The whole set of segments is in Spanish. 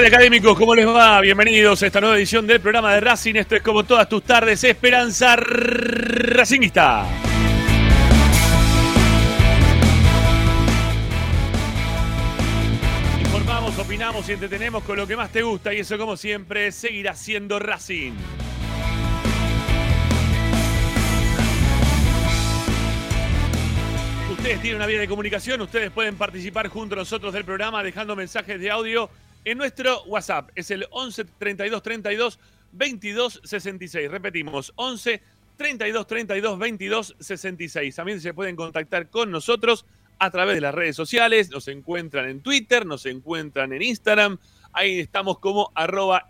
Tardes, académicos, ¿cómo les va? Bienvenidos a esta nueva edición del programa de Racing. Esto es como todas tus tardes, Esperanza Racingista. Informamos, opinamos y entretenemos con lo que más te gusta y eso, como siempre, seguirá siendo Racing. Ustedes tienen una vía de comunicación, ustedes pueden participar junto a nosotros del programa dejando mensajes de audio en nuestro WhatsApp. Es el 11 32 32 22 66. Repetimos, 11 32 32 22 66. También se pueden contactar con nosotros a través de las redes sociales. Nos encuentran en Twitter, nos encuentran en Instagram. Ahí estamos como arroba.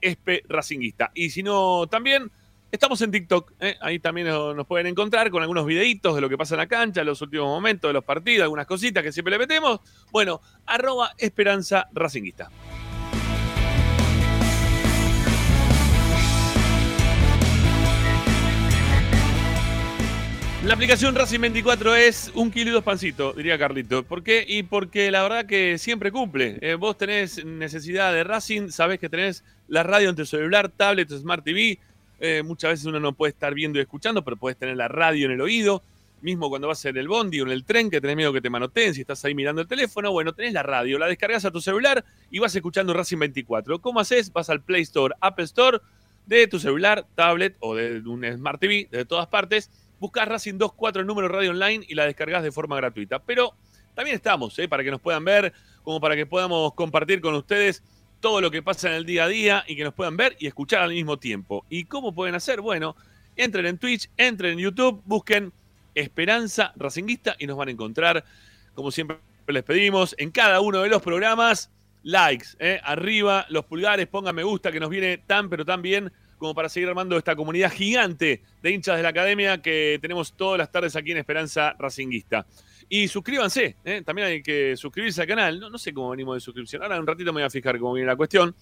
Y si no, también estamos en TikTok. ¿eh? Ahí también nos nos pueden encontrar con algunos videitos de lo que pasa en la cancha, los últimos momentos de los partidos, algunas cositas que siempre le metemos. Bueno, arroba esperanza racinguista. La aplicación Racing 24 es un kilo y dos pancitos, diría Carlito. ¿Por qué? Y porque la verdad que siempre cumple. Eh, vos tenés necesidad de Racing, sabés que tenés la radio en tu celular, tablet, Smart TV. Eh, muchas veces uno no puede estar viendo y escuchando, pero puedes tener la radio en el oído. Mismo cuando vas en el bondi o en el tren, que tenés miedo que te manoteen, si estás ahí mirando el teléfono, bueno, tenés la radio, la descargas a tu celular y vas escuchando Racing 24. ¿Cómo haces? Vas al Play Store, Apple Store, de tu celular, tablet o de un Smart TV, de todas partes. Buscás Racing 24 el número radio online y la descargas de forma gratuita. Pero también estamos, ¿eh? para que nos puedan ver, como para que podamos compartir con ustedes todo lo que pasa en el día a día y que nos puedan ver y escuchar al mismo tiempo. ¿Y cómo pueden hacer? Bueno, entren en Twitch, entren en YouTube, busquen Esperanza Racinguista y nos van a encontrar, como siempre les pedimos, en cada uno de los programas, likes, ¿eh? arriba, los pulgares, pongan me gusta, que nos viene tan pero tan bien como para seguir armando esta comunidad gigante de hinchas de la academia que tenemos todas las tardes aquí en Esperanza Racinguista. Y suscríbanse, ¿eh? también hay que suscribirse al canal. No, no sé cómo venimos de suscripción. Ahora en un ratito me voy a fijar cómo viene la cuestión.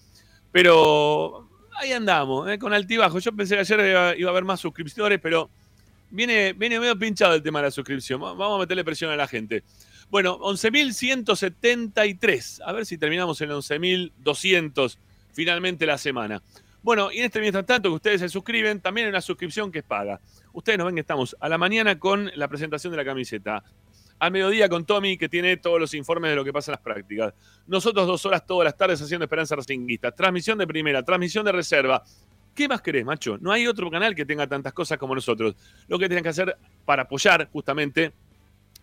Pero ahí andamos, ¿eh? con altibajo. Yo pensé que ayer iba, iba a haber más suscriptores, pero viene, viene medio pinchado el tema de la suscripción. Va- Vamos a meterle presión a la gente. Bueno, 11.173. A ver si terminamos en 11.200 finalmente la semana. Bueno, y en este mientras tanto que ustedes se suscriben, también hay una suscripción que es paga. Ustedes nos ven que estamos a la mañana con la presentación de la camiseta. Al mediodía con Tommy, que tiene todos los informes de lo que pasa en las prácticas. Nosotros dos horas todas las tardes haciendo Esperanza Racinguista. Transmisión de primera, transmisión de reserva. ¿Qué más querés, macho? No hay otro canal que tenga tantas cosas como nosotros. Lo que tienen que hacer para apoyar justamente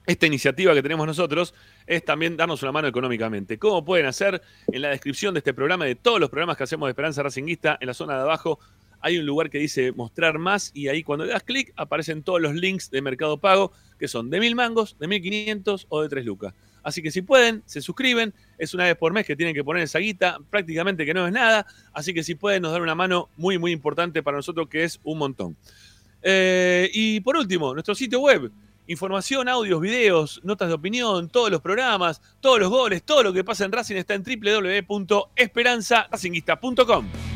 esta iniciativa que tenemos nosotros es también darnos una mano económicamente. ¿Cómo pueden hacer? En la descripción de este programa, de todos los programas que hacemos de Esperanza Racinguista, en la zona de abajo hay un lugar que dice mostrar más y ahí cuando le das clic aparecen todos los links de Mercado Pago que son de mil mangos, de mil quinientos o de tres lucas. Así que si pueden, se suscriben. Es una vez por mes que tienen que poner esa guita, prácticamente que no es nada. Así que si pueden, nos dan una mano muy, muy importante para nosotros, que es un montón. Eh, y por último, nuestro sitio web. Información, audios, videos, notas de opinión, todos los programas, todos los goles, todo lo que pasa en Racing está en www.esperanzaracinguista.com.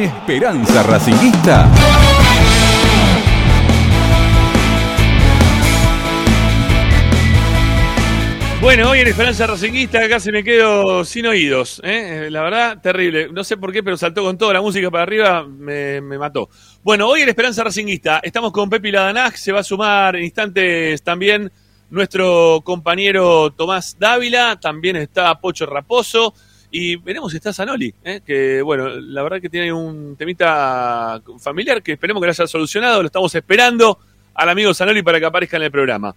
Esperanza Racinguista. Bueno, hoy en Esperanza Racinguista casi me quedo sin oídos. ¿eh? La verdad, terrible. No sé por qué, pero saltó con toda la música para arriba, me, me mató. Bueno, hoy en Esperanza Racinguista estamos con Pepi Ladanaj, se va a sumar en instantes también nuestro compañero Tomás Dávila, también está Pocho Raposo y veremos si está Zanoli, ¿eh? que bueno, la verdad que tiene un temita familiar que esperemos que lo haya solucionado, lo estamos esperando al amigo Zanoli para que aparezca en el programa.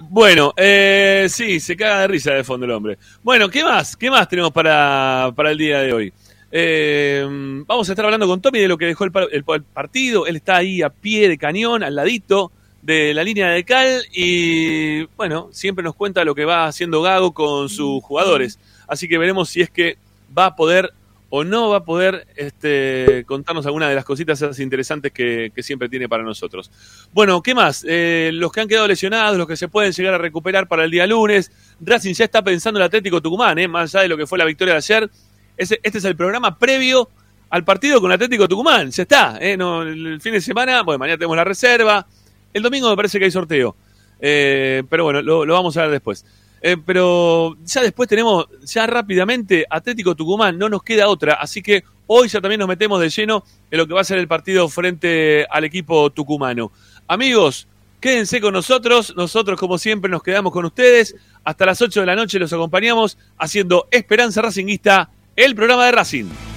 Bueno, eh, sí, se caga de risa de fondo el hombre. Bueno, ¿qué más? ¿Qué más tenemos para, para el día de hoy? Eh, vamos a estar hablando con Tommy de lo que dejó el, pa- el- el partido. Él está ahí a pie de cañón, al ladito de la línea de cal y bueno, siempre nos cuenta lo que va haciendo Gago con sus jugadores. Así que veremos si es que va a poder o no va a poder este, contarnos alguna de las cositas interesantes que, siempre tiene para nosotros. Bueno, ¿qué más? Eh, los que han quedado lesionados, los que se pueden llegar a recuperar para el día lunes. Racing ya está pensando en el Atlético Tucumán, ¿eh? más allá de lo que fue la victoria de ayer. Este es el programa previo al partido con Atlético Tucumán. Ya está. ¿eh? No, el, fin de semana, bueno, mañana tenemos la reserva. El domingo me parece que hay sorteo. Eh, pero bueno, lo vamos a ver después. Eh, pero ya después tenemos, ya rápidamente, Atlético Tucumán, no nos queda otra. Así que hoy ya también nos metemos de lleno en lo que va a ser el partido frente al equipo tucumano. Amigos, quédense con nosotros. Nosotros, como siempre, nos quedamos con ustedes. Hasta las 8 de la noche los acompañamos haciendo Esperanza Racinguista, el programa de Racing.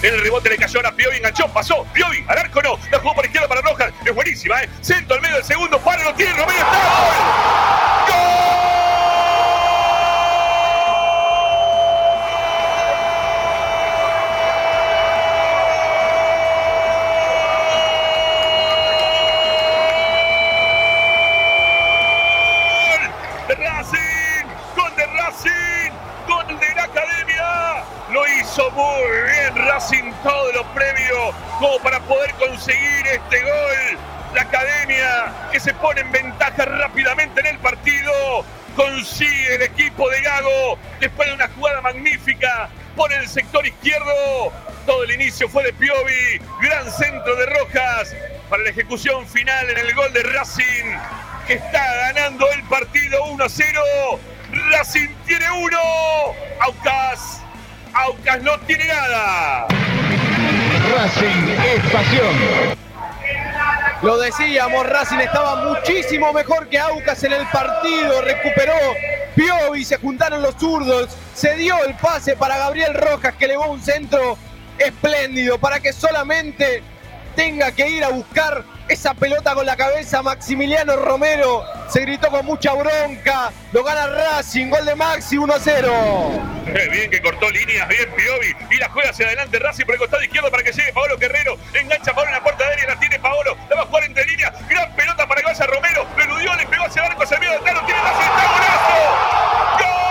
El rebote le cayó ahora Piovi, enganchó, pasó. Piovi, al arco no. La jugó por izquierda para Rojas. Es buenísima, ¿eh? Centro al medio del segundo. Para, lo tiene Romero. ¡Está! ¡Gol! ¡Gol! ¡De Racing! ¡Gol de Racing! ¡Gol de la Academia! Lo hizo muy bien Racing todo lo previo como para poder conseguir este gol. La Academia que se pone en ventaja rápidamente en el partido. Consigue el equipo de Gago después de una jugada magnífica por el sector izquierdo. Todo el inicio fue de Piovi. Gran centro de Rojas para la ejecución final en el gol de Racing que está ganando el partido 1 a 0. Racing tiene uno. Aucas. Aucas no tiene nada. Racing es pasión. Lo decíamos, Racing estaba muchísimo mejor que Aucas en el partido, recuperó Piovi, se juntaron los zurdos, se dio el pase para Gabriel Rojas que elevó un centro espléndido para que solamente tenga que ir a buscar esa pelota con la cabeza Maximiliano Romero, se gritó con mucha bronca, lo gana Racing, gol de Maxi 1 a 0. Eh, Bien que cortó líneas, bien Piovi. Y la juega hacia adelante Racing por el costado izquierdo para que llegue Paolo Guerrero. Engancha Paolo en la puerta de área, la tiene Paolo. La va a jugar entre líneas. Gran pelota para que vaya Romero. Lo eludió, le pegó hacia el arco, hacia el medio del talo, tiene la cinta, golazo. ¡Gol!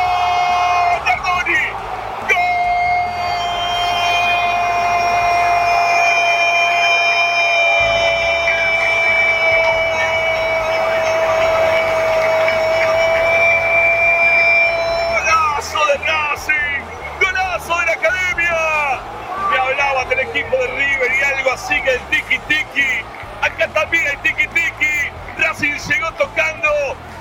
El tiki-tiki. Acá también hay tiki-tiki. Racing llegó tocando.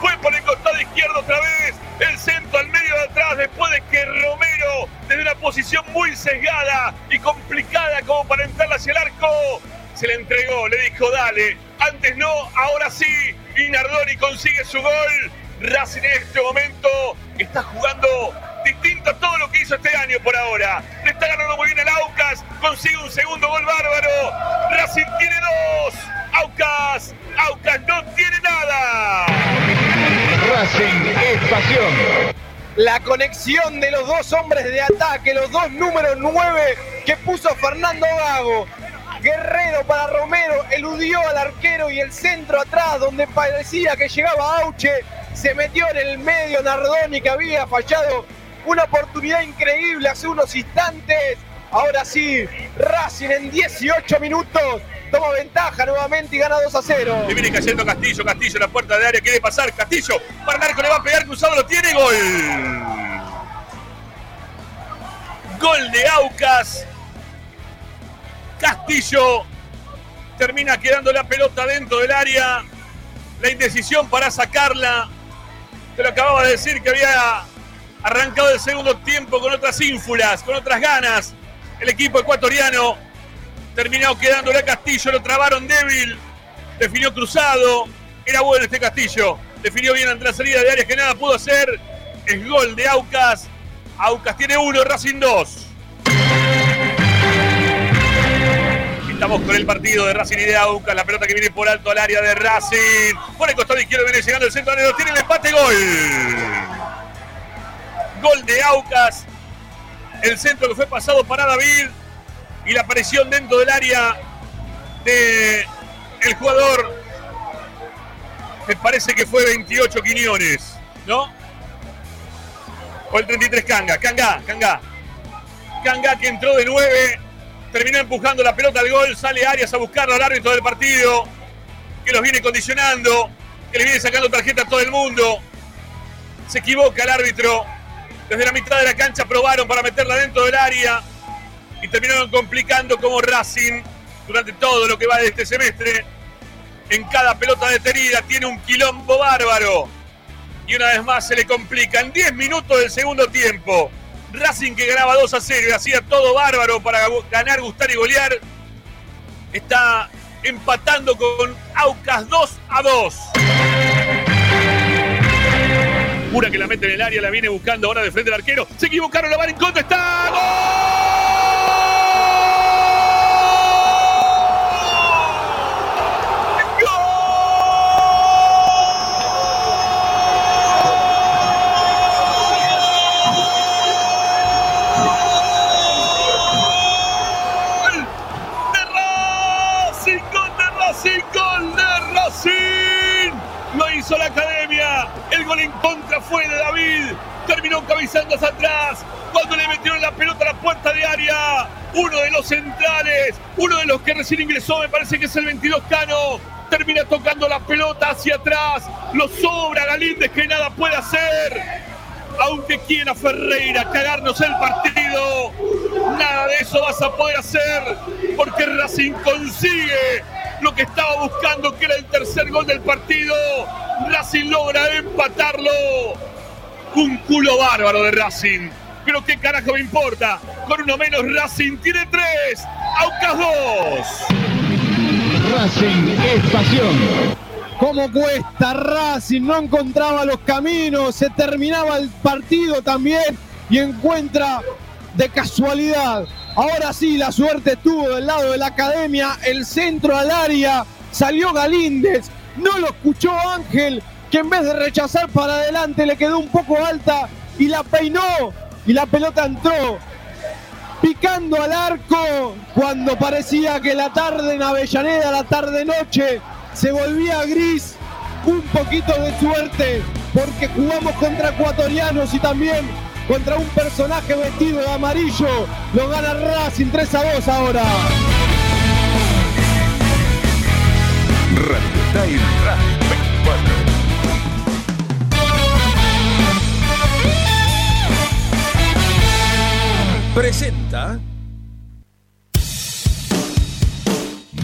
Fue por el costado izquierdo otra vez. El centro al medio de atrás después de que Romero, desde una posición muy sesgada y complicada como para entrar hacia el arco, se le entregó. Le dijo, dale. Antes no, ahora sí. Y Nardoni consigue su gol. Racing en este momento está jugando distinto a todo lo que hizo este año por ahora. Le está ganando muy bien el Aucas, consigue un segundo gol bárbaro. Racing tiene dos. Aucas, Aucas no tiene nada. Racing es pasión. La conexión de los dos hombres de ataque, los dos números 9 que puso Fernando Gago. Guerrero para Romero, eludió al arquero y el centro atrás donde parecía que llegaba Auche. Se metió en el medio Nardoni que había fallado una oportunidad increíble hace unos instantes. Ahora sí, Racing en 18 minutos toma ventaja nuevamente y gana 2 a 0. Le viene cayendo Castillo, Castillo en la puerta de área, quiere pasar, Castillo, para el le va a pegar, cruzado lo tiene, gol. Gol de Aucas. Castillo termina quedando la pelota dentro del área. La indecisión para sacarla. Te lo acababa de decir que había arrancado el segundo tiempo con otras ínfulas, con otras ganas. El equipo ecuatoriano terminó quedándole a Castillo, lo trabaron débil, definió cruzado. Era bueno este Castillo, definió bien ante la salida de áreas que nada pudo hacer. Es gol de Aucas. Aucas tiene uno, Racing 2. Estamos con el partido de Racing y de Aucas. La pelota que viene por alto al área de Racing. Por el costado izquierdo viene llegando el centro. Tiene el empate, gol. Gol de Aucas. El centro que fue pasado para David. Y la presión dentro del área de jugador. Me parece que fue 28 Quiñones, ¿no? O el 33 Canga. Canga, Canga. Canga que entró de 9 terminó empujando la pelota al gol, sale Arias a buscarlo al árbitro del partido, que los viene condicionando, que le viene sacando tarjeta a todo el mundo. Se equivoca el árbitro. Desde la mitad de la cancha probaron para meterla dentro del área y terminaron complicando como Racing durante todo lo que va de este semestre. En cada pelota detenida tiene un quilombo bárbaro. Y una vez más se le complica. En 10 minutos del segundo tiempo, Racing que ganaba 2 a 0 y hacía todo bárbaro para ganar, gustar y golear, está empatando con Aucas 2 a 2. Pura que la mete en el área, la viene buscando ahora de frente al arquero. Se equivocaron, la van en contra, está hizo contra fue de David. Terminó cabezando hacia atrás. Cuando le metieron la pelota a la puerta de área. Uno de los centrales. Uno de los que recién ingresó. Me parece que es el 22 Cano. Termina tocando la pelota hacia atrás. Lo sobra Galíndez que nada puede hacer. Aunque quiera Ferreira cagarnos el partido, nada de eso vas a poder hacer porque Racing consigue lo que estaba buscando, que era el tercer gol del partido. Racing logra empatarlo. Un culo bárbaro de Racing. Pero qué carajo me importa. Con uno menos Racing tiene tres. Aucas dos. Racing es pasión. ¿Cómo cuesta Racing? No encontraba los caminos, se terminaba el partido también y encuentra de casualidad. Ahora sí, la suerte estuvo del lado de la academia, el centro al área, salió Galíndez, no lo escuchó Ángel, que en vez de rechazar para adelante le quedó un poco alta y la peinó y la pelota entró picando al arco cuando parecía que la tarde en Avellaneda, la tarde noche, se volvía gris un poquito de suerte porque jugamos contra ecuatorianos y también contra un personaje vestido de amarillo. Lo gana Racing 3 a 2 ahora. Radio Time Racing 24. Presenta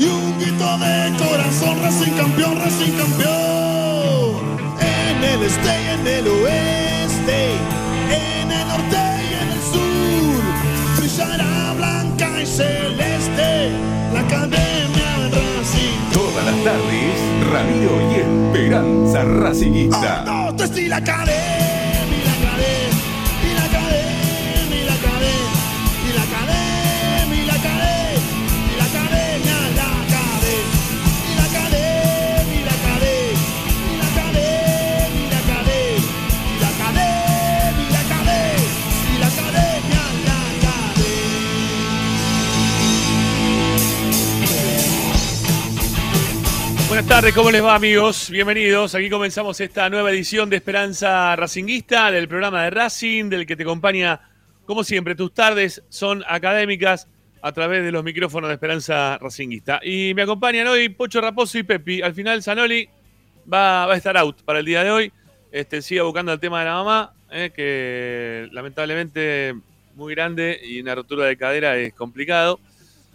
y un grito de corazón, Racing campeón, Racing campeón. En el este y en el oeste, en el norte y en el sur, brillará blanca y celeste la academia Racing. Todas las tardes, Radio y Esperanza Racinguista. Ah, no, y la academia, Buenas tardes, ¿cómo les va amigos? Bienvenidos. Aquí comenzamos esta nueva edición de Esperanza Racinguista, del programa de Racing, del que te acompaña, como siempre, tus tardes son académicas a través de los micrófonos de Esperanza Racinguista. Y me acompañan hoy Pocho Raposo y Pepi. Al final Zanoli va, va a estar out para el día de hoy. Este, sigue buscando el tema de la mamá, eh, que lamentablemente muy grande y una rotura de cadera es complicado.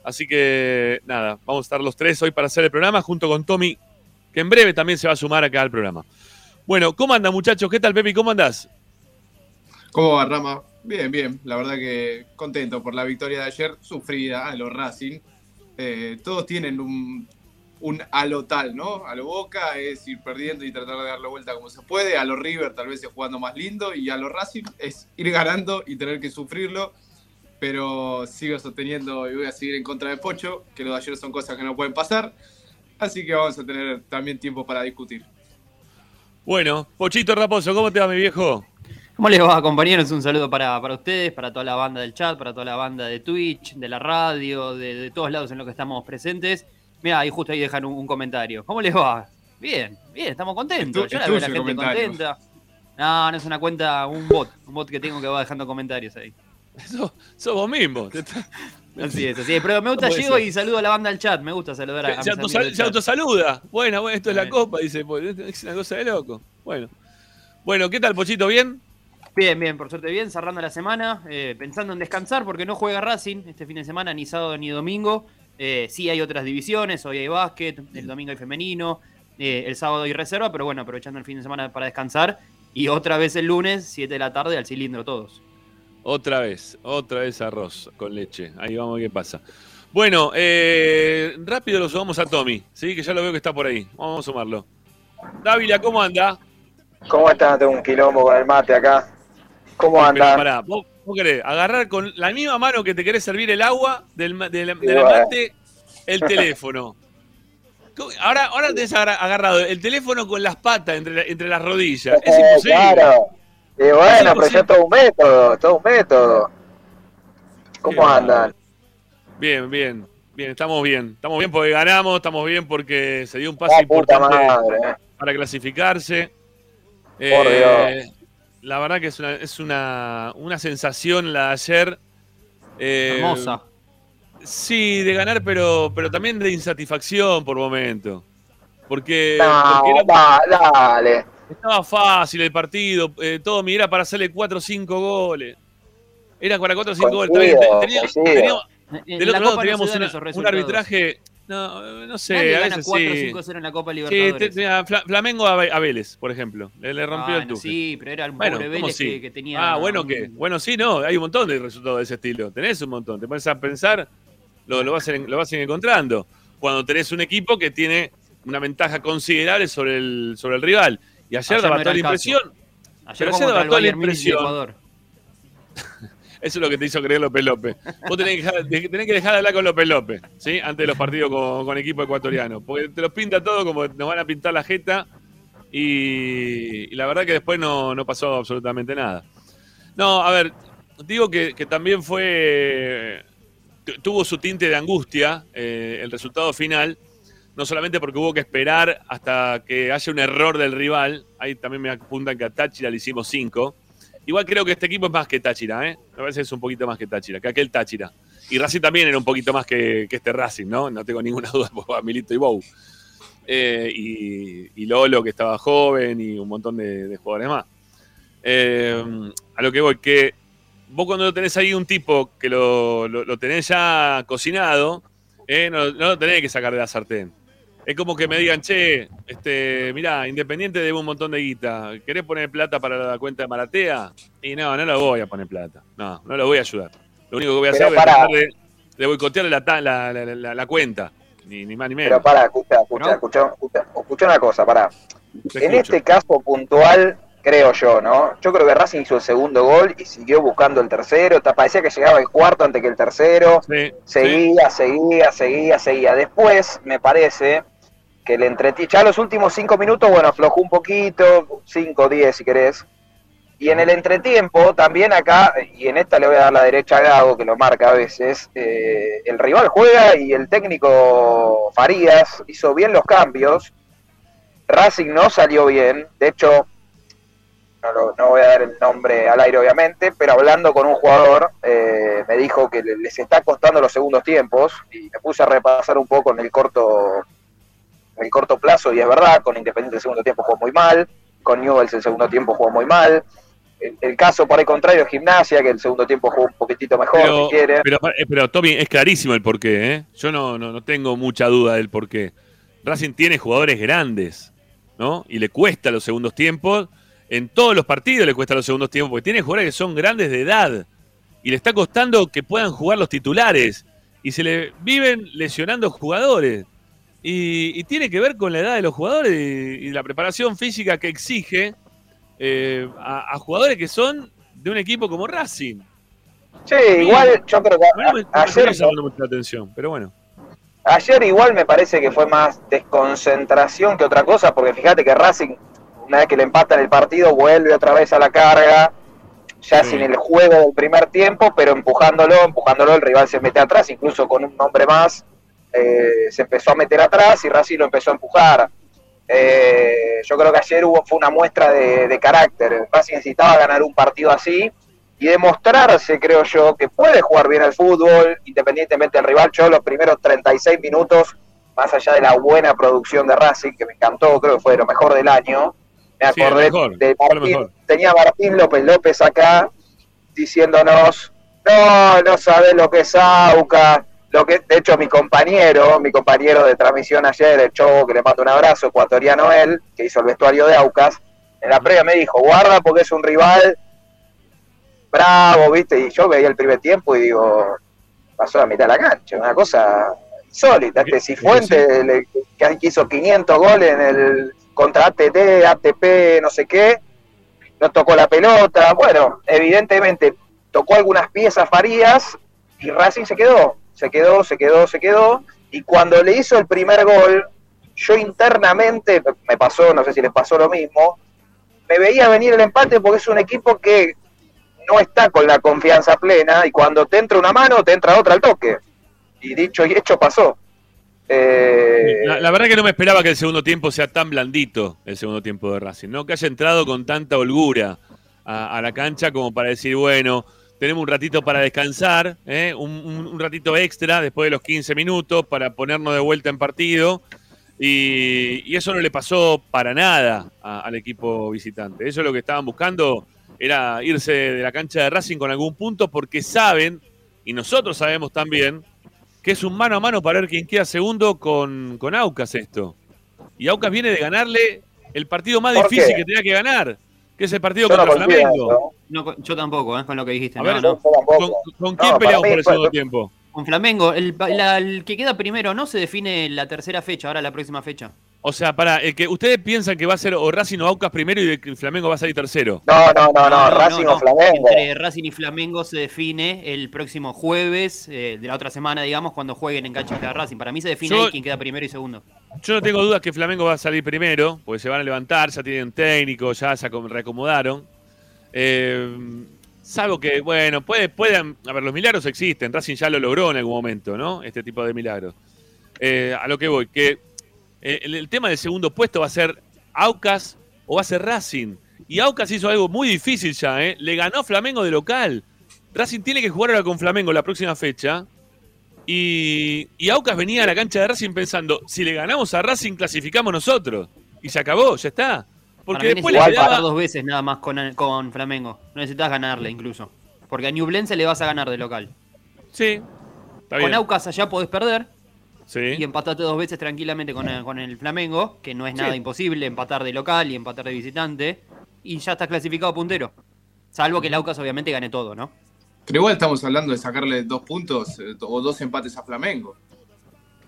Así que nada, vamos a estar los tres hoy para hacer el programa junto con Tommy, que en breve también se va a sumar acá al programa. Bueno, ¿cómo andan muchachos? ¿Qué tal Pepi? ¿Cómo andás? ¿Cómo va, Rama? Bien, bien. La verdad que contento por la victoria de ayer, sufrida a los Racing. Eh, todos tienen un, un a lo tal, ¿no? A lo Boca es ir perdiendo y tratar de darle vuelta como se puede. A los River tal vez es jugando más lindo. Y a los Racing es ir ganando y tener que sufrirlo. Pero sigo sosteniendo y voy a seguir en contra de Pocho, que lo de ayer son cosas que no pueden pasar. Así que vamos a tener también tiempo para discutir. Bueno, Pochito Raposo, ¿cómo te va mi viejo? ¿Cómo les va, compañeros? Un saludo para, para ustedes, para toda la banda del chat, para toda la banda de Twitch, de la radio, de, de todos lados en los que estamos presentes. Mira, ahí justo ahí dejan un, un comentario. ¿Cómo les va? Bien, bien, estamos contentos. Es tu- Yo la veo la gente contenta. No, no es una cuenta, un bot, un bot que tengo que va dejando comentarios ahí. Sos, sos vos mismo. Así es, así es. Pero me gusta, No llego ser. y saludo a la banda del chat. Me gusta saludar a, a mis Se, del se autosaluda. Bueno, bueno, esto es la copa, dice. pues, Es una cosa de loco. Bueno. Bueno, ¿qué tal, Pochito? ¿Bien? Bien, bien, por suerte bien, cerrando la semana, eh, pensando en descansar porque no juega Racing este fin de semana, ni sábado ni domingo. Eh, sí hay otras divisiones, hoy hay básquet, el domingo hay femenino, eh, el sábado hay reserva, pero bueno, aprovechando el fin de semana para descansar. Y otra vez el lunes, 7 de la tarde, al cilindro todos. Otra vez, otra vez arroz con leche. Ahí vamos a ver qué pasa. Bueno, eh, rápido lo sumamos a Tommy, ¿sí? que ya lo veo que está por ahí. Vamos a sumarlo. Dávila, ¿cómo anda? ¿Cómo están? Tengo un quilombo con el mate acá. ¿Cómo andan? pará, ¿vos, vos querés agarrar con la misma mano que te querés servir el agua del, del, del mate el teléfono. Ahora, ahora tenés agarra- agarrado el teléfono con las patas entre, entre las rodillas. Es Eh, imposible. Claro. Y bueno, pero ya es todo un método, todo un método. ¿Cómo Qué andan? Bien, bien, bien, estamos bien. Estamos bien porque ganamos, estamos bien porque se dio un paso importante madre. eh. para clasificarse. Por Eh, La verdad que es una, es una, una sensación la de ayer. eh, Hermosa. Sí, de ganar, pero, pero también de insatisfacción por momento. Porque, No, porque era- va, dale. Estaba fácil el partido, eh, todo mi era para hacerle 4 o 5 goles. Era para 4 o 5 goles. Teníamos- En del la otro lado teníamos una- un arbitraje. No, no sé, Nadie a gana veces 4 o sí. 5-0 en la Copa Sí, Libertadores. te- Flamengo a, Vélez, por ejemplo. Le, le rompió el Bueno, tuje. sí, pero era un Bueno, pobre ¿cómo Vélez sí? que, que tenía... Ah, bueno, un- ¿qué? Bueno, sí, no, hay un montón de resultados de ese estilo. Tenés un montón. Te pones a pensar, lo, lo, vas, lo vas a ir encontrando. Cuando tenés un equipo que tiene una ventaja considerable sobre el, sobre el rival. Y ayer, Ayer daba toda la impresión. Ayer Pero ayer daba toda la impresión. Eso es lo que te hizo creer López López. Vos tenés que, dejar, de- tenés que dejar de hablar con López López, ¿sí? Antes de los partidos con, con equipo ecuatoriano. Porque te los pinta todo como nos van a pintar la jeta. Y, y la verdad que después no, no pasó absolutamente nada. No, a ver, digo que, que también fue. tu- Tuvo su tinte de angustia eh, el resultado final. No solamente porque hubo que esperar hasta que haya un error del rival. Ahí también me apuntan que a Táchira le hicimos cinco. Igual creo que este equipo es más que Táchira, ¿eh? Me parece que es un poquito más que Táchira, que aquel Táchira. Y Racing también era un poquito más que, que este Racing, ¿no? No tengo ninguna duda por Milito y Bou. Eh, y, Lolo, que estaba joven, y un montón de, jugadores más. Eh, a lo que voy, que vos cuando tenés ahí un tipo que lo, lo- tenés ya cocinado, eh, no lo tenés que sacar de la sartén. Es como que me digan, che, este, mirá, Independiente debe un montón de guita. ¿Querés poner plata para la cuenta de Maratea? Y no, no lo voy a poner plata. No, no lo voy a ayudar. Lo único que voy a Pero hacer es pará. tratar de, de boicotearle la, la, la- la- la cuenta. Ni, ni más ni menos. Pero para, escucha, escucha, ¿No? escucha, escucha, escucha una cosa, para. Te En escucho. este caso puntual, creo yo, ¿no? Yo creo que Racing hizo el segundo gol y siguió buscando el tercero. Parecía que llegaba el cuarto antes que el tercero. Sí, Seguía, seguía, seguía, seguía. Después, me parece que le entretiene. Ya los últimos cinco minutos, bueno, aflojó un poquito, cinco, diez si querés. Y en el entretiempo, también acá, y en esta le voy a dar la derecha a Gago, que lo marca a veces, eh, el rival juega y el técnico Farías hizo bien los cambios. Racing no salió bien, de hecho, no, no voy a dar el nombre al aire obviamente, pero hablando con un jugador eh, me dijo que le- les está costando los segundos tiempos y me puse a repasar un poco en el corto en el corto plazo y es verdad, con Independiente el segundo tiempo jugó muy mal, con Newell's el segundo tiempo jugó muy mal. El, el caso por el contrario es Gimnasia, que el segundo tiempo jugó un poquitito mejor, Pero, si quiere. pero, eh, pero, Tommy, es clarísimo el porqué, ¿eh? Yo no, no, no tengo mucha duda del porqué. Racing tiene jugadores grandes, ¿no? Y le cuesta los segundos tiempos. En todos los partidos le cuesta los segundos tiempos, porque tiene jugadores que son grandes de edad. Y le está costando que puedan jugar los titulares. Y se le viven lesionando jugadores. Y, y tiene que ver con la edad de los jugadores y, y la preparación física que exige eh, a, a jugadores que son de un equipo como Racing. Sí, igual yo creo que me, me ayer, mucho la atención, pero bueno. ayer igual me parece que fue más desconcentración que otra cosa, porque fíjate que Racing, una vez que le empatan el partido, vuelve otra vez a la carga, ya Sí. sin el juego del primer tiempo, pero empujándolo, empujándolo, el rival se mete atrás, incluso con un hombre más, eh, se empezó a meter atrás y Racing lo empezó a empujar. Eh, yo creo que ayer hubo, fue una muestra de, de carácter. Racing necesitaba ganar un partido así y demostrarse, creo yo, que puede jugar bien al fútbol, independientemente del rival. Yo los primeros 36 minutos, más allá de la buena producción de Racing, que me encantó, creo que fue de lo mejor del año, me Sí, acordé mejor, de Martín, tenía Martín López López acá diciéndonos, no, no sabes lo que es AUCA, lo que, de hecho mi compañero, mi compañero de transmisión ayer, el Chobo, que le mando un abrazo, ecuatoriano él, que hizo el vestuario de Aucas, en la previa me dijo, guarda porque es un rival bravo, viste, y yo veía el primer tiempo y digo, pasó la mitad de la cancha, una cosa insólita, este Cifuente, le- que hizo 500 goles en el contra ATT, ATP, no sé qué, no tocó la pelota, bueno, evidentemente tocó algunas piezas Farías y Racing se quedó, se quedó, se quedó, se quedó, y cuando le hizo el primer gol, yo internamente, me pasó, no sé si les pasó lo mismo, me veía venir el empate porque es un equipo que no está con la confianza plena y cuando te entra una mano, te entra otra al toque. Y dicho y hecho pasó. Eh, La, verdad que no me esperaba que el segundo tiempo sea tan blandito, el segundo tiempo de Racing, ¿no? Que haya entrado con tanta holgura a la cancha como para decir, bueno, tenemos un ratito para descansar, ¿eh? un, un- un ratito extra después de los 15 minutos para ponernos de vuelta en partido. Y, y eso no le pasó para nada a- al equipo visitante. Eso es lo que estaban buscando, era irse de la cancha de Racing con algún punto porque saben, y nosotros sabemos también, que es un mano a mano para ver quién queda segundo con, con Aucas esto. Y Aucas viene de ganarle el partido más ¿Por difícil qué? que tenía que ganar, que es el partido yo no contra Flamengo. eso. No, con- yo tampoco, ¿eh? con lo que dijiste. A no, ver. ¿Con, con quién peleamos mí por el segundo tiempo? Con Flamengo, el, la- el que queda primero no se define la tercera fecha, ahora la próxima fecha. O sea, para el que ustedes piensan que va a ser o Racing o Aucas primero y que el Flamengo va a salir tercero. No, no, no, no, Racing o Flamengo. Entre Racing y Flamengo se define el próximo jueves eh, de la otra semana, digamos, cuando jueguen en cancha de Racing. Para mí se define Yo- ahí quién queda primero y segundo. Yo no tengo dudas que Flamengo va a salir primero, porque se van a levantar, ya tienen técnico, ya se acom- reacomodaron. Eh, salvo que, bueno, puede, puedan. A ver, los milagros existen. Racing ya lo logró en algún momento, ¿no? Este tipo de milagros. Eh, a lo que voy, que eh, el, el tema del segundo puesto va a ser Aucas o va a ser Racing. Y Aucas hizo algo muy difícil ya, ¿eh? Le ganó Flamengo de local. Racing tiene que jugar ahora con Flamengo la próxima fecha. Y, y Aucas venía a la cancha de Racing pensando, si le ganamos a Racing, clasificamos nosotros. Y se acabó, ya está. Porque Para mí después le quedaba... dos veces nada más con, con Flamengo. No necesitas ganarle incluso. Porque a Ñublense le vas a ganar de local. Sí, está con. Aucas allá podés perder Sí. y empataste dos veces tranquilamente con el, con el Flamengo, que no es nada Sí. imposible empatar de local y empatar de visitante. Y ya estás clasificado puntero. Salvo que el Aucas obviamente gane todo, ¿no? Pero igual estamos hablando de sacarle dos puntos eh, o dos empates a Flamengo.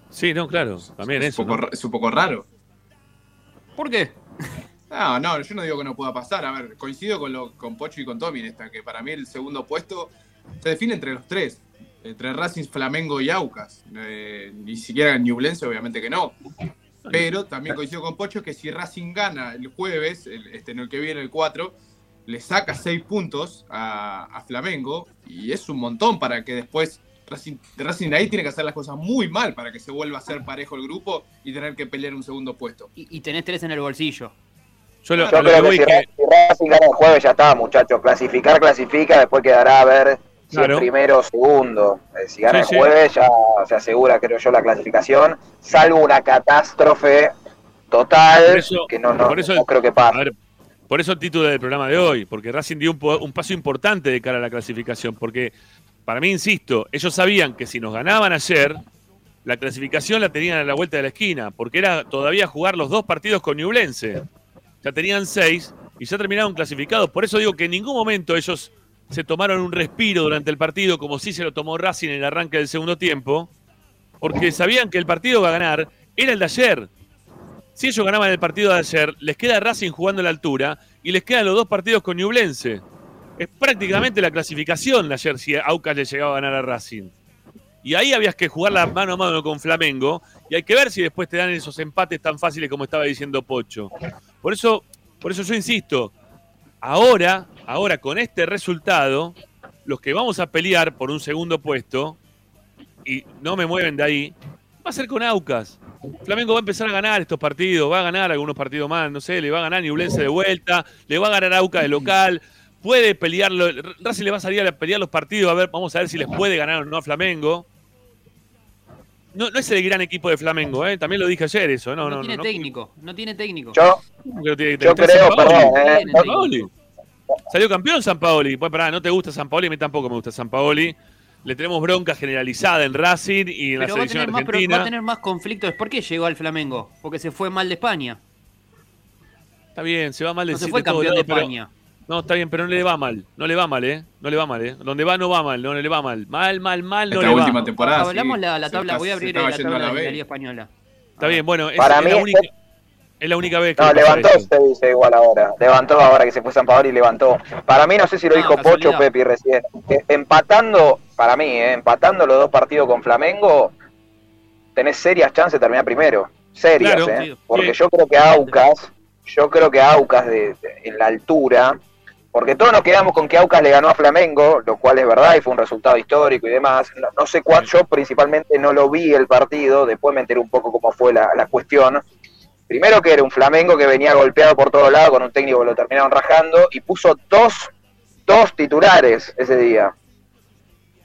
Sí, no, claro, también es eso. Un poco, es un poco raro. ¿Por qué? No, no, yo no digo que no pueda pasar. A ver, coincido con, lo, con Pocho y con Tommy en esta, que para mí el segundo puesto se define entre los tres. Entre Racing, Flamengo y Aucas. Eh, ni siquiera Ñublense, obviamente que no. Pero también coincido con Pocho que si Racing gana el jueves, el- este, en el que viene el 4, le saca 6 puntos a, a Flamengo y es un montón para que después Racing, Racing ahí tiene que hacer las cosas muy mal para que se vuelva a ser parejo el grupo y tener que pelear un segundo puesto. Y, y tenés tres en el bolsillo. Yo lo, Yo a lo creo que que voy si, que- Racing gana el jueves ya está, muchachos. Clasificar, clasifica, después quedará a ver si es primero o segundo. Eh, si gana Sí, el jueves ya se asegura, creo yo, la clasificación, salvo una catástrofe total Por eso- que no, no, eso- no creo que a pase. por eso el título del programa de hoy, porque Racing dio un, un paso importante de cara a la clasificación, porque para mí, insisto, ellos sabían que si nos ganaban ayer, la clasificación la tenían a la vuelta de la esquina, porque era todavía jugar los dos partidos con Ñublense. Ya tenían seis y ya terminaron clasificados. Por eso digo que en ningún momento ellos se tomaron un respiro durante el partido, como sí se lo tomó Racing en el arranque del segundo tiempo, porque sabían que el partido va a ganar era el de ayer. Si ellos ganaban el partido de ayer, les queda Racing jugando a la altura y les quedan los dos partidos con Ñublense. Es prácticamente la clasificación de ayer si Aucas le llegaba a ganar a Racing. Y ahí habías que jugar la mano a mano con Flamengo y hay que ver si después te dan esos empates tan fáciles como estaba diciendo Pocho. Por eso, por eso yo insisto, ahora, ahora con este resultado, los que vamos a pelear por un segundo puesto, y no me mueven de ahí, va a ser con Aucas. Flamengo va a empezar a ganar estos partidos, va a ganar algunos partidos más, no sé, le va a ganar Ñublense de vuelta, le va a ganar Aucas de local, puede pelearlo, Racing le va a salir a pelear los partidos, a ver, vamos a ver si les puede ganar o no a Flamengo. No, no es el gran equipo de Flamengo, ¿eh? también lo dije ayer eso, no, No, no, no. tiene no, técnico, no tiene técnico. Yo, ¿Cómo que no tiene- yo está creo, perdón, Salió campeón San Paoli. Pues pará, no te gusta San Paoli, a mí tampoco me gusta San Paoli. Le tenemos bronca generalizada en Racing y en la Pero va a, selección tener más, argentina. va a tener más conflictos. ¿Por qué llegó al Flamengo? Porque se fue mal de España. Está bien, se va mal de No se de fue todos campeón de lados, pero- España. No, está bien, pero no le va mal. No le va mal, ¿eh? No le va mal, ¿eh? Donde va no va mal, no le va mal. Mal, mal, mal, no Esta le va. última temporada. Hablamos sí, la, la tabla, está- voy a abrir la tabla la de la. Liga Española. Está bien, bueno, es, Para es mí la única, es la única vez que No, levantó, se dice igual ahora. Levantó ahora que se fue San Paolo y levantó. Para mí, no sé si lo No, dijo Pocho o. Pepi recién. eh, empatando, para mí, eh, empatando los dos partidos con Flamengo, tenés serias chances de terminar primero. Serias, Claro, ¿eh? Porque Sí. yo creo que Aucas, yo creo que Aucas de, de- en la altura, porque todos nos quedamos con que Aucas le ganó a Flamengo, lo cual es verdad y fue un resultado histórico y demás. No, no sé cuál, yo principalmente no lo vi el partido, después me enteré un poco cómo fue la, la cuestión. Primero que era un Flamengo que venía golpeado por todos lados con un técnico que lo terminaron rajando y puso dos, dos titulares ese día.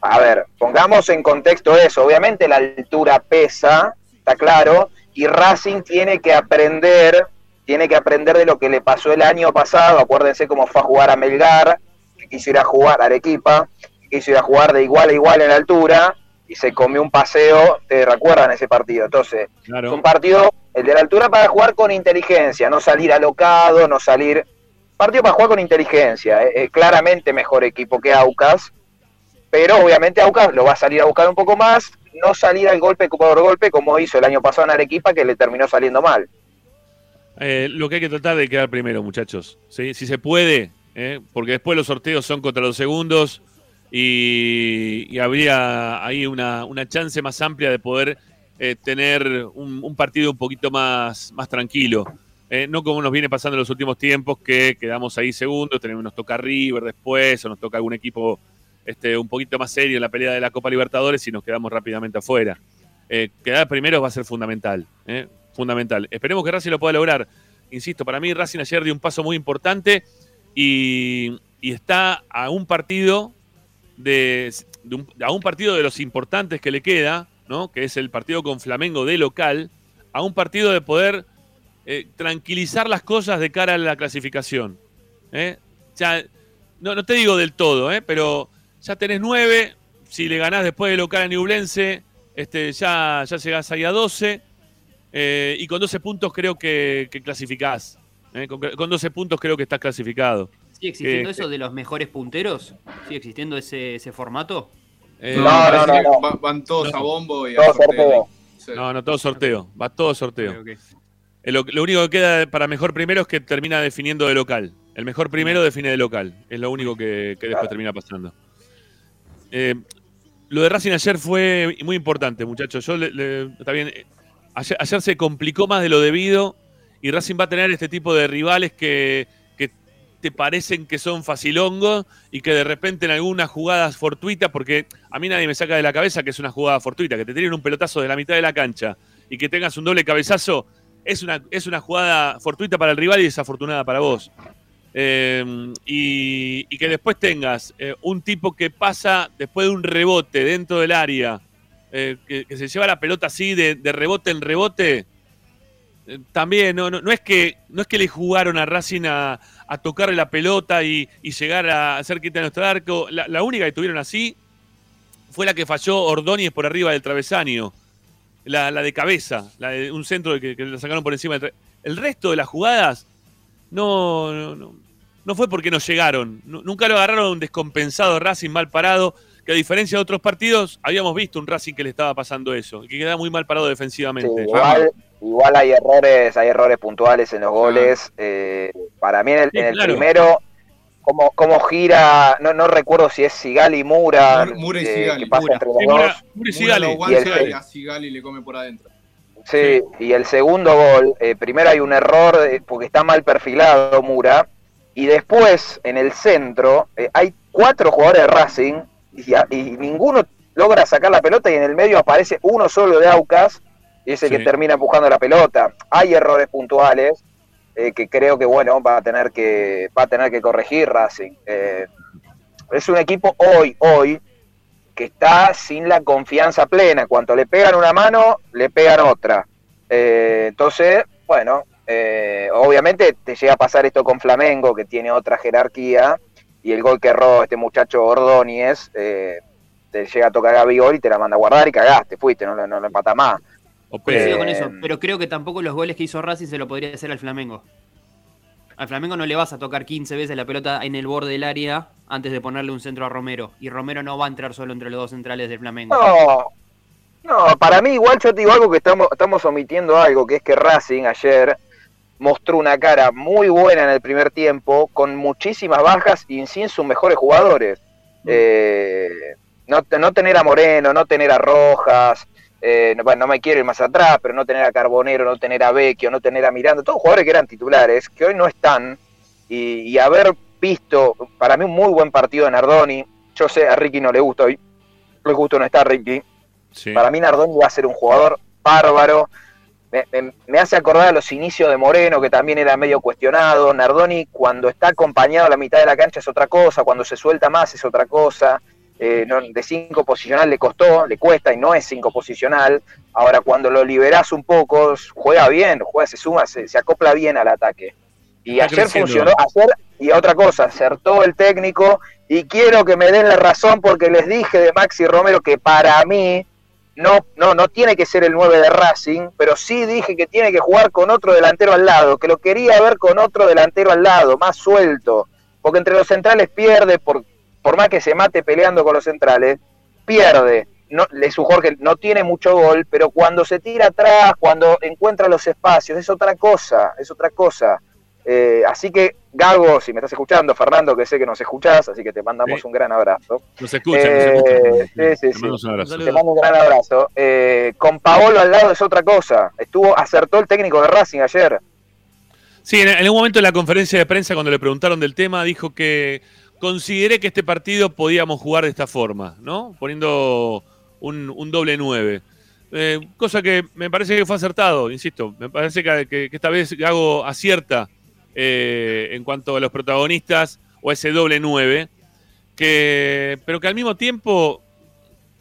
A ver, pongamos en contexto eso. Obviamente la altura pesa, está claro, y Racing tiene que aprender, tiene que aprender de lo que le pasó el año pasado. Acuérdense cómo fue a jugar a Melgar, que quiso ir a jugar a Arequipa, que quiso ir a jugar de igual a igual en altura y se comió un paseo. ¿Te recuerdan ese partido? Entonces, es un partido, el de la altura para jugar con inteligencia, no salir alocado, no salir. Partido para jugar con inteligencia. eh, claramente mejor equipo que Aucas, pero obviamente Aucas lo va a salir a buscar un poco más, no salir al golpe por golpe como hizo el año pasado en Arequipa, que le terminó saliendo mal. Eh, lo que hay que tratar de quedar primero, muchachos. Si se puede, ¿eh? porque después los sorteos son contra los segundos y, y habría ahí una, una chance más amplia de poder eh, tener un, partido un poquito más, más tranquilo. Eh, no como nos viene pasando en los últimos tiempos, que quedamos ahí segundos, tenemos, nos toca River después, o nos toca algún equipo este, un poquito más serio en la pelea de la Copa Libertadores y nos quedamos rápidamente afuera. Eh, quedar primero va a ser fundamental, fundamental. Esperemos que Racing lo pueda lograr. Insisto, para mí Racing ayer dio un paso muy importante y, y está a un partido de, de un, a un partido de los importantes que le queda, ¿no? que es el partido con Flamengo de local, a un partido de poder eh, tranquilizar las cosas de cara a la clasificación. ¿eh? Ya, no, no te digo del todo, ¿eh? pero ya tenés nueve. Si le ganás después de local a Newblense, este, ya, ya llegás ahí a 12. eh, y con 12 puntos creo que, que clasificás. ¿eh? Con, con 12 puntos creo que estás clasificado. ¿Sigue existiendo eso de los mejores punteros? ¿Sigue existiendo ese, ese formato? Eh, No, No, no, que no. va- van todos No. a bombo y a sorteo. sorteo. Sí. No, no, todo sorteo. Va todo sorteo. Eh, Lo, lo único que queda para mejor primero es que termina definiendo de local. El mejor primero define de local. Es lo único que, que después termina pasando. Eh, lo de Racing ayer fue muy importante, muchachos. Yo le- le- está bien, ayer, ayer se complicó más de lo debido y Racing va a tener este tipo de rivales que te parecen que son facilongos y que de repente en algunas jugadas fortuitas, porque a mí nadie me saca de la cabeza que es una jugada fortuita, que te tiren un pelotazo de la mitad de la cancha y que tengas un doble cabezazo, es una, es una jugada fortuita para el rival y desafortunada para vos. Eh, y, que después tengas eh, un tipo que pasa después de un rebote dentro del área, eh, que, se lleva la pelota así de rebote en rebote. Eh, también no, no, no es que no es que le jugaron a Racing a, a tocarle la pelota y, y llegar a hacer quita nuestro arco. La, la única que tuvieron así fue la que falló Ordóñez por arriba del travesaño. La, la de cabeza, la de un centro que, que le sacaron por encima. Del el resto de las jugadas no, no, no, no fue porque no llegaron. Nu- nunca lo agarraron descompensado Racing mal parado, que a diferencia de otros partidos, habíamos visto un Racing que le estaba pasando eso, y que quedaba muy mal parado Sí, defensivamente. igual, igual hay errores, hay errores puntuales en los goles. eh, para mí en el, Sí, en el claro. primero, como, como gira, no, no recuerdo si es Sigali y Mura, Mur- Mura y eh, Sigali, que pasa Mura. entre los Sí, dos. Mura- Mura y Mura Sigali. lo Y el- y a Sigali le come por adentro. Sí, y el segundo gol, eh, primero hay un error eh, porque está mal perfilado Mura, y después en el centro eh, hay cuatro jugadores de Racing y ninguno logra sacar la pelota y en el medio aparece uno solo de Aucas y es el Sí. que termina empujando la pelota. Hay errores puntuales eh, que creo que bueno va a tener que va a tener que corregir Racing. Eh, es un equipo hoy hoy que está sin la confianza plena. Cuando le pegan una mano, le pegan otra. Eh, entonces, bueno, obviamente te llega a pasar esto con Flamengo, que tiene otra jerarquía, y el gol que erró este muchacho Ordóñez, eh, te llega a tocar a Vigor y te la manda a guardar y cagaste, fuiste, no, lo- no lo empata más. Coincido con eso, pero creo que tampoco los goles que hizo Racing se lo podría hacer al Flamengo. Al Flamengo no le vas a tocar 15 veces la pelota en el borde del área antes de ponerle un centro a Romero. Y Romero no va a entrar solo entre los dos centrales del Flamengo. No, no, para mí igual yo te digo algo que estamos, estamos omitiendo algo, que es que Racing ayer mostró una cara muy buena en el primer tiempo, con muchísimas bajas y sin sus mejores jugadores. Eh, no, no tener a Moreno, no tener a Rojas, eh, no, bueno, no me quiero ir más atrás, pero no tener a Carbonero, no tener a Vecchio, no tener a Miranda, todos jugadores que eran titulares, que hoy no están, y, y haber visto, para mí un muy buen partido de Nardoni, yo sé, a Ricky no le gusta hoy, le gusta no está Ricky, Sí. para mí Nardoni va a ser un jugador bárbaro. Me, me- me hace acordar a los inicios de Moreno, que también era medio cuestionado. Nardoni, cuando está acompañado a la mitad de la cancha, es otra cosa. Cuando se suelta más, es otra cosa. Eh, no- de cinco posicional le costó, le cuesta y no es cinco posicional. Ahora, cuando lo liberás un poco, juega bien, juega, se suma, se, se acopla bien al ataque. Y Está ayer creciendo. funcionó, ayer, y otra cosa, acertó el técnico. Y quiero que me den la razón porque les dije de Maxi Romero que para mí no, no, no tiene que ser el 9 de Racing, pero sí dije que tiene que jugar con otro delantero al lado, que lo quería ver con otro delantero al lado, más suelto, porque entre los centrales pierde, por, por más que se mate peleando con los centrales, pierde. no, jugador que no tiene mucho gol, pero cuando se tira atrás, cuando encuentra los espacios, es otra cosa, es otra cosa. Eh, así que, Gago, si me estás escuchando, Fernando, que sé que nos escuchás, así que te mandamos Sí. un gran abrazo. Nos escuchan, nos Eh, escuchan. sí, sí, Te sí. mandamos un abrazo. Te mando un gran abrazo. Eh, con Paolo al lado es otra cosa. Estuvo, acertó el técnico de Racing ayer. Sí, en, un momento en la conferencia de prensa, cuando le preguntaron del tema, dijo que consideré que este partido podíamos jugar de esta forma, ¿no? Poniendo un, doble nueve. Eh, cosa que me parece que fue acertado, insisto. Me parece que, esta vez Gago acierta eh, en cuanto a los protagonistas o ese doble nueve. Que, pero que al mismo tiempo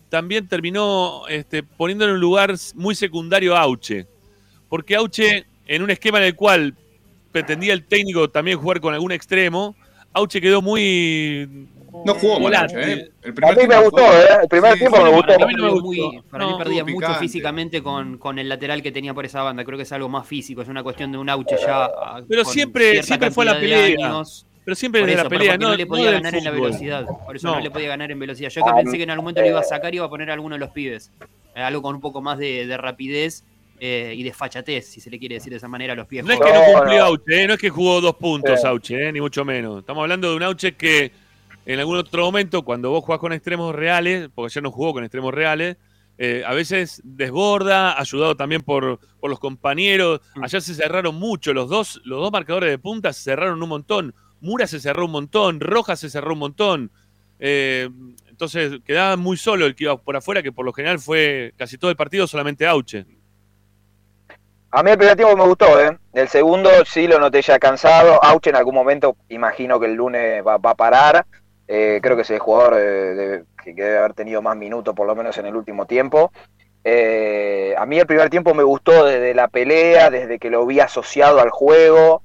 también terminó este, poniendo en un lugar muy secundario a Auche. Porque Auche, en un esquema en el cual pretendía el técnico también jugar con algún extremo, Auche quedó muy. No jugó mal, ¿eh? El A primer mí me tiempo gustó, ¿eh? El primer Sí, tiempo me gustó. Para mí, no me perdió gustó. muy- para mí No, perdía mucho picante. físicamente con, con el lateral que tenía por esa banda. Creo que es algo más físico, es una cuestión de un auche ya. ah, Pero siempre- siempre fue la pelea. años. Pero siempre Por desde eso, la pelea, no, no le podía ganar en la velocidad. Por eso no. No. le podía ganar en velocidad. Yo que pensé que en algún momento lo iba a sacar y iba a poner a alguno de los pibes. Eh, algo con un poco más de, de rapidez eh, y de fachatez, si se le quiere decir de esa manera a los pies. No es que no cumplió. Auche, ¿eh? no es que jugó dos puntos Sí. Auche, ¿eh? ni mucho menos. Estamos hablando de un Auche que en algún otro momento, cuando vos jugás con extremos reales, porque ya no jugó con extremos reales, eh, a veces desborda, ayudado también por, por los compañeros. Mm. Allá se cerraron mucho, los dos, los dos marcadores de punta se cerraron un montón. Mura se cerró un montón, Rojas se cerró un montón. Eh, entonces quedaba muy solo el que iba por afuera, que por lo general fue casi todo el partido solamente Auche. A mí el primer tiempo me gustó, ¿eh? El segundo sí lo noté ya cansado. Auche en algún momento, imagino que el lunes va, va a parar. Eh, creo que es el jugador eh, de- que debe haber tenido más minutos, por lo menos en el último tiempo. Eh, a mí el primer tiempo me gustó desde la pelea, desde que lo vi asociado al juego.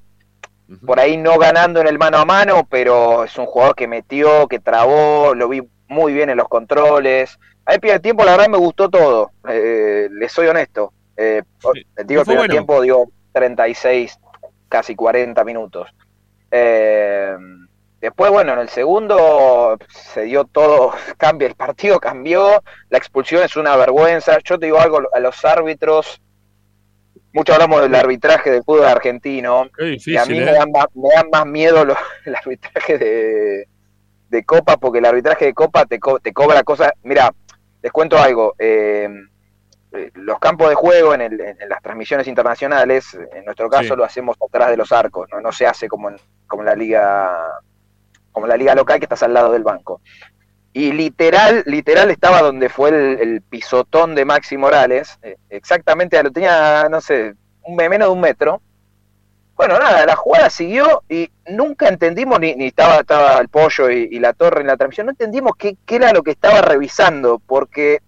Por ahí no ganando en el mano a mano, pero es un jugador que metió, que trabó, lo vi muy bien en los controles. A mí el primer tiempo, la verdad, me gustó todo. Eh, les soy honesto. Eh, Sí. digo, el primer bueno. tiempo, digo, 36, casi 40 minutos. Eh, después, bueno, en el segundo se dio todo, cambia, el partido cambió, la expulsión es una vergüenza. Yo te digo algo, a los árbitros, mucho hablamos del arbitraje del fútbol argentino, y a mí difícil, me ¿eh? dan más, me dan más miedo lo- el arbitraje de, de Copa, porque el arbitraje de Copa te, co- te cobra cosas. Mira, les cuento algo. eh, eh, los campos de juego en, el- en las transmisiones internacionales, en nuestro caso Sí. lo hacemos atrás de los arcos, no, no se hace como en, como en la liga como la liga local que estás al lado del banco. Y literal, literal estaba donde fue el, el pisotón de Maxi Morales, eh, exactamente, lo tenía, no sé, un, menos de un metro. Bueno, nada, la jugada siguió y nunca entendimos, ni, ni estaba, estaba el pollo y, y la torre en la transmisión, no entendimos qué, qué era lo que estaba revisando, porque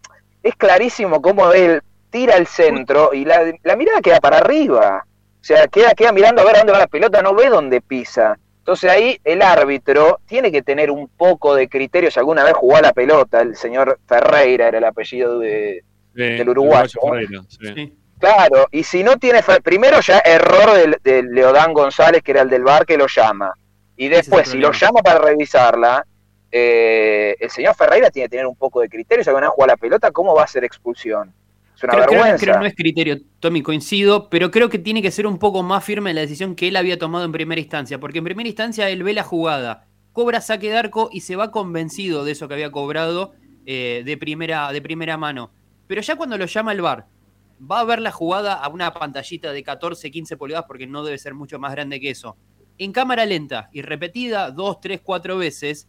es clarísimo cómo él tira el centro y la, la mirada queda para arriba. O sea, queda, queda mirando a ver a dónde va la pelota, no ve dónde pisa. Entonces ahí el árbitro tiene que tener un poco de criterio. Si alguna vez jugó a la pelota, el señor Ferreira era el apellido de, Sí, del uruguayo. Ferreira, sí. Sí. Claro, y si no tiene, primero ya error del, del Leodán González, que era el del bar, que lo llama. Y después, si lo llama para revisarla, eh, el señor Ferreira tiene que tener un poco de criterio. Si alguna vez juega la pelota, ¿cómo va a ser expulsión? Es una Creo, vergüenza. creo no es criterio, Tommy, coincido, pero creo que tiene que ser un poco más firme en la decisión que él había tomado en primera instancia, porque en primera instancia él ve la jugada, cobra saque de arco y se va convencido de eso que había cobrado eh, de, primera, de primera mano. Pero ya cuando lo llama el VAR, va a ver la jugada a una pantallita de 14, 15 pulgadas, porque no debe ser mucho más grande que eso. En cámara lenta y repetida dos, tres, cuatro veces,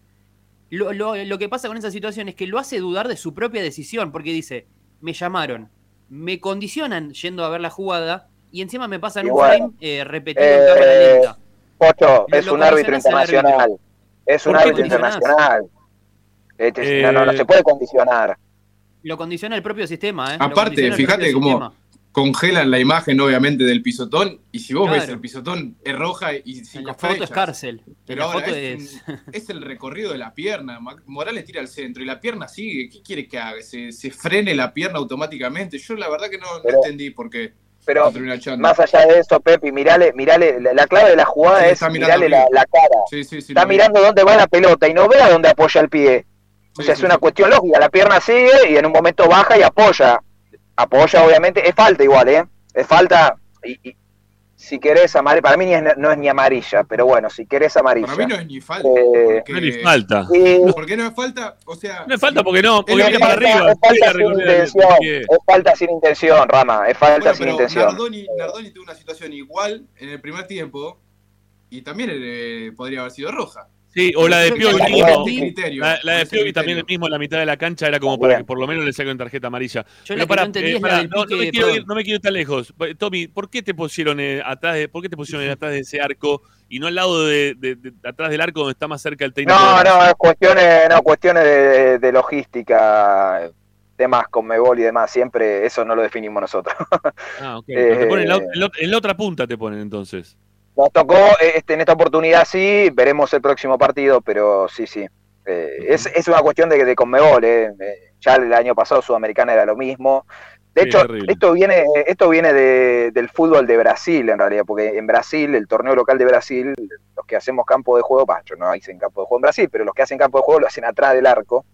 lo, lo- lo que pasa con esa situación es que lo hace dudar de su propia decisión, porque dice, me llamaron, me condicionan yendo a ver la jugada y encima me pasan Y un bueno, frame eh, repetido en cámara eh, lenta. Pocho, Lo- es lo un árbitro internacional. Es un ¿Por qué árbitro internacional. Este, no, no, no Eh, se puede condicionar. Lo condiciona el propio sistema, ¿eh? Aparte, fíjate cómo sistema. Congelan la imagen, obviamente, del pisotón. Y si vos Claro. ves el pisotón, es roja y cinco la foto es cárcel. Pero ahora foto es, es... un- es el recorrido de la pierna. Morales tira al centro y la pierna sigue. ¿Qué quiere que haga? ¿Se, se frene la pierna automáticamente? Yo la verdad que no, entendí por qué. Pero más allá de eso, Pepi, mirale, mirale, la, la clave de la jugada Sí, es mirale la, cara. Sí, sí, sí, Está mirando dónde va la pelota y no ve a dónde apoya el pie. O sea, es una cuestión lógica. La pierna sigue y en un momento baja y apoya. Apoya, obviamente. Es falta igual, ¿eh? Es falta. Y, y si querés amarilla, para mí ni es- no es ni amarilla, pero bueno, si querés amarilla. Para mí no es ni falta. Eh, porque- No es ni falta. ¿Por qué no es falta? O sea, No es falta porque no, porque Es viene para arriba. falta, es falta sin intención, es falta sin intención, Rama, es falta bueno, sin pero intención. Nardoni, Nardoni tuvo una situación igual en el primer tiempo y también eh, podría haber sido roja. Sí, o la de Piovi la de Piovi también criterio. mismo en la mitad de la cancha era como para que por lo menos le saquen tarjeta amarilla. Yo Pero la que para, no eh, me quiero ir, perdón. no me quiero ir tan lejos. Tommy, ¿por qué te pusieron eh, atrás de, por qué te pusieron eh, atrás de ese arco y no al lado de, de- de- de atrás del arco donde está más cerca el técnico? No, no, es cuestiones, no, cuestiones de, de logística, temas con Mebol y demás, siempre eso no lo definimos nosotros. Ah, ok. Te ponen en, la, Eh, en la- en la otra punta te ponen entonces. Nos tocó eh, este, en esta oportunidad sí, veremos el próximo partido, pero sí, sí. Eh, es, es una cuestión de, de Conmebol, eh. Eh, ya el año pasado Sudamericana era lo mismo. De hecho, esto viene, esto viene de- del fútbol de Brasil, en realidad, porque en Brasil, el torneo local de Brasil, los que hacemos campo de juego, bah, yo no hice en campo de juego en Brasil, pero los que hacen campo de juego lo hacen atrás del arco.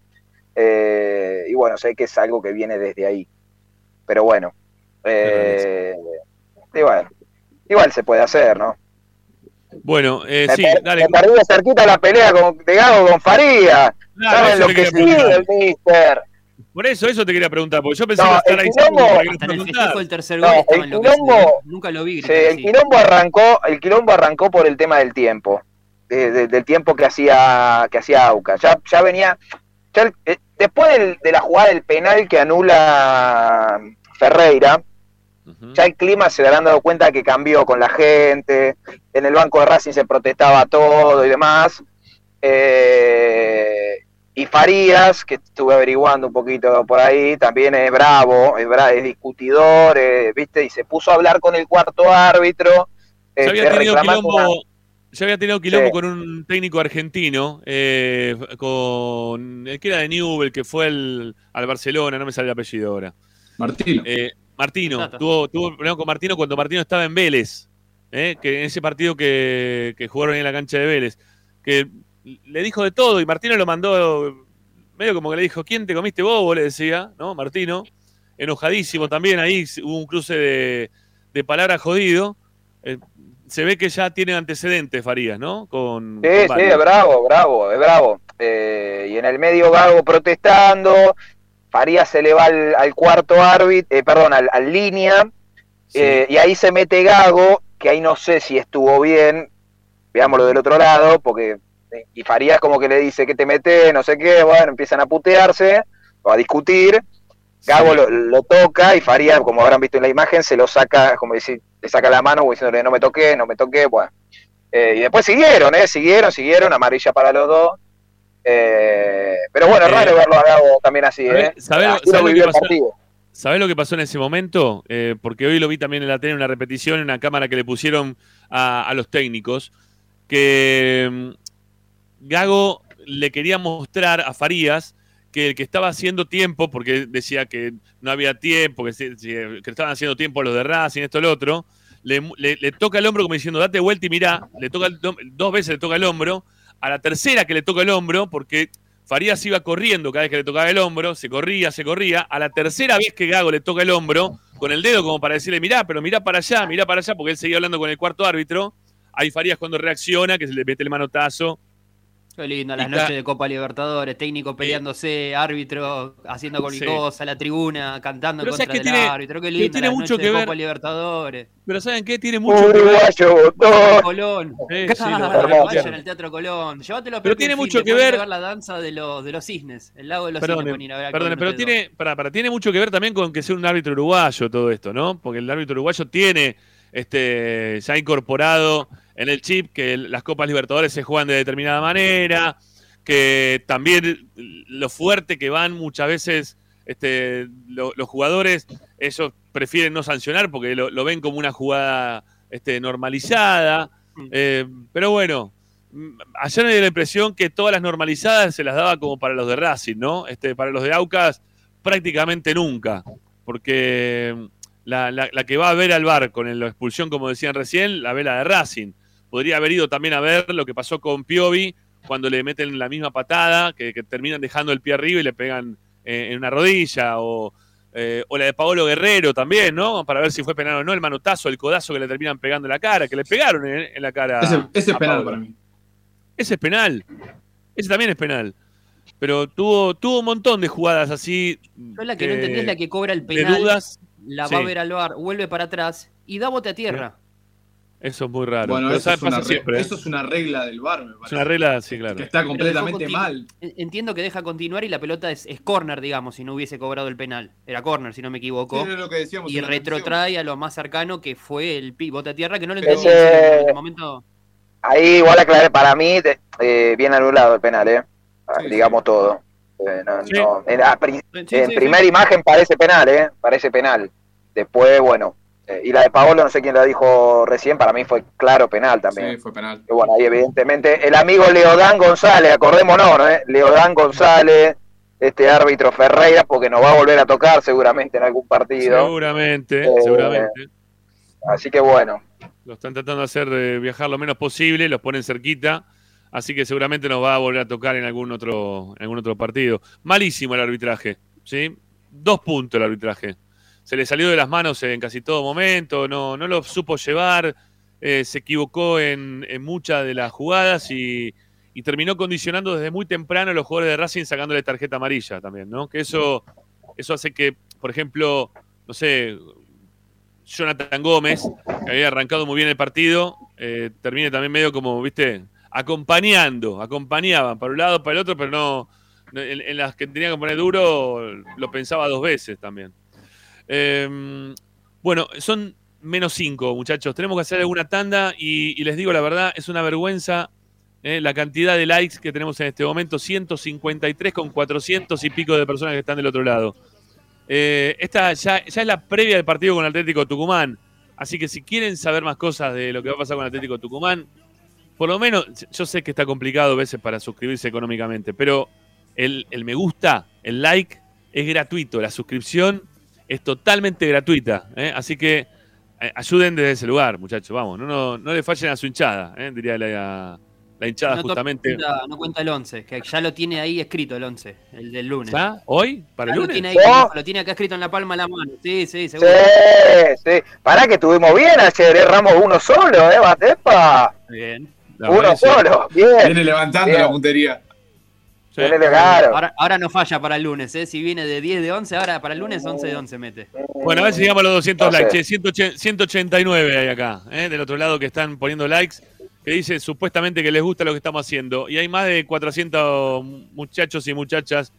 Eh, y bueno, sé que es algo que viene desde ahí. Pero bueno. eh, bueno, igual se puede hacer, ¿no? Bueno, eh, me, sí, per- dale. me perdí de cerquita la pelea con, de Gago con Faría. Claro, ¿Saben lo que sigue preguntar. el mister? Por eso, eso te quería preguntar, porque yo pensé No, que iba a estar el ahí Hasta en festejo del tercer No, gol estaba el enloquecido. quilombo- Nunca lo vi Sí, el quilombo arrancó, el quilombo arrancó por el tema del tiempo, de- de- del tiempo que hacía que hacía Auca. Ya, ya venía, ya el- eh, después del- de la jugada del penal que anula Ferreira, Ya el clima se habrán dado cuenta que cambió con la gente, en el banco de Racing se protestaba todo y demás. Eh, y Farías, que estuve averiguando un poquito por ahí, también es bravo, es, bra- es discutidor, eh, ¿viste? Y se puso a hablar con el cuarto árbitro. Ya eh, había tenido quilombo, una- ya había tenido quilombo Sí. con un técnico argentino, eh, con el que era de Newell, que fue el- al Barcelona, no me sale el apellido ahora. Martino. Martino, tuvo, tuvo problema con Martino cuando Martino estaba en Vélez, eh, que en ese partido que, que jugaron ahí en la cancha de Vélez, que le dijo de todo y Martino lo mandó, medio como que le dijo, ¿quién te comiste vos? Vos le decía, ¿no? Martino, enojadísimo también, ahí hubo un cruce de, de palabras jodido. Eh, se ve que ya tiene antecedentes Farías, ¿no? Con, Sí, con sí, es bravo, bravo, es bravo. Eh, y en el medio Gago protestando, Farías se le va al, al cuarto árbitro, eh, perdón, al, al línea, Sí. eh, y ahí se mete Gago, que ahí no sé si estuvo bien, veámoslo del otro lado, porque eh, y Farías como que le dice que te metes, no sé qué, bueno, empiezan a putearse o a discutir, Gago Sí. lo, lo toca y Farías, como habrán visto en la imagen, se lo saca, como decir, le saca la mano como diciéndole no me toqué, no me toqué, bueno. Eh, y después siguieron, ¿eh? Siguieron, siguieron, amarilla para los dos. Es Eh, raro verlo a Gago también así, ¿sabés- ¿eh? sabés- Así lo sabés lo que pasó? partido. ¿Sabés lo que pasó en ese momento? Eh, porque hoy lo vi también en la tele, en una repetición, en una cámara que le pusieron a, a los técnicos, que mm, Gago le quería mostrar a Farías que el que estaba haciendo tiempo, porque decía que no había tiempo, que, se- se- que estaban haciendo tiempo los de Racing, esto, lo otro, le, le- le toca el hombro como diciendo, date vuelta y mirá, le toca el- dos veces le toca el hombro, a la tercera que le toca el hombro, porque Farías iba corriendo cada vez que le tocaba el hombro, se corría, se corría. A la tercera vez que Gago le toca el hombro, con el dedo como para decirle, mirá, pero mirá para allá, mirá para allá, porque él seguía hablando con el cuarto árbitro. Ahí Farías cuando reacciona, que se le mete el manotazo. Qué lindo, las noches de Copa Libertadores, técnico peleándose, árbitro haciendo cualquier Sí. cosa, la tribuna, cantando Pero contra ¿sabes del qué tiene- árbitro, qué lindo, tiene las mucho noches que de ver- Copa Libertadores. Pero ¿saben qué? Tiene mucho que ver. Uruguayo. Colón. Sí, sí, lo- Claro, hermoso. vayan al Teatro Colón. Llévatelo a Pero tiene el mucho que ver- ver la danza de los, de los cisnes, el lago de los Perdone, cisnes. perdone, Colón pero tiene, para, para, tiene mucho que ver también con que sea un árbitro uruguayo todo esto, ¿no? Porque el árbitro uruguayo tiene este ya incorporado en el chip que las Copas Libertadores se juegan de determinada manera, que también lo fuerte que van muchas veces este, lo- los jugadores, ellos prefieren no sancionar porque lo, lo ven como una jugada este, normalizada. Mm. Eh, pero bueno, ayer me dio la impresión que todas las normalizadas se las daba como para los de Racing, ¿no? Este, para los de Aucas prácticamente nunca, porque la, la- la que va a ver al bar con la expulsión, como decían recién, la ve la de Racing. Podría haber ido también a ver lo que pasó con Piovi cuando le meten la misma patada, que, que terminan dejando el pie arriba y le pegan eh, en una rodilla, o, eh, o la de Paolo Guerrero también, ¿no? Para ver si fue penal o no, el manotazo, el codazo que le terminan pegando en la cara, que le pegaron en, en la cara. Ese, ese es penal Paolo. para mí. Ese es penal. Ese también es penal. Pero tuvo, tuvo un montón de jugadas así. Yo la que no eh, entendí es la que cobra el de penal, dudas. la Sí. va a ver al bar, vuelve para atrás y da bote a tierra. Eso es muy raro. Bueno, Pero eso es, una siempre. ¿eh? eso es una regla del bar, me Es parece. una regla, sí, claro. Que está completamente mal. Entiendo que deja continuar y la pelota es, es corner, digamos, si no hubiese cobrado el penal. Era corner, si no me equivoco. Sí, era lo que decíamos y retrotrae a lo más cercano que fue el pi- bote a tierra, que no lo Ese- entendí. En el momento. Ahí igual aclaré, para mí, de- eh, bien anulado el penal, ¿eh? Sí, Digamos todo. Eh, no- Sí. no, en la pri- Sí, en sí, primera sí. imagen parece penal, ¿eh? Parece penal. Después, bueno. Eh, y la de Paolo, no sé quién la dijo recién, para mí fue claro penal también. Sí, fue penal. Y bueno, ahí evidentemente el amigo Leodán González, acordémonos, ¿no? eh? Leodán González, este árbitro Ferreira, porque nos va a volver a tocar seguramente en algún partido. Seguramente, Eh, seguramente. Así que bueno, Lo están tratando de hacer eh, viajar lo menos posible, los ponen cerquita. Así que seguramente nos va a volver a tocar en algún otro, en algún otro partido. Malísimo el arbitraje, ¿sí? Dos puntos el arbitraje. Se le salió de las manos en casi todo momento, no, no lo supo llevar, eh, se equivocó en, muchas de las jugadas y, terminó condicionando desde muy temprano a los jugadores de Racing sacándole tarjeta amarilla también, ¿no? Que eso, eso hace que, por ejemplo, no sé, Jonathan Gómez, que había arrancado muy bien el partido, eh, termine también medio como, viste, acompañando, acompañaban para un lado, para el otro, pero no, no- en, en las que tenía que poner duro, lo pensaba dos veces también. Eh, bueno, son menos cinco, muchachos. Tenemos que hacer alguna tanda y, y les digo la verdad, es una vergüenza eh, la cantidad de likes que tenemos en este momento, 153 con 400 y pico de personas que están del otro lado. Eh, esta ya, ya es la previa del partido con Atlético Tucumán. Así que si quieren saber más cosas de lo que va a pasar con Atlético Tucumán, por lo menos, yo sé que está complicado a veces para suscribirse económicamente, pero el, el me gusta, el like es gratuito, la suscripción es totalmente gratuita. ¿eh? Así que eh, ayuden desde ese lugar, muchachos, vamos, no, no, no le fallen a su hinchada, ¿eh? diría la, la hinchada No, justamente. cuenta- no cuenta el 11, que ya lo tiene ahí escrito el 11, el del lunes. ¿Ya? ¿Hoy? ¿Para el lo lunes? tiene, ahí, Oh. lo tiene acá escrito en la palma de la mano. Sí, sí, sí, seguro. sí. Pará que estuvimos bien ayer, erramos uno solo, ¿eh? Batepa. Bien. La Uno sí. solo, bien. Viene levantando Bien. la puntería. Sí. Viene claro. Ahora, ahora no falla para el lunes, ¿eh? Si viene de 10 de 11, ahora para el lunes 11 de 11 mete. Bueno, a ver si llegamos a los 200 No sé. likes. Che, 180 189 hay acá, ¿eh? del otro lado que están poniendo likes, que dice supuestamente que les gusta lo que estamos haciendo. Y hay más de 400 muchachos y muchachas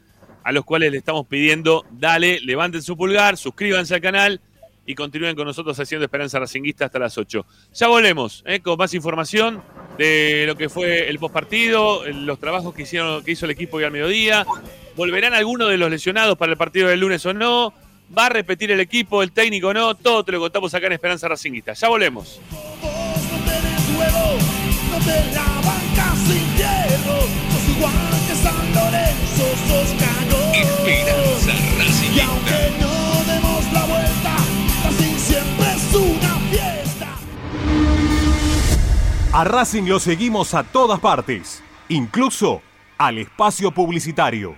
a los cuales le estamos pidiendo, dale, levanten su pulgar, suscríbanse al canal y continúen con nosotros haciendo Esperanza Racinguista hasta las 8. Ya volvemos ¿eh? con más información de lo que fue el postpartido, los trabajos que, hicieron, que hizo el equipo hoy al mediodía. ¿Volverán algunos de los lesionados para el partido del lunes o no? ¿Va a repetir el equipo, el técnico o no? Todo te lo contamos acá en Esperanza Racinguista. Ya volvemos. Vos no tenés huevo, no te la bancas sin hierro. Sos igual que San Lorenzo, sos cagón. Esperanza Y Racingista. aunque no A Racing lo seguimos a todas partes, incluso al espacio publicitario.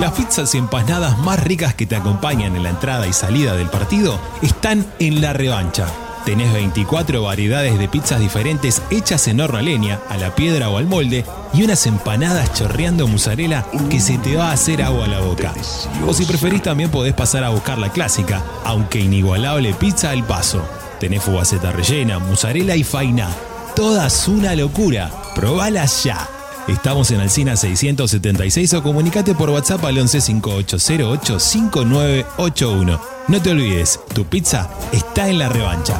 Las pizzas y empanadas más ricas que te acompañan en la entrada y salida del partido están en la revancha. Tenés 24 variedades de pizzas diferentes hechas en horno a leña, a la piedra o al molde y unas empanadas chorreando mozzarella que se te va a hacer agua a la boca. O si preferís también podés pasar a buscar la clásica, aunque inigualable pizza al paso. Tenés fugaceta rellena, mozzarella y faina. Todas una locura. Probalas ya. Estamos en Alcina 676 o comunicate por WhatsApp al 11 5808 5981. No te olvides, tu pizza está en la revancha.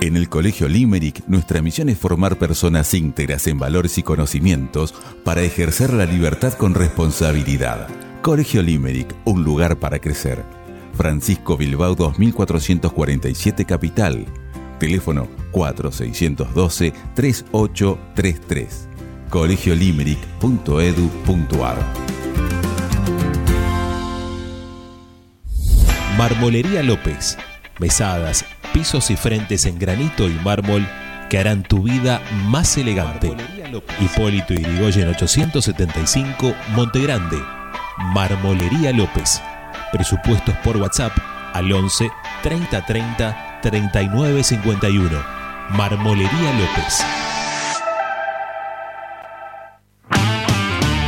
En el Colegio Limerick, nuestra misión es formar personas íntegras en valores y conocimientos para ejercer la libertad con responsabilidad. Colegio Limerick, un lugar para crecer. Francisco Bilbao 2447 Capital. Teléfono 4612-3833. colegiolimerick.edu.ar Marmolería López. Mesadas, pisos y frentes en granito y mármol que harán tu vida más elegante. Hipólito Irigoyen 875, Montegrande. Marmolería López. Presupuestos por WhatsApp al 11 30 30 39 51. Marmolería López.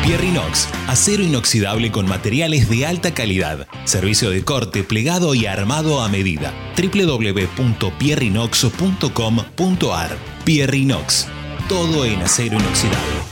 Pierrinox, acero inoxidable con materiales de alta calidad. Servicio de corte, plegado y armado a medida. www.pierrinox.com.ar Pierrinox, todo en acero inoxidable.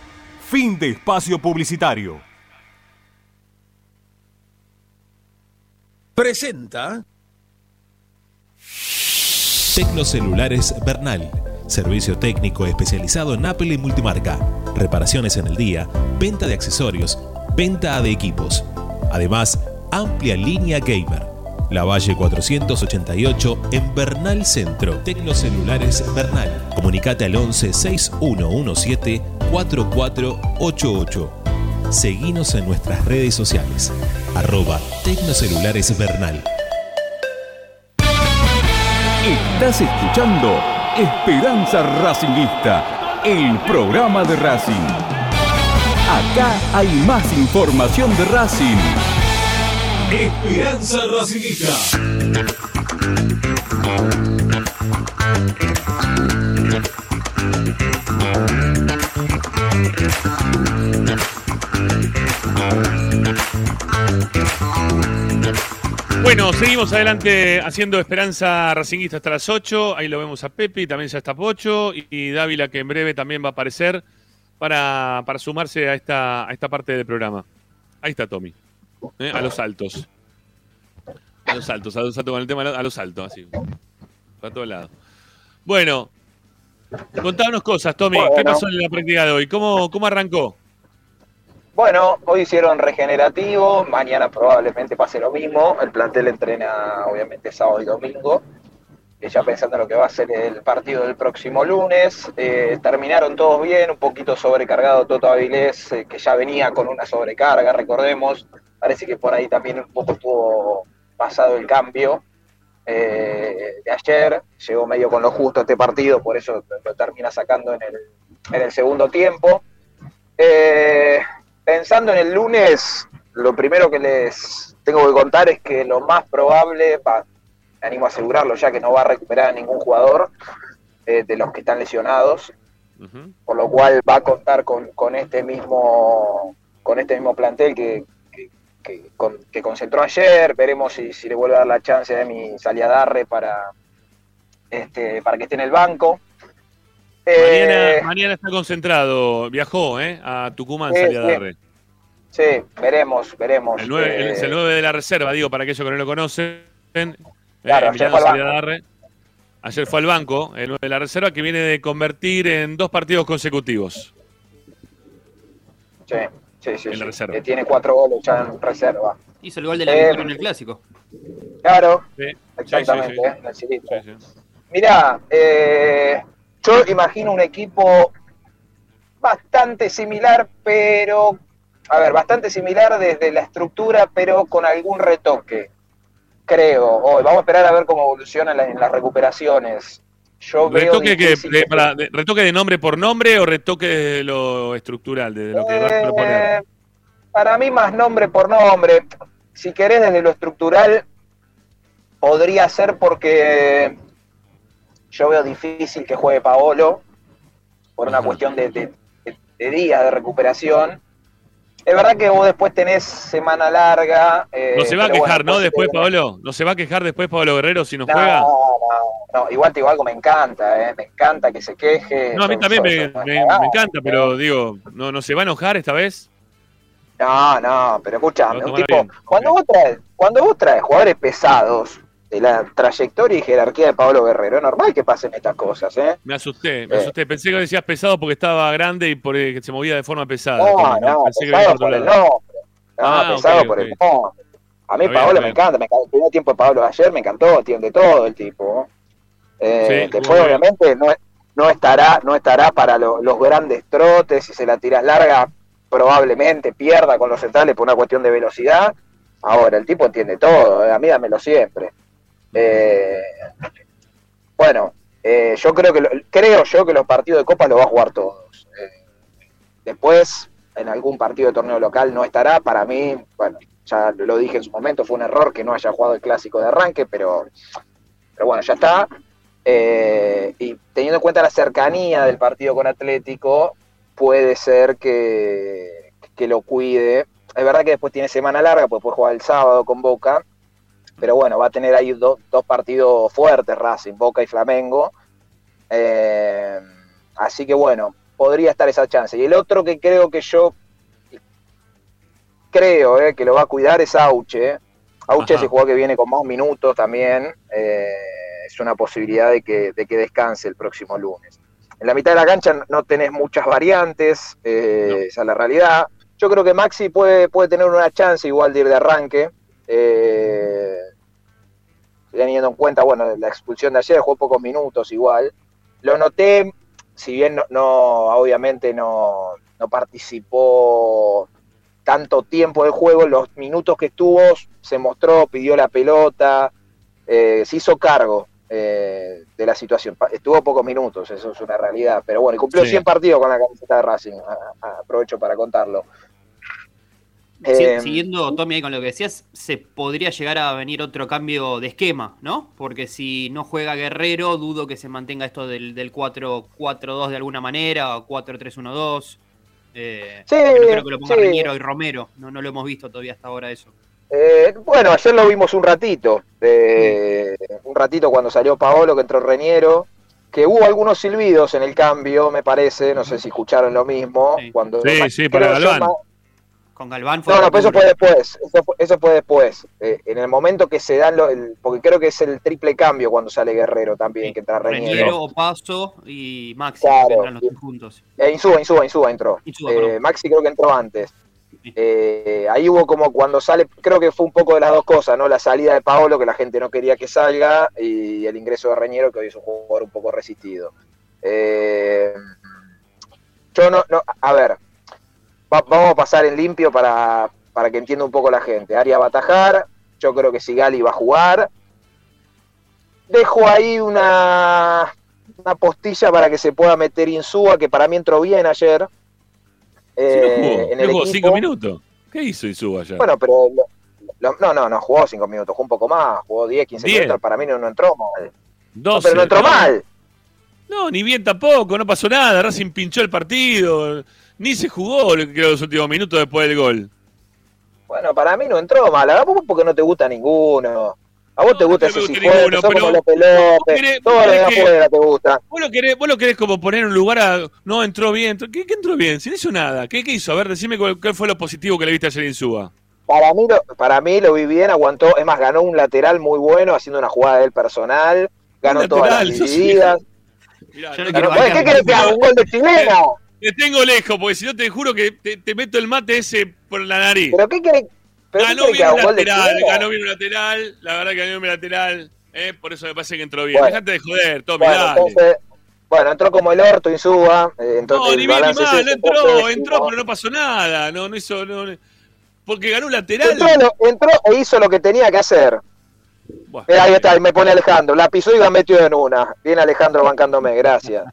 Fin de espacio publicitario. Presenta Tecnocelulares Bernal. Servicio técnico especializado en Apple y multimarca. Reparaciones en el día, venta de accesorios, venta de equipos. Además, amplia línea gamer. La Valle 488 en Bernal Centro. Tecnocelulares Bernal. Comunicate al 11 6117 4488. Seguinos en nuestras redes sociales. Arroba Tecnocelulares Bernal. Estás escuchando Esperanza Racingista, el programa de Racing. Acá hay más información de Racing. Esperanza Racingista. Bueno, seguimos adelante haciendo Esperanza Racinguista hasta las 8. Ahí lo vemos a Pepe, también ya está Pocho y, Dávila que en breve también va a aparecer para, para sumarse a esta, a esta parte del programa. Ahí está Tommy. ¿Eh? A los saltos. A los saltos, a los saltos con el tema, a los saltos, así. Para todos lados. Bueno, contanos cosas, Tommy. ¿Qué pasó en la práctica de hoy? ¿Cómo, cómo arrancó? Bueno, hoy hicieron regenerativo, mañana probablemente pase lo mismo. El plantel entrena obviamente sábado y domingo, eh, ya pensando en lo que va a ser el partido del próximo lunes. Eh, terminaron todos bien, un poquito sobrecargado Toto Avilés, eh, que ya venía con una sobrecarga, recordemos. Parece que por ahí también un poco estuvo pasado el cambio eh, de ayer. Llegó medio con lo justo este partido, por eso lo termina sacando en el, en el segundo tiempo. Eh, pensando en el lunes, lo primero que les tengo que contar es que lo más probable, me animo a asegurarlo ya que no va a recuperar a ningún jugador eh, de los que están lesionados, por lo cual va a contar con, con este mismo con este mismo plantel que, que, que con- que concentró ayer. Veremos si, si le vuelve a dar la chance a mi Saliadarre para, este, para que esté en el banco. Eh, Mañana, mañana está concentrado, viajó ¿eh? a Tucumán, salía sí. Veremos, veremos. El 9, Eh, es el 9 de la reserva, digo, para aquellos que no lo conocen. Eh, Claro, ayer fue. Ayer fue al banco, el 9 de la reserva, que viene de convertir en dos partidos consecutivos. Sí, sí, sí. En la sí. reserva. Eh, tiene cuatro goles ya en reserva. Hizo el gol de la Eh, victoria en el clásico. Claro, Sí, exactamente, sí, sí. eh. Mirá, eh, yo imagino un equipo bastante similar, pero, a ver, bastante similar desde la estructura, pero con algún retoque, creo. Hoy vamos a esperar a ver cómo evoluciona la- en las recuperaciones. Yo ¿Retoque, que, de, que- para- de- ¿Retoque de nombre por nombre o retoque de lo estructural, de lo que va a proponer? Para mí más nombre por nombre. Si querés desde lo estructural, podría ser porque yo veo difícil que juegue Paolo por una cuestión de días de recuperación. Es verdad que vos después tenés semana larga. eh, No se va a quejar, bueno, ¿no? Después, Pablo. ¿No se va a quejar después Pablo Guerrero si no, No, juega? no, no, igual te digo algo, me encanta, eh, me encanta que se queje. No, a mí también me, me- me encanta, pero digo, ¿no, ¿no se va a enojar esta vez? No, no, pero escúchame, un tipo, bien, cuando vos traes, cuando vos traes jugadores pesados de la trayectoria y jerarquía de Pablo Guerrero, es normal que pasen estas cosas, ¿eh? Me asusté, me Eh. asusté. Pensé que decías pesado porque estaba grande y porque se movía de forma pesada. No, no, pensé venía pesado por el nombre. No, Ah, pesado por el nombre. A mí Pablo me encanta, me encanta. El primer tiempo de Pablo ayer me encantó, tiene todo el tipo. Eh, Sí, después, obviamente, no, no estará, no estará para lo- los grandes trotes, si se la tiras larga, probablemente pierda con los centrales por una cuestión de velocidad. Ahora, el tipo entiende todo, eh, a mí dámelo siempre. Eh, bueno, eh, yo creo que creo yo que los partidos de Copa los va a jugar todos. Eh, después, en algún partido de torneo local no estará. Para mí, bueno, ya lo dije en su momento, fue un error que no haya jugado el clásico de arranque, pero, pero bueno, ya está. Y teniendo en cuenta la cercanía del partido con Atlético, puede ser que, que lo cuide. Es verdad que después tiene semana larga, pues puede jugar el sábado con Boca, pero bueno, va a tener ahí do- dos partidos fuertes, Racing, Boca y Flamengo. Eh, así que bueno, podría estar esa chance. Y el otro que creo que yo creo eh, que lo va a cuidar es Auche. Auche es el jugador que viene con más minutos también. eh, es una posibilidad de que, de que descanse el próximo lunes. En la mitad de la cancha no tenés muchas variantes, eh, esa es la realidad. Yo creo que Maxi puede, puede tener una chance igual de ir de arranque. Eh, teniendo en cuenta, bueno, la expulsión de ayer, jugó pocos minutos igual. Lo noté, si bien no, no- obviamente no, no participó tanto tiempo del juego, los minutos que estuvo se mostró, pidió la pelota, eh, se hizo cargo eh, de la situación. Estuvo pocos minutos, eso es una realidad. Pero bueno, y cumplió Sí. 100 partidos con la camiseta de Racing, aprovecho para contarlo. Eh, Siguiendo, Tommy, ahí con lo que decías, se podría llegar a venir otro cambio de esquema, ¿no? Porque si no juega Guerrero, dudo que se mantenga esto del, del 4-4-2 de alguna manera, o 4-3-1-2. Eh, Sí, no creo que lo ponga sí. Reñero y Romero, no, no lo hemos visto todavía hasta ahora eso. Eh, bueno, ayer lo vimos un ratito, eh, un ratito cuando salió Paolo, que entró Reñero, que hubo algunos silbidos en el cambio, me parece, no sé si escucharon lo mismo. Cuando, Sí, sí, para yo Galván. Con Galván fue No, no, pero eso fue después, eso fue, eso fue después. Eh, en el momento que se dan, lo- el- porque creo que es el triple cambio cuando sale Guerrero también, que entra Reñero. Reñero, Opaso y Maxi, Claro. los tres juntos. Eh, Insúa, Insúa, Insúa entró. Insúa, Eh. Maxi creo que entró antes. Eh, ahí hubo como cuando sale, creo que fue un poco de las dos cosas, ¿no? La salida de Paolo, que la gente no quería que salga, y el ingreso de Reñero, que hoy es un jugador un poco resistido. Eh, yo no, no, a ver, va- vamos a pasar en limpio para, para que entienda un poco la gente. Aria va a atajar, yo creo que Sigali va a jugar. Dejo ahí una, una postilla para que se pueda meter Insúa, que para mí entró bien ayer. Sí, no eh, jugó, en no el jugó cinco minutos. ¿Qué hizo Isuba ayer? Bueno, pero lo- lo- no, no, no jugó cinco minutos, jugó un poco más, jugó 10, 15 Diez. minutos, para mí no, no entró mal. No, 12. pero no entró mal. No, ni bien tampoco, no pasó nada. Racing pinchó el partido. Ni se jugó creo, los últimos minutos después del gol. Bueno, para mí no entró mal. A vos porque no te gusta ninguno. A vos te gusta no ese ninguno, sos pero como López vos López, querés- todo lo de afuera te gusta. Vos lo querés, vos lo querés como poner en un lugar a. No, entró bien. ¿Qué, qué entró bien? Si no hizo nada. ¿Qué, qué hizo? A ver, decime cuál, cuál fue lo positivo que le viste ayer en Suba. Para mí, lo, para mí lo vi bien, aguantó. Es más, ganó un lateral muy bueno haciendo una jugada de él personal. Ganó Un todas lateral, las divididas. Mirá, no no- ¿Qué querés que haga? ¿Un gol de chileno? Te tengo lejos, porque si no te juro que te, te meto el mate ese por la nariz. ¿Pero qué querés? ¿Pero qué ganó bien un ¿Un gol de lateral, ganó bien un lateral. La verdad que ganó bien un lateral. eh, por eso me parece que entró bien. Bueno. Dejate de joder, Tommy, Bueno, dale. entonces, bueno, entró como el orto Insúa. eh, entonces no, ni bien ni es mal, no entró, entró, pero no pasó nada. No, no hizo. No, porque ganó un lateral. Entró, entró e hizo lo que tenía que hacer. Buah. Mira, ahí está, y me pone Alejandro. La pisó y la metió en una. Bien Alejandro bancándome, gracias.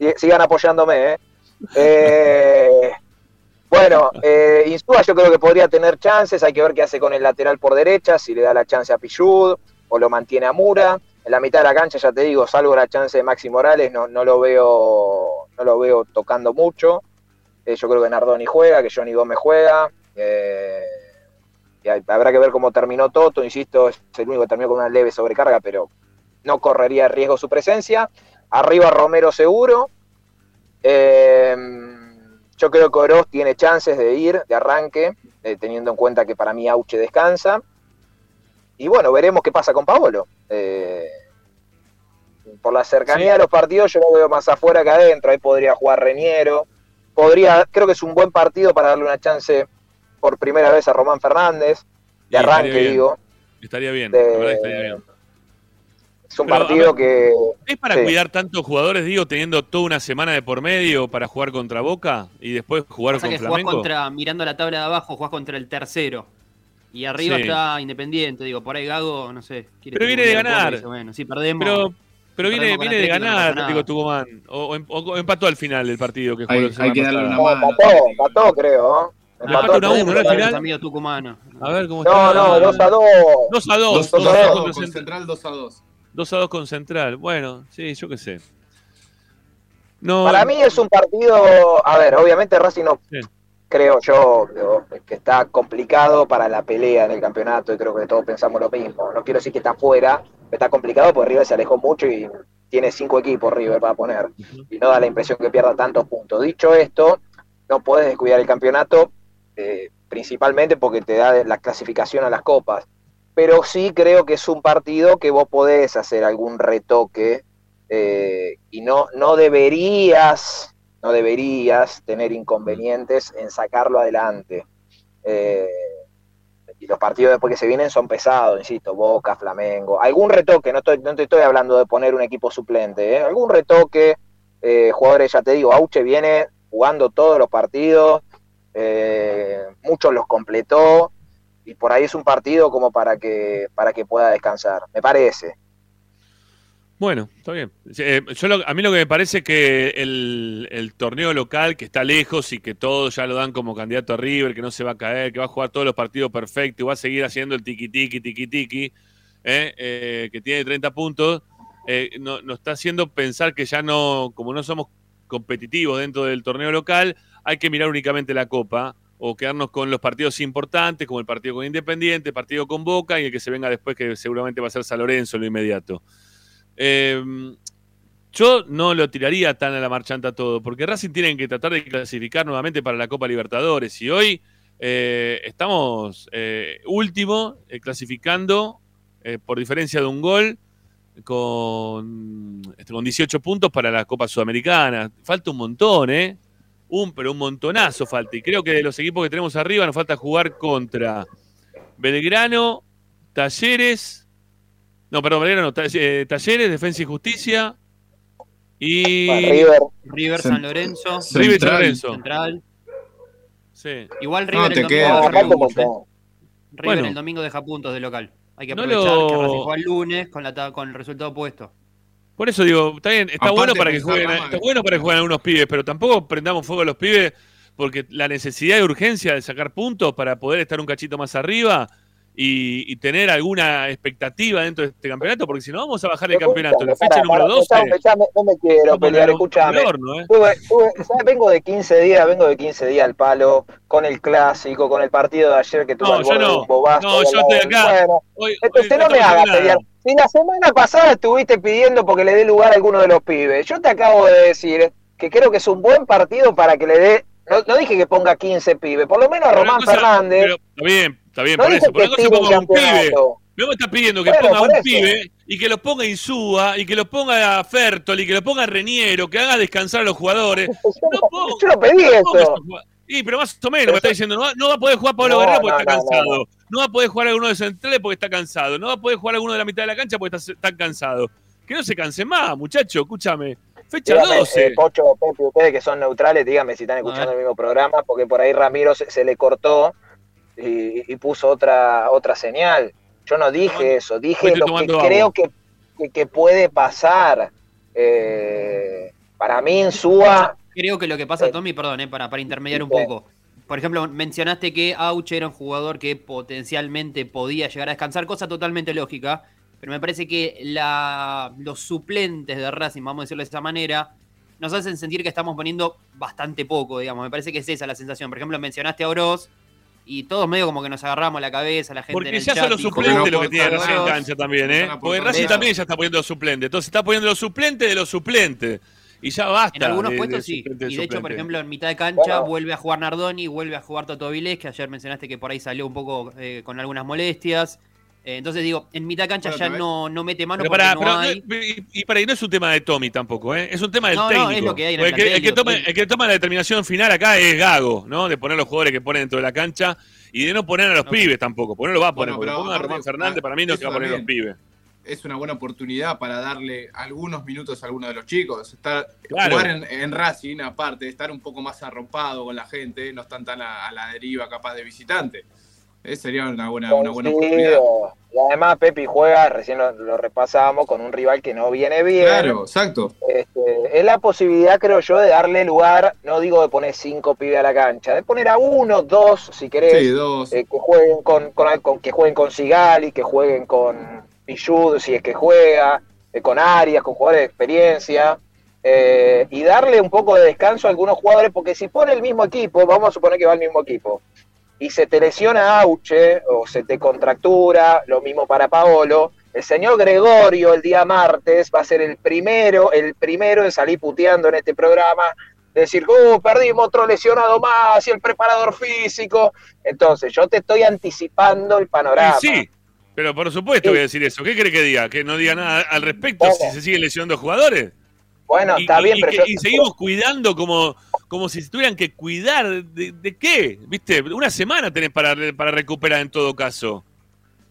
Y- Sigan apoyándome, ¿eh? Eh, bueno, eh, yo creo que podría tener chances. Hay que ver qué hace con el lateral por derecha, si le da la chance a Pichud o lo mantiene a Mura. En la mitad de la cancha, ya te digo, salvo la chance de Maxi Morales, no, no lo veo no lo veo tocando mucho. Eh, yo creo que Nardoni juega, que Johnny Gómez juega. Eh, y habrá que ver cómo terminó Toto, insisto, es el único que terminó con una leve sobrecarga, pero no correría riesgo su presencia. Arriba Romero seguro. Eh, yo creo que Oroz tiene chances de ir de arranque, eh, teniendo en cuenta que para mí Auche descansa. Y bueno, veremos qué pasa con Paolo. Eh, por la cercanía de los partidos, yo lo veo más afuera que adentro. Ahí podría jugar Reñero. Podría, creo que es un buen partido para darle una chance por primera vez a Román Fernández. De arranque, digo. Estaría bien, De- la verdad estaría bien. Es un Pero, partido ver, que. ¿Es para sí. cuidar tantos jugadores, digo, teniendo toda una semana de por medio para jugar contra Boca y después jugar Pasa con que jugás Flamengo? contra, mirando la tabla de abajo, jugás contra el tercero. Y arriba Sí. está Independiente, digo, por ahí Gago, no sé. quiere Pero viene de ganar. Bueno, sí, perdemos. Pero, pero viene, viene de no ganar Atlético nada. Tucumán. O, o o empató al final del partido que jugó Hay- hay que darle una No, mano. empató, empató, creo. ¿no? Empató Empató uno a uno, ¿no? al Los final. amigos tucumanos. A ver cómo No, está. no, 2 a 2. 2 a 2. 2 dos a a dos 2 contra con Cent- Central 2 a 2. 2 a 2 con Central. Bueno, sí, yo qué sé. No, Para mí es un partido. A ver, obviamente Racing no. Creo yo que está complicado para la pelea en el campeonato y creo que todos pensamos lo mismo. No quiero decir que está fuera, está complicado porque River se alejó mucho y tiene cinco equipos River para poner y no da la impresión que pierda tantos puntos. Dicho esto, no puedes descuidar el campeonato, eh, principalmente porque te da la clasificación a las copas. Pero sí creo que es un partido que vos podés hacer algún retoque eh, y no, no deberías, no deberías tener inconvenientes en sacarlo adelante. Eh, y los partidos después que se vienen son pesados, insisto, Boca, Flamengo. Algún retoque, no, estoy, no te estoy hablando de poner un equipo suplente, ¿eh? algún retoque, jugadores, ya te digo, Auche viene jugando todos los partidos, muchos los completó, y por ahí es un partido como para que, para que pueda descansar, me parece. Bueno, está bien. Eh, a mí lo que me parece es que el, torneo local, que está lejos y que todos ya lo dan como candidato a River, que no se va a caer, que va a jugar todos los partidos perfectos y va a seguir haciendo el tiki-tiki, tiki-tiki, eh, eh, que tiene 30 puntos, eh, no- nos está haciendo pensar que ya no, como no somos competitivos dentro del torneo local, hay que mirar únicamente la Copa o quedarnos con los partidos importantes, como el partido con Independiente, el partido con Boca y el que se venga después, que seguramente va a ser San Lorenzo en lo inmediato. Eh, yo no lo tiraría tan a la marchanta todo, porque Racing tienen que tratar de clasificar nuevamente para la Copa Libertadores. Y hoy eh, estamos eh, último, clasificando por diferencia de un gol con, este, con 18 puntos para la Copa Sudamericana. Falta un montón, ¿eh? Un, pero un montonazo falta. Y creo que de los equipos que tenemos arriba nos falta jugar contra Belgrano, Talleres. No, perdón, Belgrano, Ta- eh, Talleres, Defensa y Justicia. Y. River. River, Cent- San Lorenzo, River y San Central. Lorenzo. Central. Sí. Igual No, River te el domingo queda. No, puntos, ¿eh? River Bueno. el domingo deja puntos de local. Hay que No aprovechar lo- que Racing juega el lunes con, la, con el resultado opuesto. Por eso digo, está bien, está Aparte bueno para que jueguen, está bueno para que jueguen algunos pibes, pero tampoco prendamos fuego a los pibes porque la necesidad y urgencia de sacar puntos para poder estar un cachito más arriba y, y tener alguna expectativa dentro de este campeonato, porque si no vamos a bajar el campeonato en la fecha número pará, 12. escuchame, escuchame, no me quiero pelear, horno, ¿eh? Vengo de 15 días, vengo de 15 días al palo, con el clásico, con el partido de ayer que tuve No, yo no. bobazo No, yo estoy acá. Bueno, Hoy- entonces hoy no me hagas pelear. Si la semana pasada estuviste pidiendo porque le dé lugar a alguno de los pibes, yo te acabo de decir que creo que es un buen partido para que le dé. No, no dije que ponga 15 pibes, por lo menos a Román cosa- Fernández. pero bien, está bien, No por eso. Pero no se ponga un pibe. Luego está pidiendo que Bueno, ponga un eso. pibe y que lo ponga Insúa y que lo ponga a Fertoli y que lo ponga Reniero, que haga descansar a los jugadores. No ponga- Yo lo pedí no eso. Sí, pero más o menos me está diciendo, no va, no va a poder jugar Pablo Guerrero porque está cansado. no. Va a poder jugar alguno de centrales porque está cansado. No va a poder jugar alguno de la mitad de la cancha porque está, está cansado. Que no se canse más, muchacho, escúchame. Fecha Dígame, 12. eh, Pocho, Pepe, ustedes que son neutrales, díganme si están escuchando el mismo programa, porque por ahí Ramiro se, se le cortó y, y puso otra otra señal. Yo no dije eso, dije lo que creo que, que, que puede pasar. Eh, para mí, en Suba, Creo que lo que pasa, Tommy, perdón, eh, para, para intermediar un poco. Por ejemplo, mencionaste que Auche era un jugador que potencialmente podía llegar a descansar, cosa totalmente lógica, pero me parece que la, los suplentes de Racing, vamos a decirlo de esa manera, nos hacen sentir que estamos poniendo bastante poco, digamos. Me parece que es esa la sensación. Por ejemplo, mencionaste a Oroz y todos medio como que nos agarramos la cabeza, la gente en Porque el ya chat son los suplentes "No, lo que tiene Racing en Oroz". cancha también, ¿eh? Porque Racing también ya está poniendo los suplentes. Entonces está poniendo los suplentes de los suplentes. Y ya basta. En algunos de- puestos de sí. suplente Y de hecho, por ejemplo, en mitad de cancha Bueno. vuelve a jugar Nardoni, vuelve a jugar Toto Vilés, que ayer mencionaste que por ahí salió un poco eh, con algunas molestias. Eh, entonces digo, en mitad de cancha ya no, no mete mano Pero porque pará, no pero hay. y, y para ahí no es un tema de Tommy tampoco, ¿eh? Es un tema del No, no, técnico. es lo que hay en el que, el toma, el que toma la determinación final acá es Gago, ¿no? De poner los jugadores que ponen dentro de la cancha y de no poner a los pibes tampoco, porque no lo va a poner. Bueno, porque a Román Fernández, para mí no se va a poner los también. pibes. es una buena oportunidad para darle algunos minutos a alguno de los chicos. Estar, Claro. Jugar en, en Racing, aparte, estar un poco más arropado con la gente, no están tan a, a la deriva capaz de visitante. Eh, sería una buena, una buena oportunidad. Y además Pepe juega, recién lo, lo repasamos, con un rival que no viene bien. Claro, exacto. Este, es la posibilidad, creo yo, de darle lugar, no digo de poner cinco pibes a la cancha, de poner a uno, dos, si querés, Sí, dos. eh, que jueguen con, con- con- que jueguen con Sigali, que jueguen con Pichud, si es que juega, eh, con Arias, con jugadores de experiencia, eh, y darle un poco de descanso a algunos jugadores, porque si pone el mismo equipo, vamos a suponer que va el mismo equipo, y se te lesiona Auche o se te contractura, lo mismo para Paolo, el señor Gregorio el día martes va a ser el primero, el primero en salir puteando en este programa, de decir, uh, perdimos otro lesionado más y el preparador físico. Entonces, yo te estoy anticipando el panorama. Y sí, pero por supuesto voy a decir eso. ¿Qué cree que diga? ¿Que no diga nada al respecto si se siguen lesionando jugadores? Bueno, Y- está bien, y pero yo- y seguimos cuidando como, como si se tuvieran que cuidar de, de qué, ¿viste? Una semana tenés para, para recuperar en todo caso.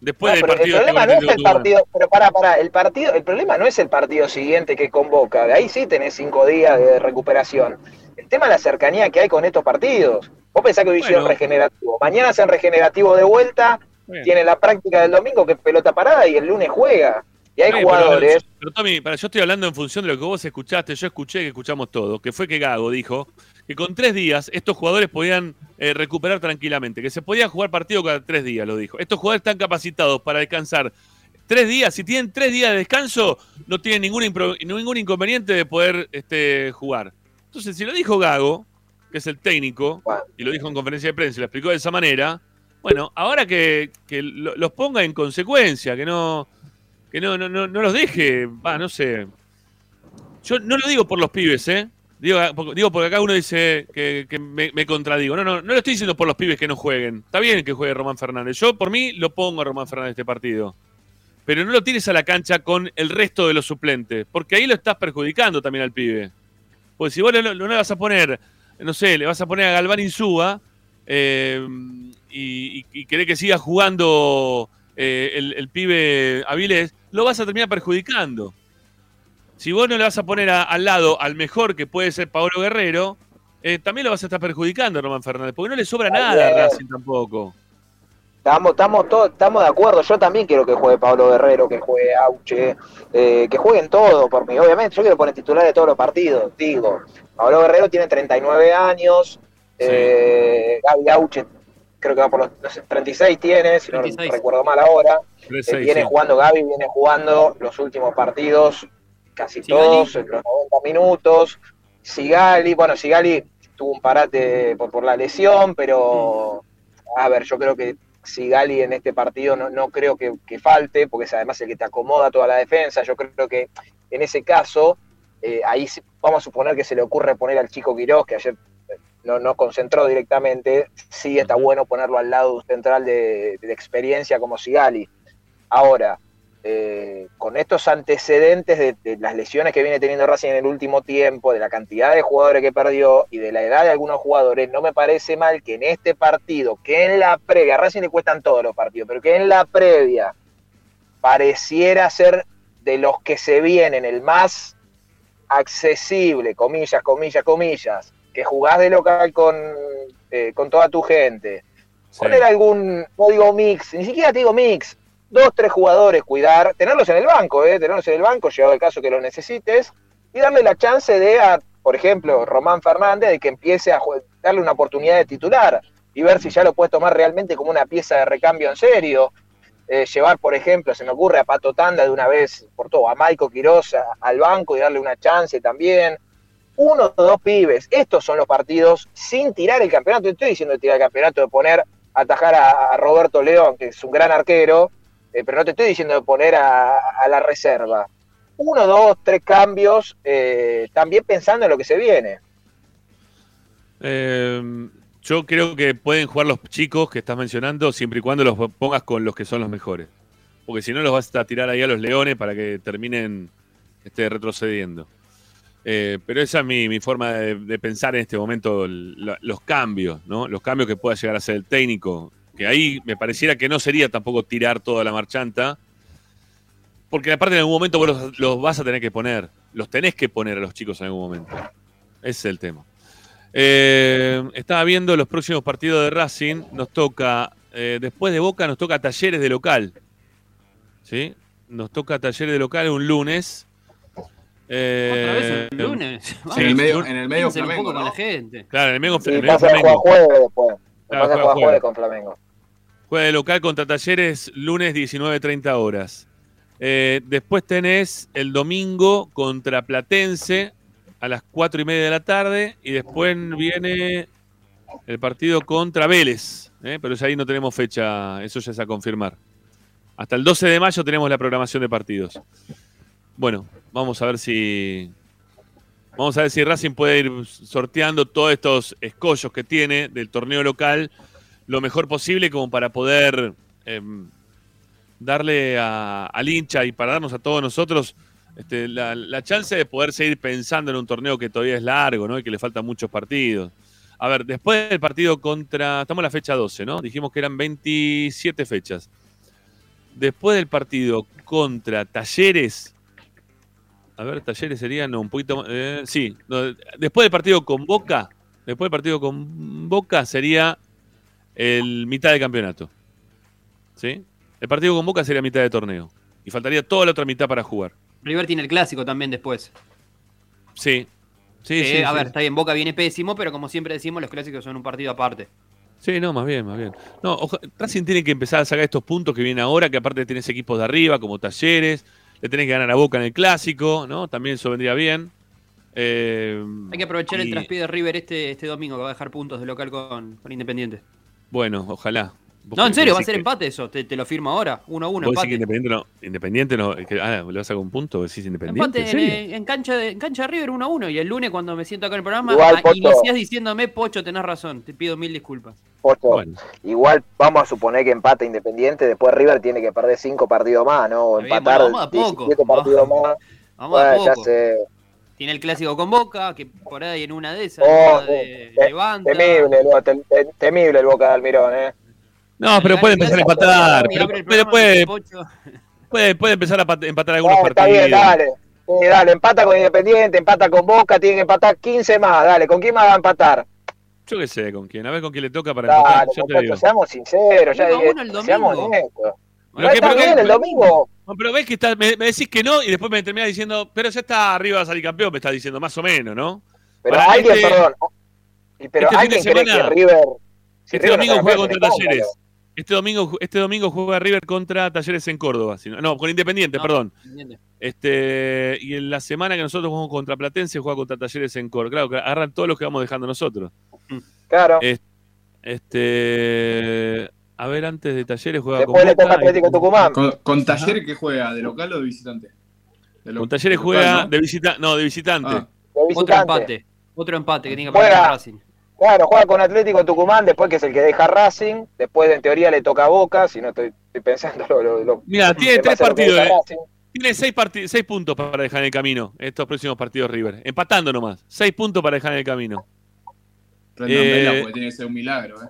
Después No, del pero el partido. problema no es el partido, pero para, para, el partido, el problema no es el partido siguiente que convoca, ahí sí tenés cinco días de recuperación. El tema es la cercanía que hay con estos partidos. Vos pensás que hoy hicieron Bueno. regenerativo, mañana hacen regenerativo de vuelta, Bien. tiene la práctica del domingo que es pelota parada y el lunes juega. Y hay jugadores, pero, pero, Tommy, para, yo estoy hablando en función de lo que vos escuchaste, yo escuché que escuchamos todos, que fue que Gago dijo que con tres días estos jugadores podían eh, recuperar tranquilamente, que se podía jugar partido cada tres días, lo dijo. Estos jugadores están capacitados para descansar tres días, si tienen tres días de descanso, no tienen ningún, ningún inconveniente de poder este, jugar. Entonces, si lo dijo Gago, que es el técnico, y lo dijo en conferencia de prensa y lo explicó de esa manera, bueno, ahora que, que lo- los ponga en consecuencia, que no que no, no, no, no los deje, va, no sé. Yo no lo digo por los pibes, ¿eh? Digo, porque- digo porque acá uno dice que, me, contradigo. No, no, no lo estoy diciendo por los pibes que no jueguen. Está bien que juegue Román Fernández. Yo, por mí, lo pongo a Román Fernández este partido. Pero no lo tires a la cancha con el resto de los suplentes, porque ahí lo estás perjudicando también al pibe. Pues si vos no, no vas a poner, no sé, le vas a poner a Galván Insúa eh, y, y, y querés que siga jugando eh, el, el pibe Avilés, lo vas a terminar perjudicando. Si vos no le vas a poner a- al lado al mejor que puede ser Paolo Guerrero, eh, también lo vas a estar perjudicando Román Fernández, porque no le sobra nada a. Racing tampoco. estamos, estamos, todos, estamos de acuerdo. Yo también quiero que juegue Pablo Guerrero, que juegue Auche, eh, que jueguen todo por mí. Obviamente, yo quiero poner titular de todos los partidos. Digo, Pablo Guerrero tiene 39 años, eh, Gaby Auche creo que va por los no sé, 36 tiene, si 36. no recuerdo mal ahora. Eh, 36, viene sí. jugando Gaby, viene jugando los últimos partidos, casi Sigali. todos, en los 90 minutos. Sigali, bueno, Sigali tuvo un parate por, por la lesión, pero a ver, yo creo que Sigali en este partido no, no creo que, que falte, porque es además el que te acomoda toda la defensa. Yo creo que en ese caso, eh, ahí se- vamos a suponer que se le ocurre poner al chico Quirós, que ayer no, no concentró directamente, sí está bueno ponerlo al lado de un central de, de experiencia como Sigali. Ahora, eh, con estos antecedentes de, de las lesiones que viene teniendo Racing en el último tiempo, de la cantidad de jugadores que perdió y de la edad de algunos jugadores, no me parece mal que en este partido, que en la previa, a Racing le cuestan todos los partidos, pero que en la previa pareciera ser de los que se vienen el más accesible, comillas, comillas, comillas, que jugás de local con, eh, con toda tu gente. Poner algún, no digo mix, ni siquiera te digo mix, dos, tres jugadores, cuidar, tenerlos en el banco, eh, tenerlos en el banco, llegado el caso que lo necesites, y darle la chance de, a, por ejemplo, Román Fernández, de que empiece a darle una oportunidad de titular y ver si ya lo puedes tomar realmente como una pieza de recambio en serio. Eh, llevar, por ejemplo, se me ocurre a Pato Tanda de una vez por todo, a Maico Quiroz al banco y darle una chance también. Uno o dos pibes. Estos son los partidos sin tirar el campeonato. Estoy diciendo de tirar el campeonato, de poner, atajar a, a Roberto León, que es un gran arquero, eh, pero no te estoy diciendo de poner a, a la reserva. Uno, dos, tres cambios, eh, también pensando en lo que se viene. Eh, yo creo que pueden jugar los chicos que estás mencionando siempre y cuando los pongas con los que son los mejores. Porque si no los vas a tirar ahí a los leones para que terminen este, retrocediendo. Eh, pero esa es mi, forma de, pensar en este momento, los cambios, ¿no? Los cambios que pueda llegar a ser el técnico. Que ahí me pareciera que no sería tampoco tirar toda la marchanta. Porque aparte en algún momento vos los, los vas a tener que poner. Los tenés que poner a los chicos en algún momento. Ese es el tema. Eh, estaba viendo los próximos partidos de Racing. Nos toca, eh, después de Boca, nos toca Talleres de local. ¿Sí? Nos toca Talleres de local un lunes. Eh, Otra vez el lunes. sí, en el medio, lunes. en el medio Flamengo, con la gente. Claro, en el medio, el jugar Flamengo. jueves después. Claro, pasa a juega jueves. jueves con Flamengo. Juega de local contra Talleres lunes 19.30 horas. Eh, después tenés el domingo contra Platense a las 4 y media de la tarde. Y después viene el partido contra Vélez. ¿eh? Pero ya ahí no tenemos fecha, eso ya es a confirmar. Hasta el 12 de mayo tenemos la programación de partidos. Bueno, vamos a ver si. Vamos a ver si Racing puede ir sorteando todos estos escollos que tiene del torneo local lo mejor posible como para poder em, darle a- al hincha y para darnos a todos nosotros este, la, la chance de poder seguir pensando en un torneo que todavía es largo ¿no? y que le faltan muchos partidos. A ver, después del partido contra... Estamos en la fecha 12, ¿no? Dijimos que eran 27 fechas. Después del partido contra Talleres... A ver, Talleres serían no, un poquito más... eh, sí, no, después del partido con Boca... Después del partido con Boca sería el mitad de campeonato. ¿Sí? El partido con Boca sería mitad de torneo. Y faltaría toda la otra mitad para jugar. River tiene el clásico también después. Sí. Sí, Que, sí, a sí. ver, está bien, Boca viene pésimo, pero como siempre decimos, los clásicos son un partido aparte. Sí, no, más bien, más bien. No, Racing tiene que empezar a sacar estos puntos que vienen ahora, que aparte tenés equipos de arriba, como Talleres, le tenés que ganar a Boca en el clásico, ¿no? También eso vendría bien. Eh, Hay que aprovechar el traspié de River este, este domingo, que va a dejar puntos de local con, con Independiente. Bueno, ojalá. ¿Vos No, en serio, va a ser que- empate eso, te, te lo firmo ahora, 1-1 ¿Vos decís empate. que Independiente no? Independiente no. que- ah, ¿le vas a sacar un punto? ¿Decís Independiente? Empate ¿En en, serio? en cancha de, en cancha de River 1-1 y el lunes cuando me siento acá en el programa Igual, ah, iniciás diciéndome, Pocho, tenés razón, te pido mil disculpas. Pocho, igual vamos a suponer que empata Independiente, después River tiene que perder cinco partidos más, ¿no? O bien, empatar bueno, vamos a poco. 17 partidos más. Vamos a ya poco. sé. Tiene el clásico con Boca, que por ahí en una de esas Oh, de- te- levanta. temible, el, tem- tem- temible el Boca de Almirón, ¿eh? No, pero puede empezar a empatar. Pero, puede, puede, puede empezar a pat- empatar algunos No, está partidos. bien, dale. Sí, dale, empata con Independiente, empata con Boca, tiene que empatar 15 más, dale. ¿Con quién más va a empatar? Yo qué sé con quién. A ver con quién le toca para Dale, empatar. Yo te Pocho, digo. seamos sinceros, ya domingo. seamos honestos. Pero No qué- está pero bien el domingo. No, pero ves que está, me, me decís que no y después me terminás diciendo, pero ya está arriba a salir campeón, me estás diciendo más o menos, ¿no? Pero Para alguien, este- perdón. y Pero este fin de alguien cree semana- que River, Si Este River domingo juega contra Talleres. Este domingo, este domingo juega River contra Talleres en Córdoba. si no- con Independiente, No, perdón. Independiente. Este, y en la semana que nosotros jugamos contra Platense, juega contra Talleres en Córdoba. Claro, que agarran todos los que vamos dejando nosotros. Claro. Es- Este, a ver, antes de Talleres juega Después con le toca Boca y- Atlético Tucumán. Con, con Talleres que juega, ¿de local o de visitante? De lo- Con Talleres de juega ¿no? de visita, no, de visitante. Ah. De Otro visitante. empate. Otro empate que tiene que pagar Juega. Racing. Claro, juega con Atlético Tucumán, después que es el que deja Racing, después en teoría le toca a Boca, si no estoy, estoy pensando lo, lo- lo- Mira, tiene en tres partidos, eh. Tiene seis, seis puntos para dejar en el camino estos próximos partidos River. Empatando nomás. Seis puntos para dejar en el camino. Eh, vela porque tiene que ser un milagro, ¿eh?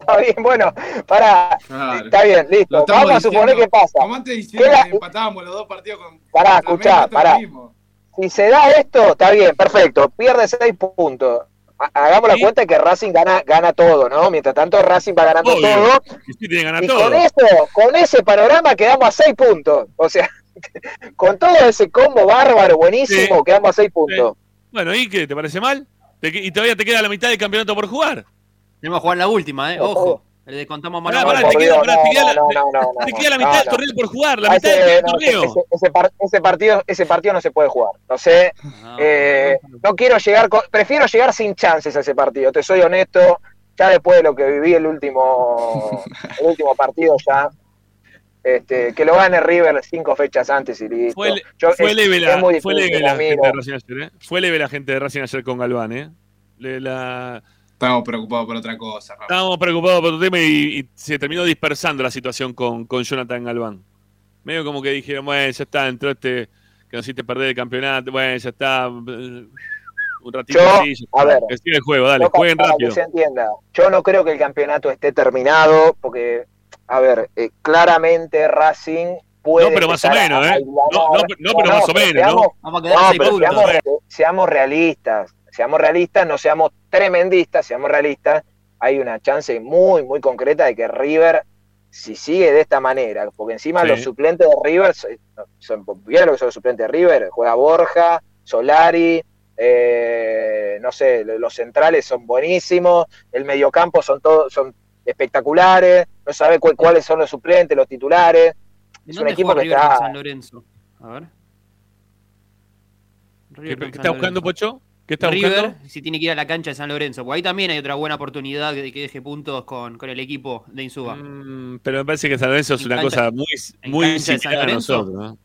Está bien, bueno, para, Claro. está bien, listo. Vamos a suponer que pasa. Como antes diciendo que empatábamos los dos partidos con. Pará, escuchá, pará. Si se da esto, está bien, perfecto. Pierde seis puntos. Ha- Hagamos la Sí. cuenta que Racing gana, gana todo, ¿no? Mientras tanto, Racing va ganando Obvio. todo. Sí, tiene que ganar Y todo. con eso, con ese panorama quedamos a seis puntos. O sea, con todo ese combo bárbaro, buenísimo, Sí. quedamos a seis puntos. Bueno, ¿y qué? ¿Te parece mal? ¿Te que- y todavía te queda la mitad del campeonato por jugar. Tenemos que jugar la última, ¿eh? Ojo. Le descontamos mano Pará, te queda, pará, te queda la, no, no, no, te no, queda la no, mitad no. del torneo por jugar, la Ah, mitad ese- del no, torneo. ese, ese par- ese partido, ese partido no se puede jugar. No sé. eh, no quiero llegar, con- prefiero llegar sin chances a ese partido. Te soy honesto. Ya después de lo que viví el último, el último partido, ya. Este, que lo gane River cinco fechas antes y listo. Fue, Yo- fue es- leve la, muy fue difícil, leve la gente de Racing ayer, ¿eh? Fue leve la gente de Racing ayer con Galván, ¿eh? Le- la- Estamos preocupados por otra cosa, Rafa. Estábamos preocupados por otro tema y, y se terminó dispersando la situación con, con Jonathan Galván. Medio como que dijeron, bueno, ya está, entró este que nos hiciste perder el campeonato, bueno, ya está. eh, Un ratito Yo, así, ya a ver. que el juego, dale, No, jueguen para rápido. que se entienda. Yo no creo que el campeonato esté terminado, porque, a ver, eh, claramente Racing puede. No, pero más o menos, ¿eh? No, no, no, pero más o menos, ¿no? Vamos a quedar No, seis pero puntos. seamos, seamos realistas, seamos realistas, no seamos tremendistas, seamos realistas. Hay una chance muy, muy concreta de que River, si sigue de esta manera, porque encima Sí. los suplentes de River, son, son- ¿vieron lo que son los suplentes de River? Juega Borja, Solari, eh, no sé, los centrales son buenísimos, el mediocampo son todos, son espectaculares, no sabe cu- cuáles son los suplentes, los titulares. ¿En Es un equipo juega que River está, San Lorenzo? A ver. ¿Qué, qué está buscando. Pocho? ¿Qué está River, buscando? si tiene que ir a la cancha de San Lorenzo, porque ahí también hay otra buena oportunidad de que deje puntos con, con el equipo de Insuba. Mm, pero me parece que San Lorenzo es una cancha- cosa muy, muy San similar a Lorenzo. nosotros. ¿no?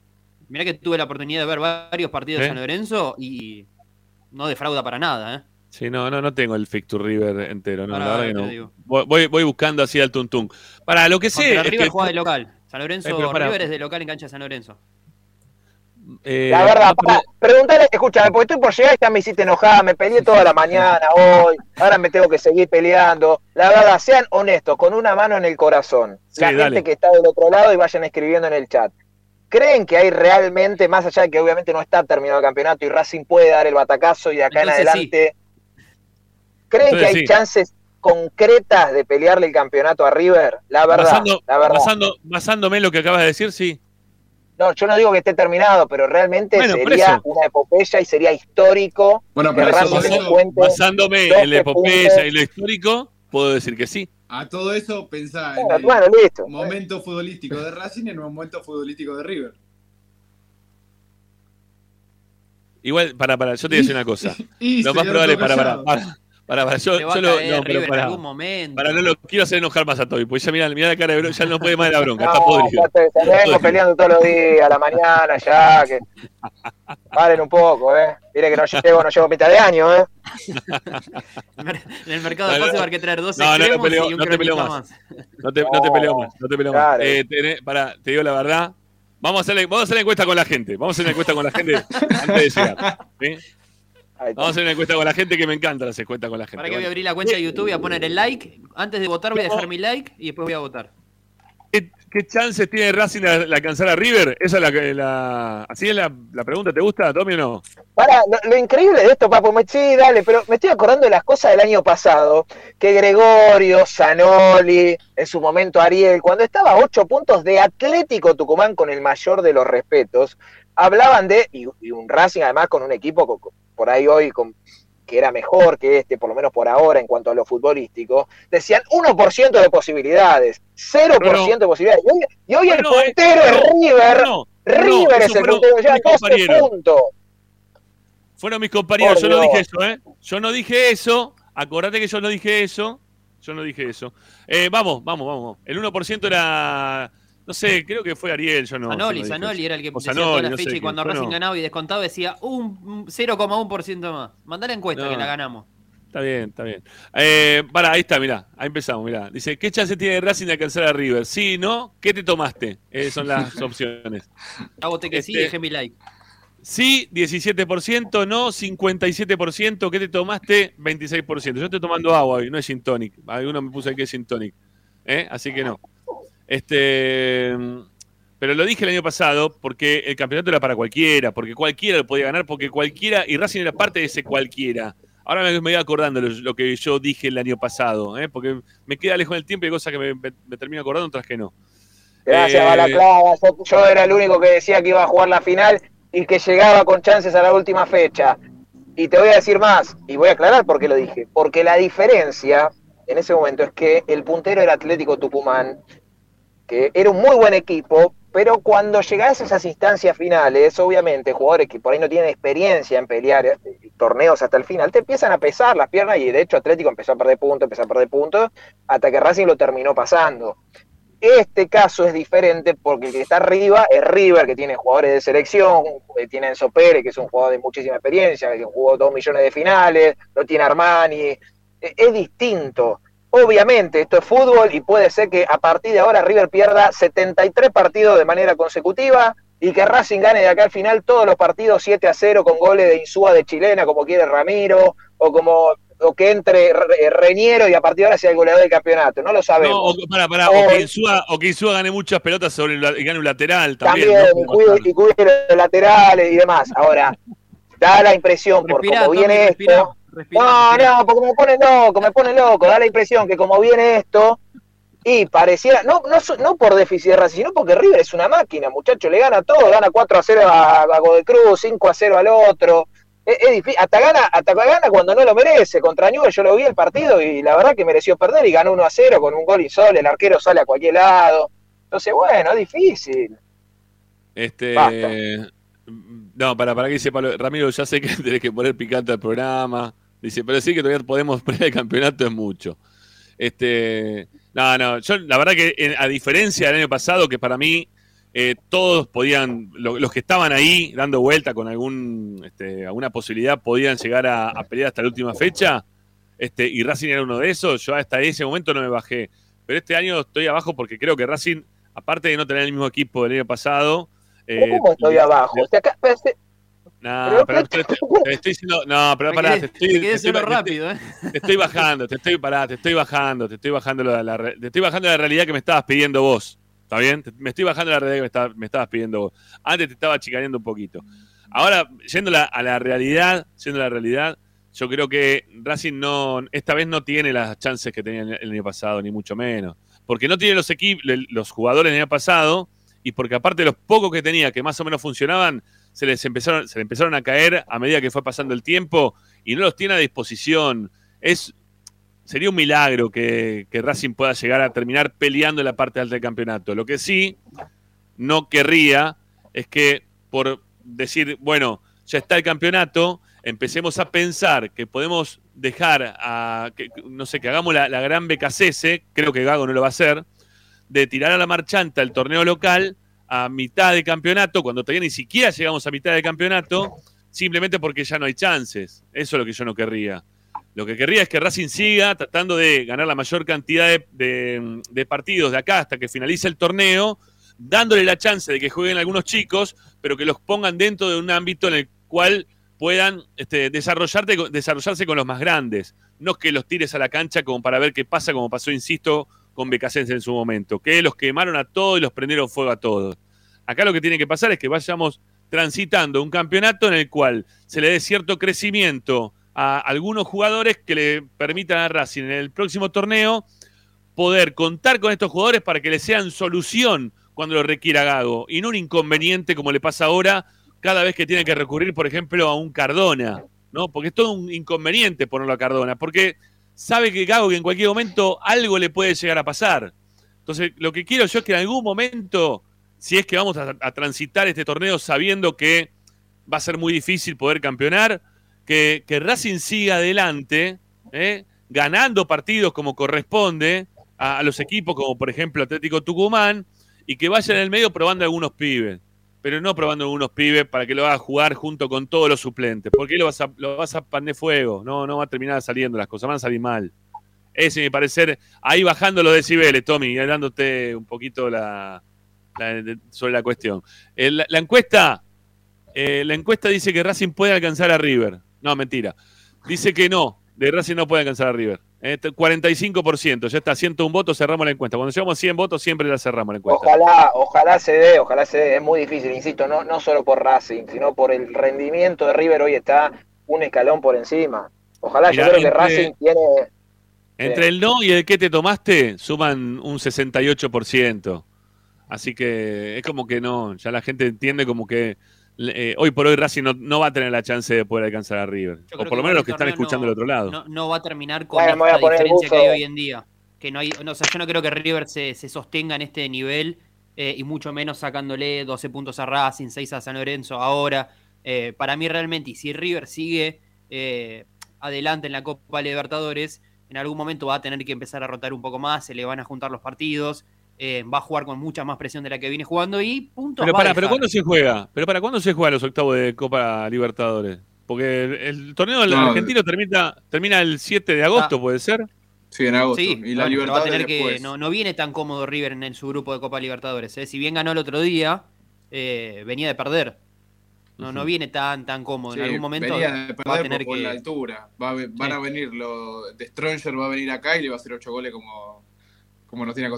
Mirá que tuve la oportunidad de ver varios partidos de ¿Eh? San Lorenzo y no defrauda para nada, ¿eh? Sí, no, no, no tengo el Fixture River entero, no, Pará, la verdad que no. Voy, voy, buscando así al tuntún. Para lo que sé. River que- juega de local. San Lorenzo, Eh. River es de local en cancha de San Lorenzo. Eh, La verdad, no, pero- pa, preguntale, escúchame, porque estoy por llegar y ya me hiciste enojada, me peleé toda la mañana hoy, ahora me tengo que seguir peleando. La verdad, sean honestos, con una mano en el corazón. Sí, la gente que está del otro lado y vayan escribiendo en el chat. ¿Creen que hay realmente, más allá de que obviamente no está terminado el campeonato y Racing puede dar el batacazo y de acá Entonces en adelante, ¿creen Entonces que hay sí. chances concretas de pelearle el campeonato a River? La verdad, basando- la verdad. basando- basándome en lo que acabas de decir, sí. No, yo no digo que esté terminado, pero realmente Bueno, sería una epopeya y sería histórico Bueno, pero eso- encuentre Basándome 12 en la epopeya puntos. y lo histórico, puedo decir que sí. A todo eso pensá en Bueno, el bueno, listo. momento futbolístico de Racing y en el momento futbolístico de River. Igual, para, para, yo te voy a decir una cosa. Y Lo más probable, para, para, para, para, para, yo, lo, no, pero para, algún momento. para, no lo quiero hacer enojar más a Toby, porque ya mira, mira la cara de bronca, ya no puede más de la bronca, está No, podrido. ya te, te vengo peleando todos los días, a la mañana, ya, que paren un poco, ¿eh? Mire que no llego, no llego a mitad de año, ¿eh? En el mercado de pases va a que traer dos no, no te peleo- y un no te peleo más. No te, no te peleo más, no te peleo Claro. más. Eh, tenés- pará, te digo la verdad. Vamos a, hacer, vamos a hacer la encuesta con la gente. Vamos a hacer una encuesta con la gente antes de llegar. ¿sí? Vamos a hacer una encuesta con la gente que me encantan las encuestas con la gente. Para que voy a abrir la cuenta de YouTube y a poner el like. Antes de votar voy a dejar mi like y después voy a votar. ¿Qué, qué chances tiene Racing de, de alcanzar a River? Esa es la, así es la, la pregunta. ¿Te gusta, Tommy, o no? Para, lo, lo increíble de esto, Papo, me, sí, dale, pero me estoy acordando de las cosas del año pasado, que Gregorio, Zanoli, en su momento Ariel, cuando estaba a ocho puntos de Atlético Tucumán con el mayor de los respetos, hablaban de, y, y un Racing además con un equipo co- co- por ahí hoy con- que era mejor que este, por lo menos por ahora en cuanto a lo futbolístico, decían 1% de posibilidades, 0% de posibilidades. Y hoy, y hoy el eh, puntero es River. River es el puntero, ya mis 12 compañeros. puntos. Fueron mis compañeros, yo no dije eso, ¿eh? Yo no dije eso. Acordate que yo no dije eso. Yo no dije eso. Eh, vamos, vamos, vamos. El 1% era. No sé, creo que fue Ariel, yo no. Zanoli eso. era el que O decía Zanoli, toda la no fecha y cuando Racing no. ganaba y descontaba decía un un 0,1% más. Mandá la encuesta No. que la ganamos. Está bien, está bien. Eh, para, ahí está, mirá. Ahí empezamos, mirá. Dice, ¿qué chance tiene Racing de alcanzar a River? Sí, ¿no? ¿Qué te tomaste? Esas son las opciones. A voté que sí, Este- dejé mi like. Sí, 17%, no, 57%. ¿Qué te tomaste? 26%. Yo estoy tomando agua hoy, no es gin tonic. Alguno me puso que es gin tonic. ¿Eh? Así que no. Este, pero lo dije el año pasado porque el campeonato era para cualquiera, porque cualquiera lo podía ganar, porque cualquiera, y Racing era parte de ese cualquiera. Ahora me, me voy acordando lo, lo que yo dije el año pasado, ¿eh? porque me queda lejos del tiempo y hay cosas que me, me- me termino acordando, otras que no. Gracias, Eh, Balaclava. Yo, yo era el único que decía que iba a jugar la final y que llegaba con chances a la última fecha. Y te voy a decir más, y voy a aclarar por qué lo dije. Porque la diferencia en ese momento es que el puntero era Atlético Tucumán, que era un muy buen equipo, pero cuando llegás a esas instancias finales, obviamente, jugadores que por ahí no tienen experiencia en pelear eh, torneos hasta el final, te empiezan a pesar las piernas y de hecho Atlético empezó a perder puntos, empezó a perder puntos, hasta que Racing lo terminó pasando. Este caso es diferente porque el que está arriba es River, que tiene jugadores de selección, eh, tiene Enzo Pérez, que es un jugador de muchísima experiencia, que jugó dos millones de finales, lo tiene Armani, eh, es distinto. Obviamente, esto es fútbol y puede ser que a partir de ahora River pierda 73 partidos de manera consecutiva y que Racing gane de acá al final todos los partidos 7 a 0 con goles de Insúa de chilena, como quiere Ramiro, o como o que entre Re- Reñero y a partir de ahora sea el goleador del campeonato. No lo sabemos. No, o, para, para, o, que Insúa, o que Insúa gane muchas pelotas sobre el, y gane un lateral también. también, ¿no? y, cuide, y cuide los laterales y demás. Ahora, da la impresión, por Respirá, como Tommy, viene respirá, esto. No, no, porque me pone loco, me pone loco. Da la impresión que como viene esto, y pareciera, no, no, so- no por déficit de raza, sino porque River es una máquina, muchacho, le gana todo, gana 4 a 0 a, a Godoy Cruz, 5 a 0 al otro. Es, es difícil, hasta gana, hasta gana cuando no lo merece. Contra Newell's yo lo vi el partido y la verdad que mereció perder y ganó 1 a 0 con un gol y sol, el arquero sale a cualquier lado. Entonces, bueno, es difícil. Este. Basta. No, para, para que dice Pablo. Ramiro, ya sé que tenés que poner picante al programa. Dice, pero sí que todavía podemos poner el campeonato es mucho. Este. No, no, yo la verdad que a diferencia del año pasado, que para mí eh, todos podían, lo- los que estaban ahí dando vuelta con algún, este, alguna posibilidad, podían llegar a, a pelear hasta la última fecha. Este, y Racing era uno de esos. Yo hasta ese momento no me bajé. Pero este año estoy abajo porque creo que Racing, aparte de no tener el mismo equipo del año pasado. ¿Pero eh, ¿Cómo estoy abajo? O sea, acá- no, Pero- te, te- te estoy diciendo. No, pero pará, te estoy, te estoy- rápido, ¿eh? te estoy bajando, te estoy, pará, te estoy bajando, te estoy bajando la, la te estoy bajando la realidad que me estabas pidiendo vos. ¿Está bien? Me estoy bajando la realidad que me, estaba- me estabas pidiendo vos. Antes te estaba chicaneando un poquito. Ahora, yendo la- a la realidad, yendo a la realidad, yo creo que Racing no, esta vez no tiene las chances que tenía el, el año pasado, ni mucho menos. Porque no tiene los equipos, los jugadores del año pasado, y porque aparte de los pocos que tenía, que más o menos funcionaban, se les empezaron, se le empezaron a caer a medida que fue pasando el tiempo y no los tiene a disposición. Es, sería un milagro que, que Racing pueda llegar a terminar peleando en la parte alta del campeonato. Lo que sí no querría es que por decir, bueno, ya está el campeonato, empecemos a pensar que podemos dejar a, que, no sé, que hagamos la, la gran BKCS, creo que Gago no lo va a hacer, de tirar a la marchanta el torneo local a mitad de campeonato, cuando todavía ni siquiera llegamos a mitad de campeonato, simplemente porque ya no hay chances. Eso es lo que yo no querría. Lo que querría es que Racing siga tratando de ganar la mayor cantidad de, partidos de acá hasta que finalice el torneo, dándole la chance de que jueguen algunos chicos, pero que los pongan dentro de un ámbito en el cual puedan este, desarrollarse con los más grandes. No que los tires a la cancha como para ver qué pasa, como pasó, insisto, con Becacense en su momento, que los quemaron a todos y los prendieron fuego a todos. Acá lo que tiene que pasar es que vayamos transitando un campeonato en el cual se le dé cierto crecimiento a algunos jugadores que le permitan a Racing en el próximo torneo poder contar con estos jugadores para que le sean solución cuando lo requiera Gago y no un inconveniente como le pasa ahora cada vez que tiene que recurrir, por ejemplo, a un Cardona. ¿no? Porque es todo un inconveniente ponerlo a Cardona, porque sabe que Gago que en cualquier momento algo le puede llegar a pasar. Entonces, lo que quiero yo es que en algún momento, si es que vamos a, transitar este torneo sabiendo que va a ser muy difícil poder campeonar, que, que Racing siga adelante, ¿eh? ganando partidos como corresponde a los equipos, como por ejemplo Atlético Tucumán, y que vaya en el medio probando algunos pibes pero no probando algunos pibes para que lo haga jugar junto con todos los suplentes. Porque lo vas a, lo vas a pander fuego. No, no va a terminar saliendo las cosas, van a salir mal. Ese, mi parecer, ahí bajando los decibeles, Tommy, y dándote un poquito la, la- de- sobre la cuestión. Eh, la, la encuesta, eh, la encuesta dice que Racing puede alcanzar a River. No, mentira. Dice que no, de Racing no puede alcanzar a River. Eh, 45%, ya está, 101 votos, cerramos la encuesta. Cuando llegamos a 100 votos, siempre la cerramos la encuesta. Ojalá, ojalá se dé, ojalá se dé. Es muy difícil, insisto, no, no solo por Racing, sino por el rendimiento de River hoy está un escalón por encima. Ojalá, Mirá, yo creo que Racing tiene. Entre el no y el que te tomaste, suman un 68%. Así que es como que no, ya la gente entiende como que eh, hoy por hoy Racing no, no va a tener la chance de poder alcanzar a River. O por lo menos los que están escuchando no- del otro lado. No, no va a terminar con Bueno, me voy a esta poner el diferencia que hay hoy en día. Que no hay, no, o sea, yo no creo que River se, se sostenga en este nivel eh, y mucho menos sacándole 12 puntos a Racing, 6 a San Lorenzo ahora. Eh, para mí realmente, y si River sigue eh, adelante en la Copa Libertadores, en algún momento va a tener que empezar a rotar un poco más, se le van a juntar los partidos, eh, va a jugar con mucha más presión de la que viene jugando y puntos Pero para, pero. ¿cuándo se juega? Pero para cuándo se juega los octavos de Copa Libertadores? Porque el, el torneo del No, argentino termina, termina el 7 de agosto, Ah. ¿puede ser? Sí, en agosto. Sí, y la bueno, va a tener que no, no viene tan cómodo River en, el- su grupo de Copa Libertadores. ¿eh? Si bien ganó el otro día, eh, venía de perder. No, no viene tan tan cómodo. Sí, en algún momento venía de va a perder tener por, que la altura. Va van Sí. a venir los de Stronger va a venir acá y le va a hacer ocho goles como, como nos tiene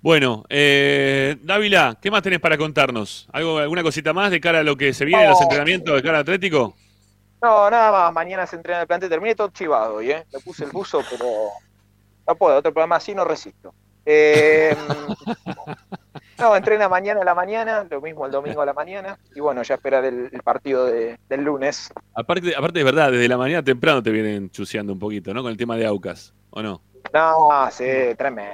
Bueno, eh, Dávila, ¿qué más tenés para contarnos? ¿Algo, ¿Alguna cosita más de cara a lo que se viene en los entrenamientos de cara al Atlético? No, nada más. Mañana se entrena el plantel. Terminé todo chivado hoy, ¿eh? Me puse el buzo, pero no puedo. Otro programa así no resisto. Eh, no, entrena mañana a la mañana, lo mismo el domingo a la mañana. Y bueno, ya esperar el, el partido de- del lunes. Aparte, aparte es verdad, desde la mañana temprano te vienen chuceando un poquito, ¿no? Con el tema de Aucas, ¿o no? No, sí, tremendo.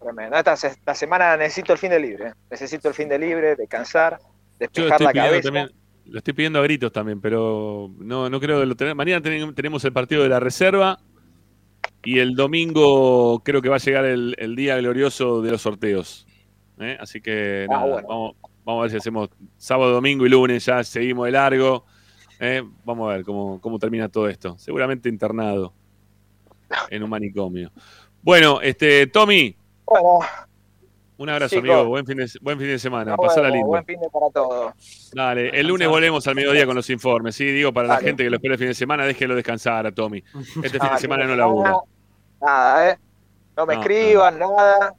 tremendo. Esta, se- esta semana necesito el fin de libre. ¿eh? Necesito el fin de libre, descansar, despejar la cabeza. también, lo estoy pidiendo a gritos también, pero no, no creo que lo tener. Mañana ten- tenemos el partido de la reserva y el domingo creo que va a llegar el, el día glorioso de los sorteos. ¿eh? Así que Ah, nada, bueno. vamos, vamos a ver si hacemos sábado, domingo y lunes, ya seguimos de largo. ¿eh? Vamos a ver cómo, cómo termina todo esto. Seguramente internado en un manicomio. Bueno, este Tommy, Bueno, un abrazo, Chicos. amigo. Buen fin de, buen fin de semana. vemos. lindo. buen fin de para todos. Dale, el lunes volvemos al mediodía con los informes. Sí, digo, para la gente que lo espera el fin de semana, déjelo descansar a Tommy. Este fin Ah, de semana fin no labura. Nada, ¿eh? No me No, escriban, nada.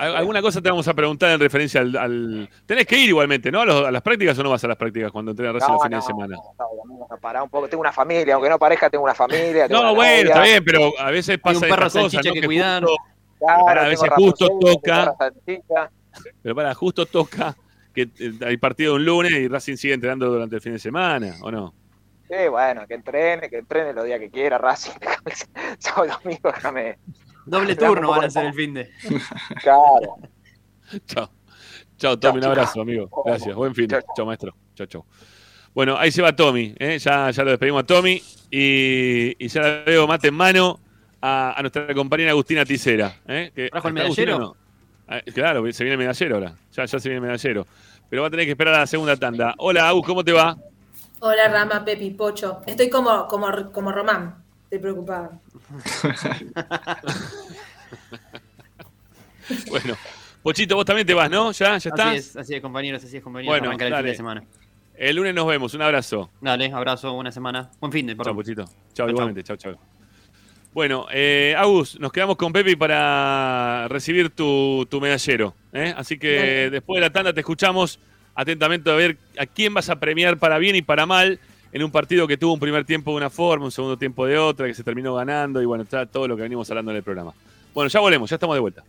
Al- Alguna cosa te vamos a preguntar en referencia al. al- Tenés que ir igualmente, ¿no? A, los- a las prácticas o no vas a las prácticas cuando entrenas recién No, los fines no, de semana. no, a parar un poco. Tengo una familia, aunque no parezca, tengo una familia. tengo No, una bueno, novia. está bien, pero a veces pasa un perro estas cosas, ¿no? que cuidar. justo- Claro, pará, a tengo veces justo toca. pero para, justo toca que eh, hay partido un lunes y Racing sigue entrenando durante el fin de semana, ¿o no? Sí, bueno, que entrene, que entrene los días que quiera, Racing. Sábado y domingo, déjame. Doble turno van a hacer el fin de. Claro. Chao. Chao, Tommy, un abrazo, amigo. Gracias, buen fin. Chao, maestro. Chao, chao. Bueno, ahí se va Tommy, ¿eh? ya, ya lo despedimos a Tommy y, y ya la veo mate en mano a, a nuestra compañera Agustina Ticera. ¿eh? Que- ¿Trajo el ¿está Agustina medallero? no? Ah, claro, se viene el medallero ahora. Ya, ya se viene el medallero. Pero va a tener que esperar a la segunda tanda. Hola, Agus, ¿cómo te va? Hola Rama, Pepi, Pocho. Estoy como, como, como Román. Estoy preocupada. Bueno, Pochito, vos también te vas, ¿no? ¿Ya? ¿Ya estás? Así es, así es, compañeros, así es, compañeros. Bueno, Arrancar el fin dale. de semana. El lunes nos vemos. Un abrazo. Dale, abrazo, buena semana. Buen fin de, Chao, perdón. Pochito. Chao, Chao, igualmente. Chao, chao. Bueno, eh, Agus, nos quedamos con Pepi para recibir tu, tu medallero. ¿eh? Así que Dale. después de la tanda te escuchamos atentamente a ver a quién vas a premiar para bien y para mal en un partido que tuvo un primer tiempo de una forma, un segundo tiempo de otra, que se terminó ganando y bueno, está todo lo que venimos hablando en el programa. Bueno, ya volvemos, ya estamos de vuelta.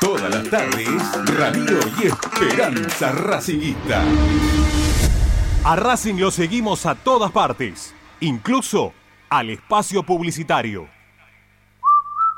Todas las tardes, Ramiro y Esperanza Racingista. A Racing lo seguimos a todas partes, incluso al espacio publicitario.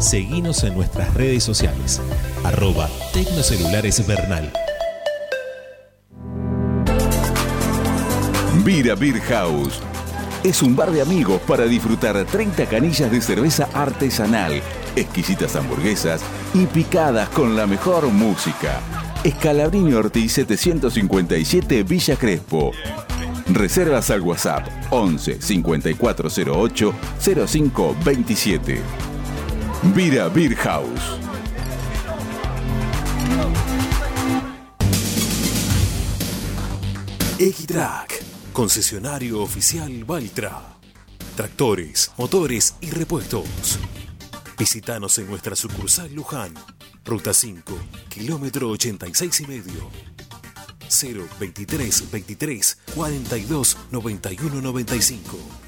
Seguinos en nuestras redes sociales. Arroba Tecnocelulares Bernal. Vira Beer House. Es un bar de amigos para disfrutar 30 canillas de cerveza artesanal, exquisitas hamburguesas y picadas con la mejor música. Escalabrini Ortiz 757 Villa Crespo. Reservas al WhatsApp 11 5408 0527. Vira Beer House. Equitrack, concesionario oficial Valtra. Tractores, motores y repuestos. Visítanos en nuestra sucursal Luján, ruta 5, kilómetro 86 y medio. 023 23 42 91 95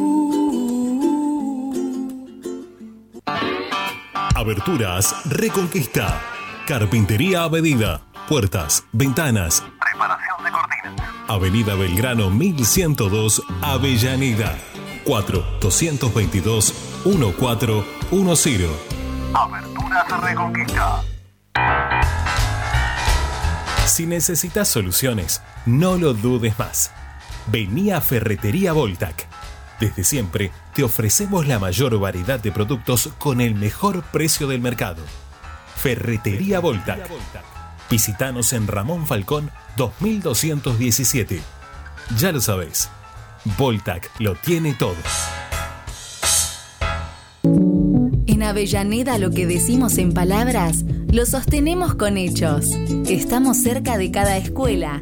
Aberturas Reconquista. Carpintería a medida. Puertas, ventanas. Preparación de cortinas. Avenida Belgrano 1102, Avellaneda. 4 222 1410. Aberturas Reconquista. Si necesitas soluciones, no lo dudes más. Vení a Ferretería Voltac. Desde siempre te ofrecemos la mayor variedad de productos con el mejor precio del mercado. Ferretería Voltac. Visítanos en Ramón Falcón 2217. Ya lo sabés, Voltac lo tiene todo. En Avellaneda lo que decimos en palabras, lo sostenemos con hechos. Estamos cerca de cada escuela,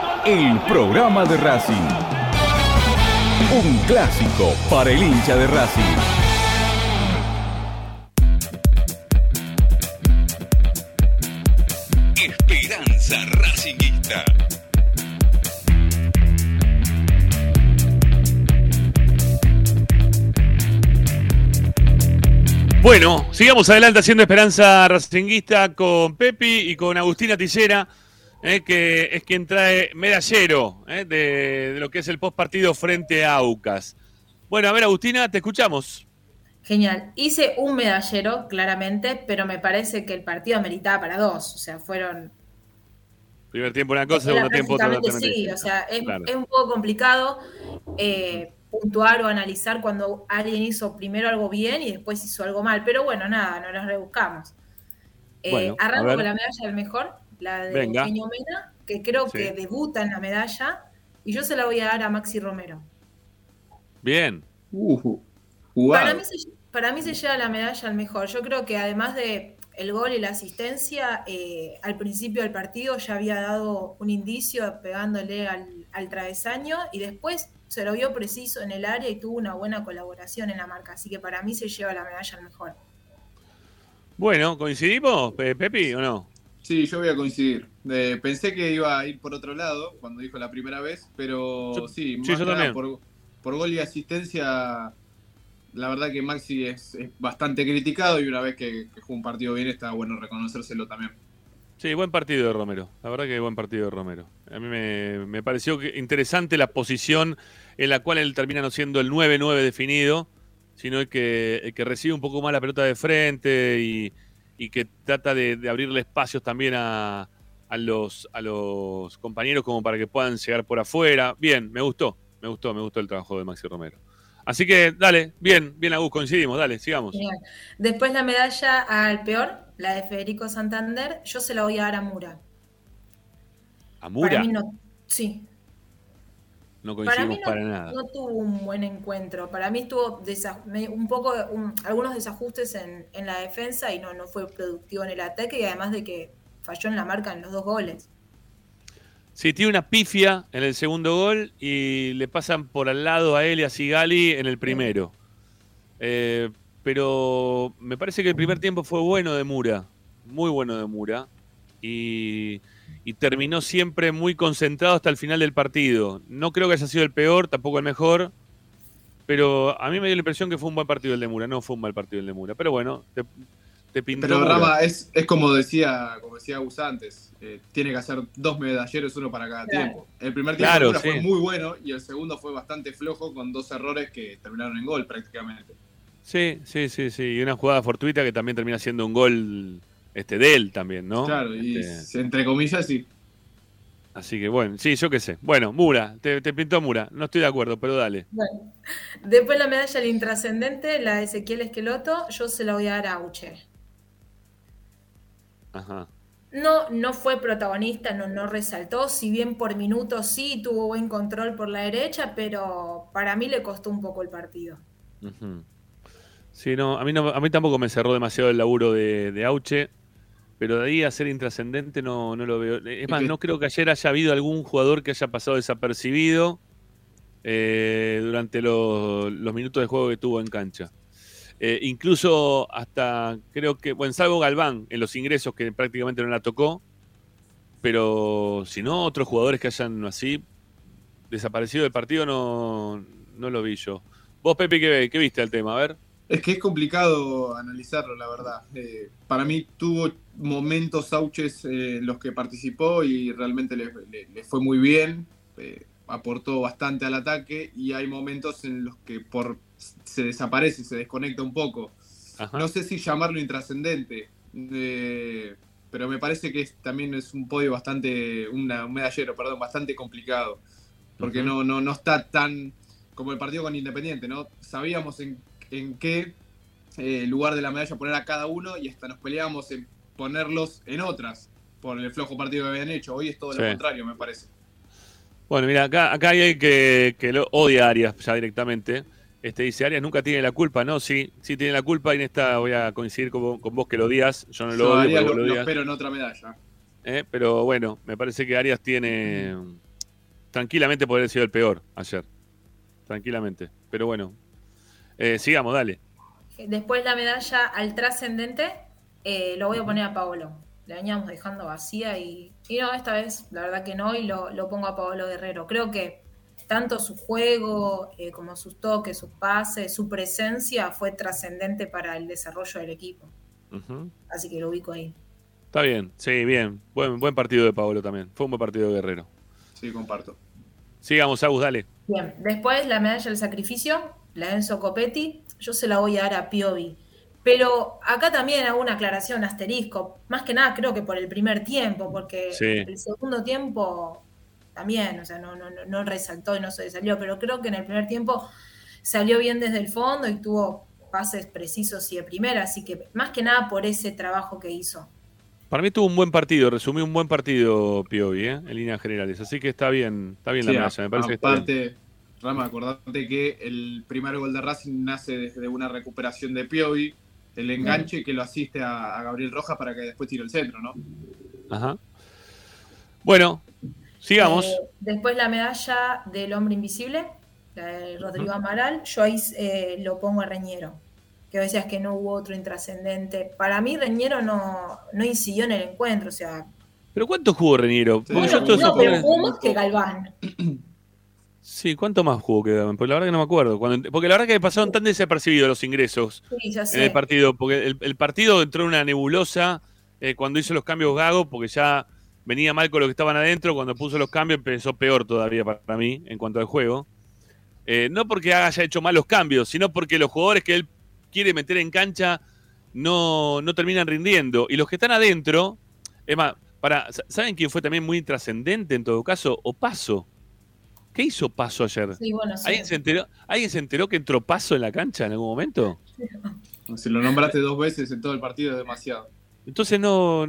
el programa de Racing. Un clásico para el hincha de Racing. Esperanza Racingista. Bueno, sigamos adelante haciendo Esperanza Racinguista con Pepi y con Agustina Tillera, eh, que es quien trae medallero eh, de, de lo que es el post partido frente a Aucas. Bueno, a ver, Agustina, te escuchamos. Genial. Hice un medallero, claramente, pero me parece que el partido ameritaba para dos. O sea, fueron. Primer tiempo una cosa, segundo tiempo otra. Sí. O sea, es, Claro. es un poco complicado eh, puntuar o analizar cuando alguien hizo primero algo bien y después hizo algo mal. Pero bueno, nada, no nos rebuscamos. Bueno, arranco con la medalla del mejor, la de Venga. Eugenio Mena, que creo Sí. que debuta en la medalla. Y yo se la voy a dar a Maxi Romero. Bien. Para mí, se, para mí se lleva la medalla al mejor. Yo creo que además de el gol y la asistencia, eh, al principio del partido ya había dado un indicio pegándole al, al travesaño y después se lo vio preciso en el área y tuvo una buena colaboración en la marca. Así que para mí se lleva la medalla al mejor. Bueno, ¿coincidimos, Pe- Pepi, o no? Sí, yo voy a coincidir. Eh, pensé que iba a ir por otro lado cuando dijo la primera vez, pero Yo- sí, más sí, yo nada por, por gol y asistencia, la verdad que Maxi es, es bastante criticado y una vez que, que jugó un partido bien está bueno reconocérselo también. Sí, buen partido de Romero. La verdad que buen partido de Romero. A mí me, me pareció que interesante la posición en la cual él termina no siendo el 9-9 definido, sino el que, el que recibe un poco más la pelota de frente y, y que trata de, de abrirle espacios también a, a los, a los compañeros como para que puedan llegar por afuera. Bien, me gustó, me gustó, me gustó el trabajo de Maxi Romero. Así que dale, bien, bien Agus, coincidimos, dale, sigamos. Genial. Después la medalla al peor, la de Federico Santander, yo se la voy a dar a Mura. A Mura Para mí no, sí, no Para coincidimos mí para, no, nada. no tuvo un buen encuentro. Para mí tuvo un poco, un- algunos desajustes en, en la defensa y no, no fue productivo en el ataque y además de que falló en la marca en los dos goles. Sí, tiene una pifia en el segundo gol y le pasan por al lado a él y a Sigali en el primero. Eh, pero me parece que el primer tiempo fue bueno de Mura, muy bueno de Mura. Y, y terminó siempre muy concentrado hasta el final del partido. No creo que haya sido el peor, tampoco el mejor. Pero a mí me dio la impresión que fue un buen partido el de Mura, no fue un mal partido el de Mura. Pero bueno, te, te pintó. Pero. Rama, es, es como decía, como decía Gus antes, eh, tiene que hacer dos medalleros, uno para cada Claro. tiempo. El primer tiempo Claro, de Mura sí. fue muy bueno y el segundo fue bastante flojo con dos errores que terminaron en gol prácticamente. Sí, sí, sí, sí. Y una jugada fortuita que también termina siendo un gol este, de él también, ¿no? Claro, y Este, entre comillas sí. así que bueno, sí, yo qué sé. Bueno, Mura, te, te pintó Mura. No estoy de acuerdo, pero dale. Bueno. Después la medalla al intrascendente, la de Ezequiel Esqueloto, yo se la voy a dar a Auche. Ajá. No, no fue protagonista, no, no resaltó, si bien por minutos sí tuvo buen control por la derecha, pero para mí le costó un poco el partido. Ujú. Sí, no, a mí, no, a mí tampoco me cerró demasiado el laburo de, de Auche, pero de ahí a ser intrascendente no, no lo veo. Es más, no creo que ayer haya habido algún jugador que haya pasado desapercibido eh, durante los, los minutos de juego que tuvo en cancha. Eh, incluso hasta creo que, bueno, salvo Galván en los ingresos que prácticamente no la tocó, pero si no, otros jugadores que hayan así desaparecido del partido no, no lo vi yo. Vos, Pepe, ¿qué, qué viste al tema? A ver. Es que es complicado analizarlo, la verdad. Eh, para mí tuvo momentos Sauches eh, en los que participó y realmente le, le- le fue muy bien, eh, aportó bastante al ataque y hay momentos en los que por se desaparece, se desconecta un poco. Ajá. No sé si llamarlo intrascendente, eh, pero me parece que es- también es un podio bastante, una- un medallero, perdón, bastante complicado, porque no, no, no está tan como el partido con Independiente, ¿no? Sabíamos en, en qué eh, lugar de la medalla poner a cada uno y hasta nos peleábamos en ponerlos en otras por el flojo partido que habían hecho. Hoy es todo lo contrario, me parece. Bueno, mira, acá, acá hay alguien que, que lo odia a Arias ya directamente. Este dice, Arias nunca tiene la culpa, ¿no? Sí, sí tiene la culpa y en esta voy a coincidir con, con vos que lo odias. Yo no lo Yo odio, Arias pero lo, vos lo lo odias. espero en otra medalla. ¿eh? Pero bueno, me parece que Arias tiene... Tranquilamente podría haber sido el peor ayer. tranquilamente. Pero bueno, eh, sigamos, dale. Después la medalla al trascendente, eh, lo voy a poner a Paolo. La veníamos dejando vacía y, y no, esta vez la verdad que no, y lo, lo pongo a Paolo Guerrero. Creo que tanto su juego eh, como sus toques, sus pases, su presencia fue trascendente para el desarrollo del equipo. Así que lo ubico ahí. Está bien, sí, bien. Buen, buen partido de Pablo también. Fue un buen partido de Guerrero. Sí, comparto. Sigamos, Agus, dale. Bien, después la medalla del sacrificio, la de Enzo Copetti, yo se la voy a dar a Piovi. Pero acá también hago una aclaración, asterisco. Más que nada creo que por el primer tiempo, porque Sí. el segundo tiempo también, o sea, no, no, no, no resaltó y no se salió, pero creo que en el primer tiempo salió bien desde el fondo y tuvo pases precisos y de primera, así que más que nada por ese trabajo que hizo. Para mí tuvo un buen partido, resumí un buen partido Piovi, ¿eh? en líneas generales. Así que está bien, está bien Sí, la medalla, me parece que está bien. aparte, Rama, acordate que el primer gol de Racing nace desde una recuperación de Piovi, el enganche que lo asiste a, a Gabriel Rojas para que después tire el centro, ¿no? Ajá. Bueno, sigamos. Eh, después la medalla del hombre invisible, la de Rodrigo Amaral, yo ahí eh, lo pongo a Reñero. Que decías que no hubo otro intrascendente. Para mí Reñero no, no incidió en el encuentro, o sea, ¿Pero cuánto jugó? Porque yo no, pero jugó más que Galván. Sí, ¿cuánto más jugó que Porque la verdad que no me acuerdo. Cuando- porque la verdad que pasaron tan desapercibidos los ingresos Sí, en el partido. Porque el, el partido entró en una nebulosa eh, cuando hizo los cambios Gago, porque ya venía mal con lo que estaban adentro. Cuando puso los cambios empezó peor todavía para mí en cuanto al juego. Eh, no porque haya hecho mal los cambios, sino porque los jugadores que él quiere meter en cancha no, no terminan rindiendo. Y los que están adentro, es más, para, ¿saben quién fue también muy trascendente en todo caso? O Paso. ¿Qué hizo Paso ayer? Sí, bueno, sí. ¿Alguien se, enteró, ¿Alguien se enteró que entró Paso en la cancha en algún momento? Si lo nombraste dos veces en todo el partido es demasiado. Entonces no.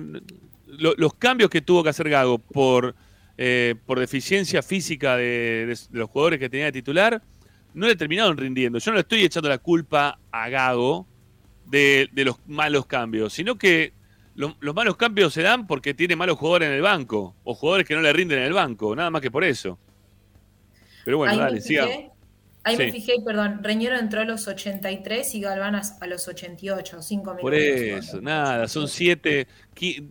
lo- los cambios que tuvo que hacer Gago por, eh, por deficiencia física de, de- de los jugadores que tenía de titular, no le terminaron rindiendo. Yo no le estoy echando la culpa a Gago de, de los malos cambios, sino que lo- los malos cambios se dan porque tiene malos jugadores en el banco, o jugadores que no le rinden en el banco, nada más que por eso. Pero bueno, ahí dale, me siga. ahí me Sí. fijé, perdón, Reñero entró a los 83 y Galván a, a los 88, 5 minutos. Por eso, nada, son siete. qui-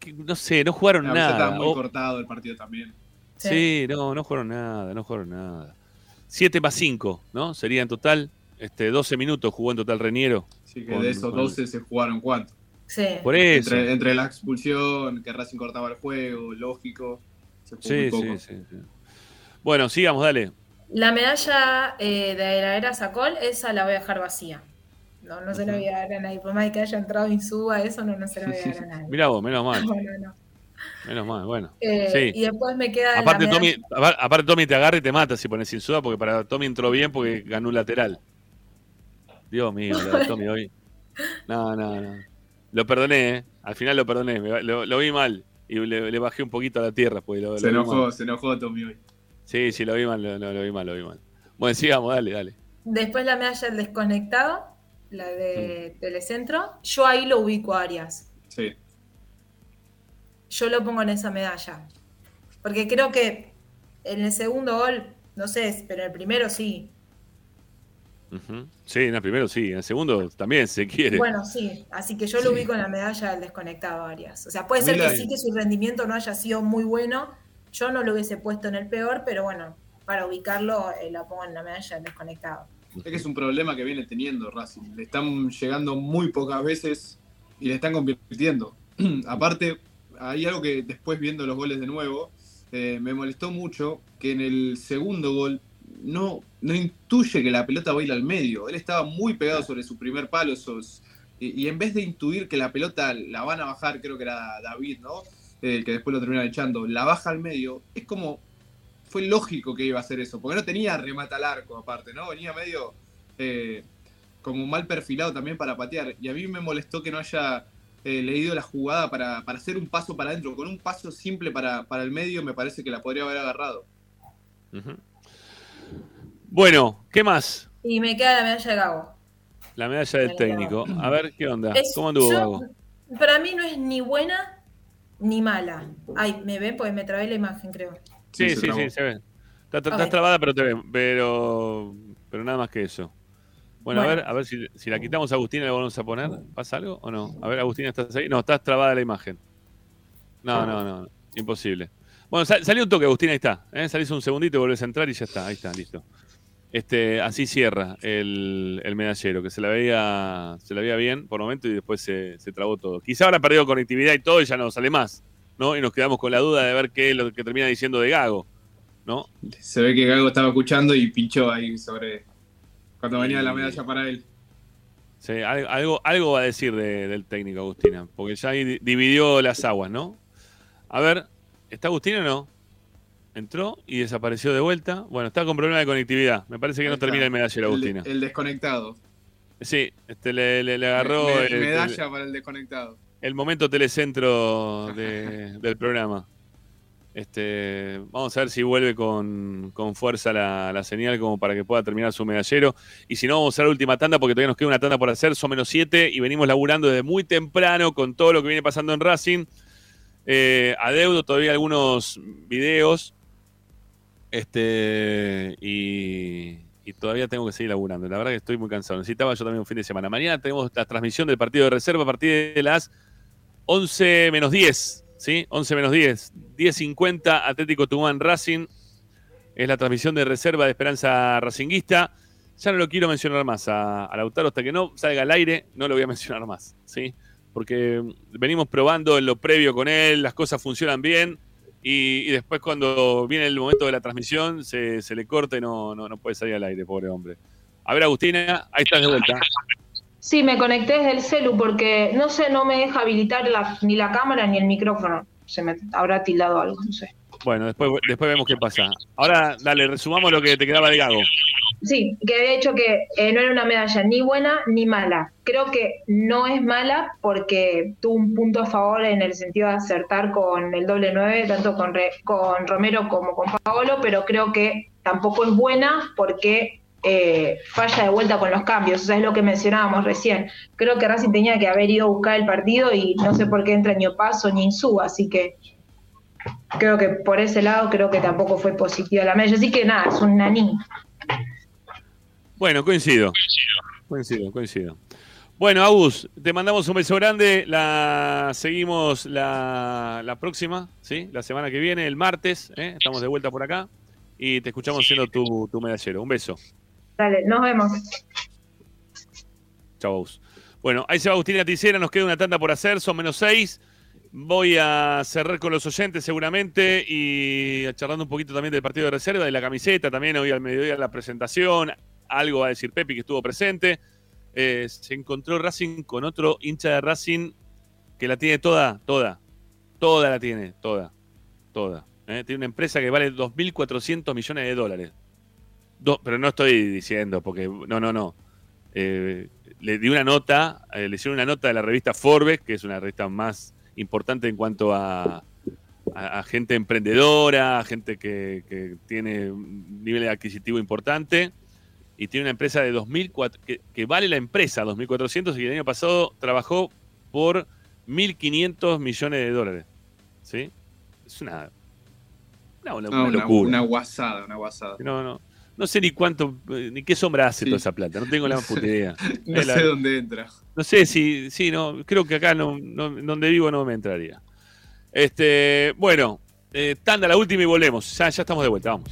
qui- no sé, no jugaron La nada. estaba muy O- cortado el partido también. Sí, no, no jugaron nada, no jugaron nada. 7 más 5, ¿no? Sería en total este, 12 minutos jugó en total Reniero. Así que Con- de esos con- 12 se jugaron cuánto. Sí. Por eso. Entre, entre la expulsión, que Racing cortaba el juego, lógico. Se jugó Sí, muy sí, poco. sí, sí. Bueno, sigamos, dale. La medalla eh, de la era Sacol, esa la voy a dejar vacía. No, no se la voy a dar a nadie. Por más que haya entrado Insuba, eso no, no se la voy a dar a nadie. Mirá vos, menos mal. No, no, no. Menos mal, bueno. Eh, sí. Y después me queda Aparte la Tommy, aparte Tommy te agarra y te mata si pones sin suda, porque para Tommy entró bien porque ganó un lateral. Dios mío, Tommy hoy. No, no, no. Lo perdoné, ¿eh? Al final lo perdoné. Lo, lo vi mal. Y le, le bajé un poquito a la tierra. Lo, Se lo enojó, se enojó Tommy hoy. Sí, sí, lo vi mal, lo, lo- lo vi mal, lo vi mal. Bueno, sigamos, dale, dale. Después la medalla del desconectado, la de Mm. Telecentro. Yo ahí lo ubico a Arias. Sí. Yo lo pongo en esa medalla. Porque creo que en el segundo gol, no sé, pero en el primero sí. Sí, en el primero sí, en el segundo también se quiere. Bueno, sí. Así que yo lo ubico en la medalla del desconectado Arias. O sea, puede ser que la- sí que su rendimiento no haya sido muy bueno. Yo no lo hubiese puesto en el peor, pero bueno, para ubicarlo eh, la pongo en la medalla desconectado. Es que es un problema que viene teniendo Racing. Le están llegando muy pocas veces y le están convirtiendo. Aparte, hay algo que después viendo los goles de nuevo, eh, me molestó mucho que en el segundo gol no, no intuye que la pelota va a ir al medio. Él estaba muy pegado sobre su primer palo. y en vez de intuir que la pelota la van a bajar, creo que era David, ¿no? Eh, que después lo terminan echando, la baja al medio, es como fue lógico que iba a hacer eso, porque no tenía remata al arco aparte, ¿no? Venía medio eh, como mal perfilado también para patear. Y a mí me molestó que no haya eh, leído la jugada para, para hacer un paso para adentro. Con un paso simple para, para el medio me parece que la podría haber agarrado. Bueno, ¿qué más? Y me queda la medalla de Gago. La medalla del técnico. A ver, ¿qué onda? Es- ¿Cómo anduvo, yo- Gago? Para mí no es ni buena ni mala. Ay, me ven porque me trabé la imagen, creo. Sí, sí, sí, se ve. Está, está- Ok. estás trabada, pero, te ven- pero, pero nada más que eso. Bueno, a ver, a ver si, si la quitamos a Agustina, ¿le vamos a poner? ¿Pasa algo o no? A ver, Agustina, ¿estás ahí? No, estás trabada la imagen. No, no, no, no, imposible. Bueno, sal- salió un toque, Agustina, ahí está. ¿eh? Salís un segundito, volvés a entrar y ya está, ahí está, listo. Este, así cierra el, el medallero, que se la veía, se la veía bien por momento y después se, se trabó todo. Quizá habrá perdido conectividad y todo y ya no sale más, ¿no? Y nos quedamos con la duda de ver qué es lo que termina diciendo de Gago, ¿no? Se ve que Gago estaba escuchando y pinchó ahí sobre. Cuando venía la medalla para él. Sí, al- algo, algo va a decir de- del técnico Agustina, porque ya ahí di- dividió las aguas, ¿no? A ver, ¿está Agustina o no? Entró y desapareció de vuelta. Bueno, está con problema de conectividad. Me parece que no termina el medallero, Agustina. el desconectado. Sí, este, le, le- le agarró Me- el, medalla para el desconectado. el momento telecentro de- del programa. Este, vamos a ver si vuelve con, con fuerza la, la señal como para que pueda terminar su medallero. Y si no, vamos a hacer la última tanda porque todavía nos queda una tanda por hacer. Son menos 7 y venimos laburando desde muy temprano con todo lo que viene pasando en Racing. Eh, adeudo todavía algunos videos. Este, y, todavía tengo que seguir laburando. La verdad que estoy muy cansado. Necesitaba yo también un fin de semana. Mañana tenemos la transmisión del partido de reserva a partir de las 11 menos 10, ¿sí? 11 menos 10. 10.50 Atlético Tucumán Racing. Es la transmisión de reserva de Esperanza Racinguista. Ya no lo quiero mencionar más a, a Lautaro hasta que no salga al aire, no lo voy a mencionar más, ¿sí? Porque venimos probando en lo previo con él, las cosas funcionan bien y, y después cuando viene el momento de la transmisión se, se le corta y no, no, no puede salir al aire, pobre hombre. A ver, Agustina, ahí estás de vuelta. Sí, me conecté desde el celu porque no sé, no me deja habilitar la- ni la cámara ni el micrófono. Se me habrá tildado algo, no sé. Bueno, después, después vemos qué pasa. Ahora, dale, resumamos lo que te quedaba de Gago. Sí, que había dicho que eh, no era una medalla ni buena ni mala. Creo que no es mala porque tuvo un punto a favor en el sentido de acertar con el doble nueve, tanto con, Re- con Romero como con Paolo, pero creo que tampoco es buena porque eh, falla de vuelta con los cambios. O sea, es lo que mencionábamos recién. Creo que Racing tenía que haber ido a buscar el partido y no sé por qué entra ni Opaso ni Insúa, así que creo que por ese lado creo que tampoco fue positiva la medalla. Así que nada, es un naní. Bueno, coincido. Coincido, coincido. Bueno, Agus, te mandamos un beso grande. La seguimos la, la próxima, ¿sí? La semana que viene, el martes. ¿eh? Estamos de vuelta por acá. Y te escuchamos siendo tu, tu medallero. Un beso. Dale, nos vemos. Chau, Agus. Bueno, ahí se va Agustina Ticera. Nos queda una tanda por hacer. Son menos seis. Voy a cerrar con los oyentes seguramente y charlando un poquito también del partido de reserva, de la camiseta, también hoy al mediodía la presentación, algo va a decir Pepi que estuvo presente. Eh, se encontró Racing con otro hincha de Racing que la tiene toda, toda, toda la tiene, toda, toda. ¿eh? Tiene una empresa que vale 2.400 millones de dólares. Do- pero no estoy diciendo, porque no, no, no. Eh, le di una nota, le hicieron una nota de la revista Forbes, que es una revista más importante en cuanto a, a- a gente emprendedora, a gente que, que tiene un nivel adquisitivo importante. Y tiene una empresa de 2.400, que, que vale la empresa 2.400 y el año pasado trabajó por 1.500 millones de dólares. ¿Sí? Es una, una, una No, una, locura. una guasada, una guasada. No, no. No sé ni cuánto, eh, ni qué sombra hace toda esa plata. No tengo la más puta idea. No la- sé dónde entra. No sé si, sí, no, creo que acá no, no- donde vivo no me entraría. Este, bueno, eh, tanda la última y volvemos. Ya, ya estamos de vuelta, vamos.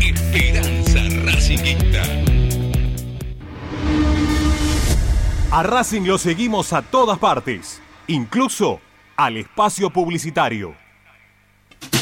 Esperanza Racinguista. A Racing lo seguimos a todas partes, incluso al espacio publicitario.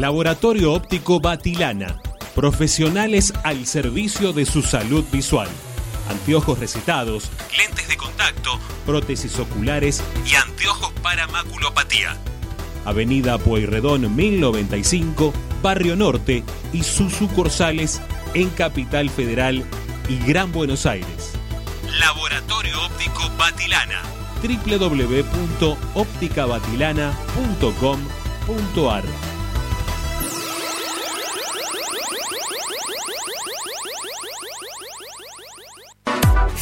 Laboratorio Óptico Batilana. Profesionales al servicio de su salud visual. Anteojos recetados, lentes de contacto, prótesis oculares y anteojos para maculopatía. Avenida Pueyrredón 1095, Barrio Norte y sus sucursales en Capital Federal y Gran Buenos Aires. Laboratorio Óptico Batilana www.opticabatilana.com.ar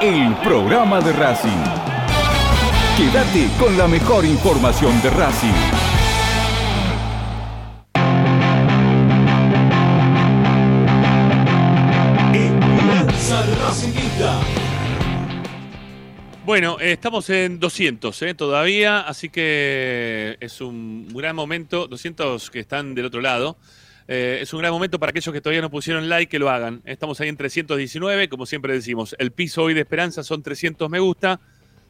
el programa de Racing. Quédate con la mejor información de Racing. Bueno, eh, estamos en 200 eh, todavía, así que es un gran momento. 200 que están del otro lado. Eh, es un gran momento para aquellos que todavía no pusieron like que lo hagan. Estamos ahí en 319, como siempre decimos. El piso hoy de Esperanza son 300 me gusta.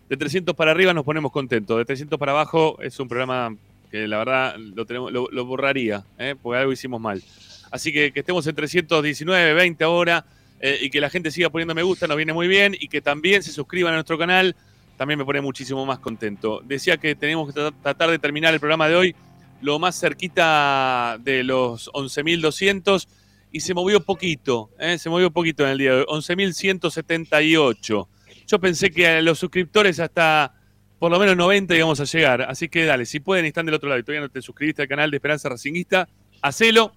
De 300 para arriba nos ponemos contentos. De 300 para abajo es un programa que la verdad lo, tenemos, lo, borraría, ¿eh? porque algo hicimos mal. Así que que estemos en 319, 20 ahora eh, y que la gente siga poniendo me gusta nos viene muy bien y que también se suscriban a nuestro canal también me pone muchísimo más contento. Decía que tenemos que tra- tratar de terminar el programa de hoy lo más cerquita de los 11.200 y se movió poquito, ¿eh? se movió poquito en el día de hoy, 11.178. Yo pensé que a los suscriptores hasta por lo menos 90 íbamos a llegar, así que dale, si pueden están del otro lado y todavía no te suscribiste al canal de Esperanza Racinguista, hacelo,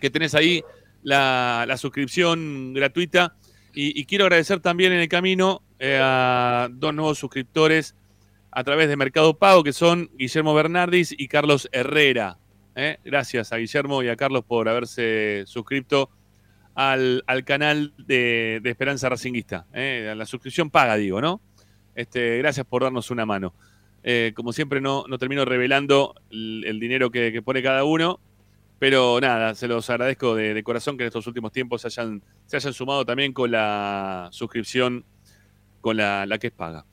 que tenés ahí la, la suscripción gratuita. Y, y quiero agradecer también en el camino eh, a dos nuevos suscriptores a través de Mercado Pago, que son Guillermo Bernardis y Carlos Herrera. ¿eh? Gracias a Guillermo y a Carlos por haberse suscrito al, al canal de, Esperanza Racinguista. ¿eh? La suscripción paga, digo, ¿no? Este, gracias por darnos una mano. Eh, como siempre, no, no termino revelando el, dinero que, pone cada uno, Pero nada, se los agradezco de, corazón que en estos últimos tiempos se hayan, se hayan sumado también con la suscripción, con la, la que es paga.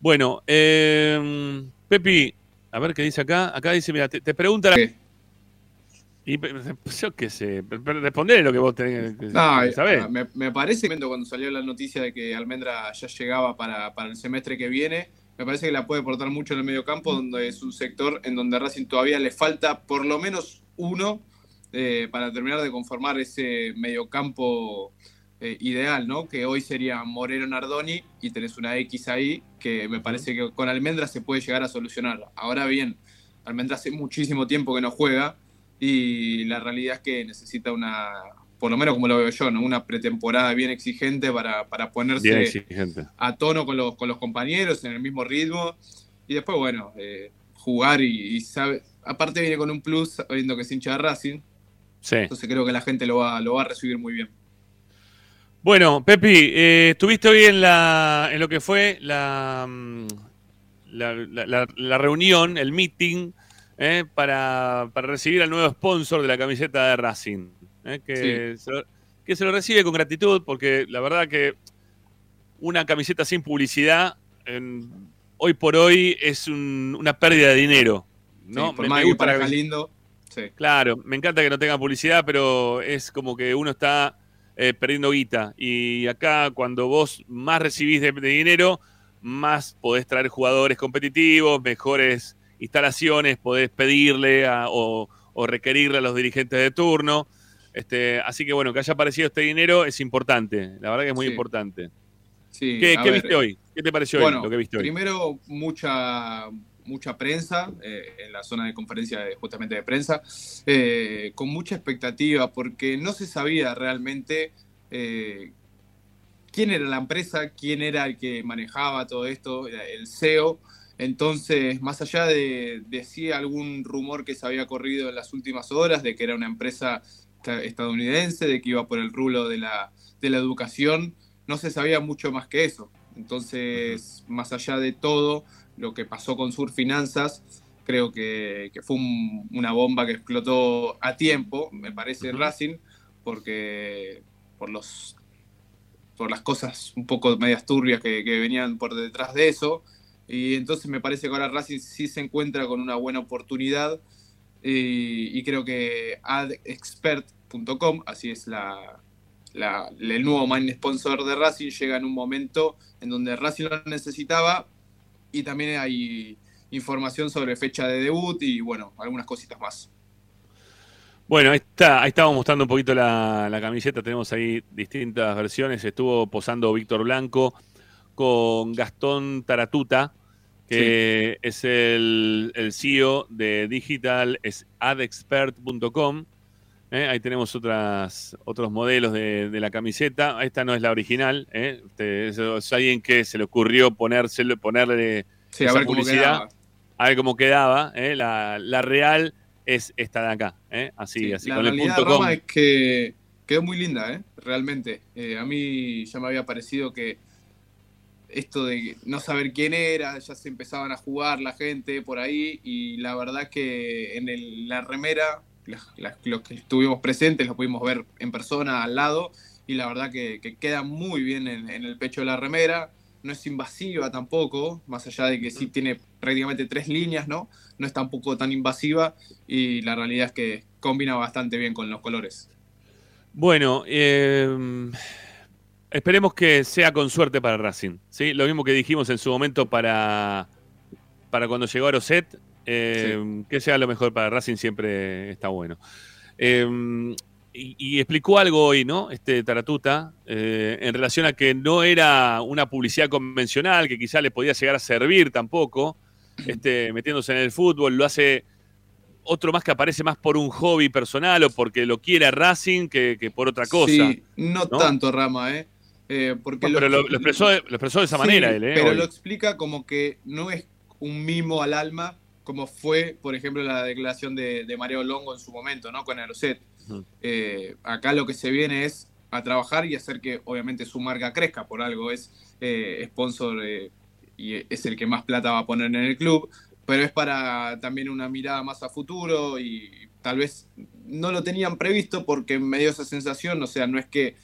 Bueno, eh, Pepi, a ver qué dice acá. Acá dice, mira, te, te pregunta... la- Y pe- yo qué sé, respondele lo que vos tenés que No, que saber. ah, me, me parece que cuando salió la noticia de que Almendra ya llegaba para, para el semestre que viene, me parece que la puede aportar mucho en el medio campo, donde es un sector en donde a Racing todavía le falta por lo menos uno eh, para terminar de conformar ese mediocampo eh, ideal, ¿no? Que hoy sería Moreno Nardoni y tenés una X ahí que me parece que con Almendra se puede llegar a solucionar. Ahora bien, Almendra hace muchísimo tiempo que no juega y la realidad es que necesita una, por lo menos como lo veo yo, ¿no? una pretemporada bien exigente para, para ponerse exigente. a tono con los, con los compañeros, en el mismo ritmo. Y después, bueno, eh, jugar y, y sabe. Aparte viene con un plus, sabiendo que es hincha de Racing. Sí. Entonces creo que la gente lo va, lo va a recibir muy bien. Bueno, Pepi, eh, estuviste hoy en, la, en lo que fue la, mm, la, la- reunión, el meeting, eh, para, para recibir al nuevo sponsor de la camiseta de Racing. eh, que, se lo, que se lo recibe con gratitud, porque la verdad que una camiseta sin publicidad, en- hoy por hoy, es un- una pérdida de dinero. ¿no? Sí, por Me- gusta lindo. Sí. Claro, me encanta que no tenga publicidad, pero es como que uno está eh, perdiendo guita. Y acá, cuando vos más recibís de, de dinero, más podés traer jugadores competitivos, mejores instalaciones, podés pedirle a- o, o requerirle a los dirigentes de turno. Este, así que bueno, que haya aparecido este dinero es importante. La verdad que es muy Sí. importante. Sí, ¿Qué, viste hoy? ¿Qué te pareció bueno, hoy? Lo que viste hoy. Primero, mucha, mucha prensa eh, en la zona de conferencia de- justamente de prensa, eh, con mucha expectativa, porque no se sabía realmente eh, quién era la empresa, quién era el que manejaba todo esto, el CEO. Entonces, más allá de, de si algún rumor que se había corrido en las últimas horas, de que era una empresa esta- estadounidense, de que iba por el rulo de la, de la educación, no se sabía mucho más que eso. Entonces, más allá de todo lo que pasó con Sur Finanzas, creo que, que fue un- una bomba que explotó a tiempo, me parece, Racing, porque por los por las cosas un poco medias turbias que, que venían por detrás de eso. Y entonces me parece que ahora Racing sí se encuentra con una buena oportunidad y, y creo que adexpert.com, así es la, la- el nuevo main sponsor de Racing, llega en un momento en donde Racing lo necesitaba y también hay información sobre fecha de debut y bueno, algunas cositas más. Bueno, ahí está, ahí estábamos mostrando un poquito la, la camiseta, tenemos ahí distintas versiones. Estuvo posando Víctor Blanco con Gastón Taratuta, que es el, el CEO de Digital, es adexpert.com. ¿eh? Ahí tenemos otras, otros modelos de, de la camiseta. Esta no es la original, ¿eh? Este, es, es alguien que se le ocurrió ponérselo, ponerle Sí, a ver publicidad, a ver cómo quedaba. ¿eh? La, la real es esta de acá, ¿eh? así, Sí, así la con el punto com. Es que quedó muy linda, ¿eh? realmente. A mí ya me había parecido que esto de no saber quién era, ya se empezaban a jugar la gente por ahí y la verdad que en el- la remera, la- la- los que estuvimos presentes lo pudimos ver en persona al lado y la verdad que, que queda muy bien en, en el pecho de la remera. No es invasiva tampoco, más allá de que sí tiene prácticamente tres líneas, ¿no? No es tampoco tan invasiva y la realidad es que combina bastante bien con los colores. Bueno, eh, esperemos que sea con suerte para Racing. ¿sí? Lo mismo que dijimos en su momento para, para cuando llegó a Roset, eh, que sea lo mejor para Racing siempre está bueno. Eh, y, y explicó algo hoy, ¿no? Este Taratuta, eh, en relación a que no era una publicidad convencional, que quizá le podía llegar a servir tampoco, este, metiéndose en el fútbol, lo hace otro más que aparece más por un hobby personal o porque lo quiere a Racing que, que por otra cosa. Sí, no, ¿no? tanto Rama, ¿eh? Eh, porque No, pero lo, lo expresó, de- lo expresó de esa Sí, manera él, ¿eh? Pero hoy. lo explica como que no es un mimo al alma, como fue, por ejemplo, la declaración de, de Mario Longo en su momento, ¿no? Con Aeroset. Ujú. Eh, acá lo que se viene es a trabajar y hacer que, obviamente, su marca crezca. Por algo es eh, sponsor eh, y es el que más plata va a poner en el club. Pero es para también una mirada más a futuro y tal vez no lo tenían previsto porque me dio esa sensación, o sea, no es que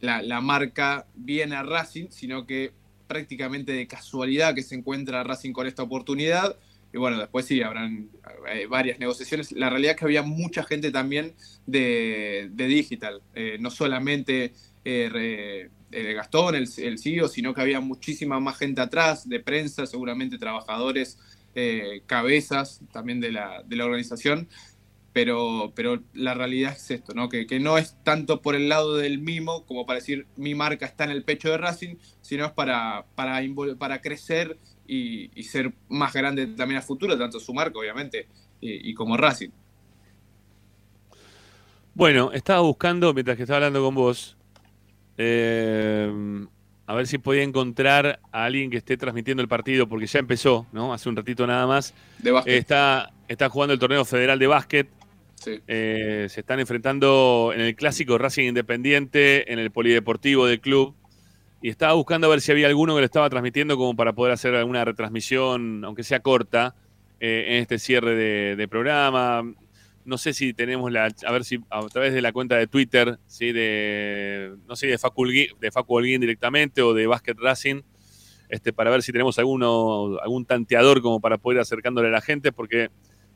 la, la marca viene a Racing, sino que prácticamente de casualidad que se encuentra Racing con esta oportunidad. Y bueno, después sí, habrán eh, varias negociaciones. La realidad es que había mucha gente también de, de digital, eh, no solamente re- eh, Gastón, el, el CEO, sino que había muchísima más gente atrás, de prensa, seguramente trabajadores, cabezas también de la, de la organización. Pero, pero la realidad es esto, ¿no? Que, que no es tanto por el lado del mimo como para decir mi marca está en el pecho de Racing, sino es para, para, para crecer y, y ser más grande también a futuro, tanto su marca, obviamente, y, y como Racing. Bueno, estaba buscando, mientras que estaba hablando con vos, eh, a ver si podía encontrar a alguien que esté transmitiendo el partido, porque ya empezó, ¿no? Hace un ratito nada más. De básquet. Está, está jugando el torneo federal de básquet. Eh, se están enfrentando en el clásico Racing Independiente, en el polideportivo del club. Y estaba buscando a ver si había alguno que lo estaba transmitiendo como para poder hacer alguna retransmisión, aunque sea corta, eh, en este cierre de, programa. No sé si tenemos la, a ver si a través de la cuenta de Twitter, ¿sí? de, no sé, de Facu, de Facu directamente o de Basket Racing, este, para ver si tenemos alguno, algún tanteador como para poder acercándole a la gente, porque,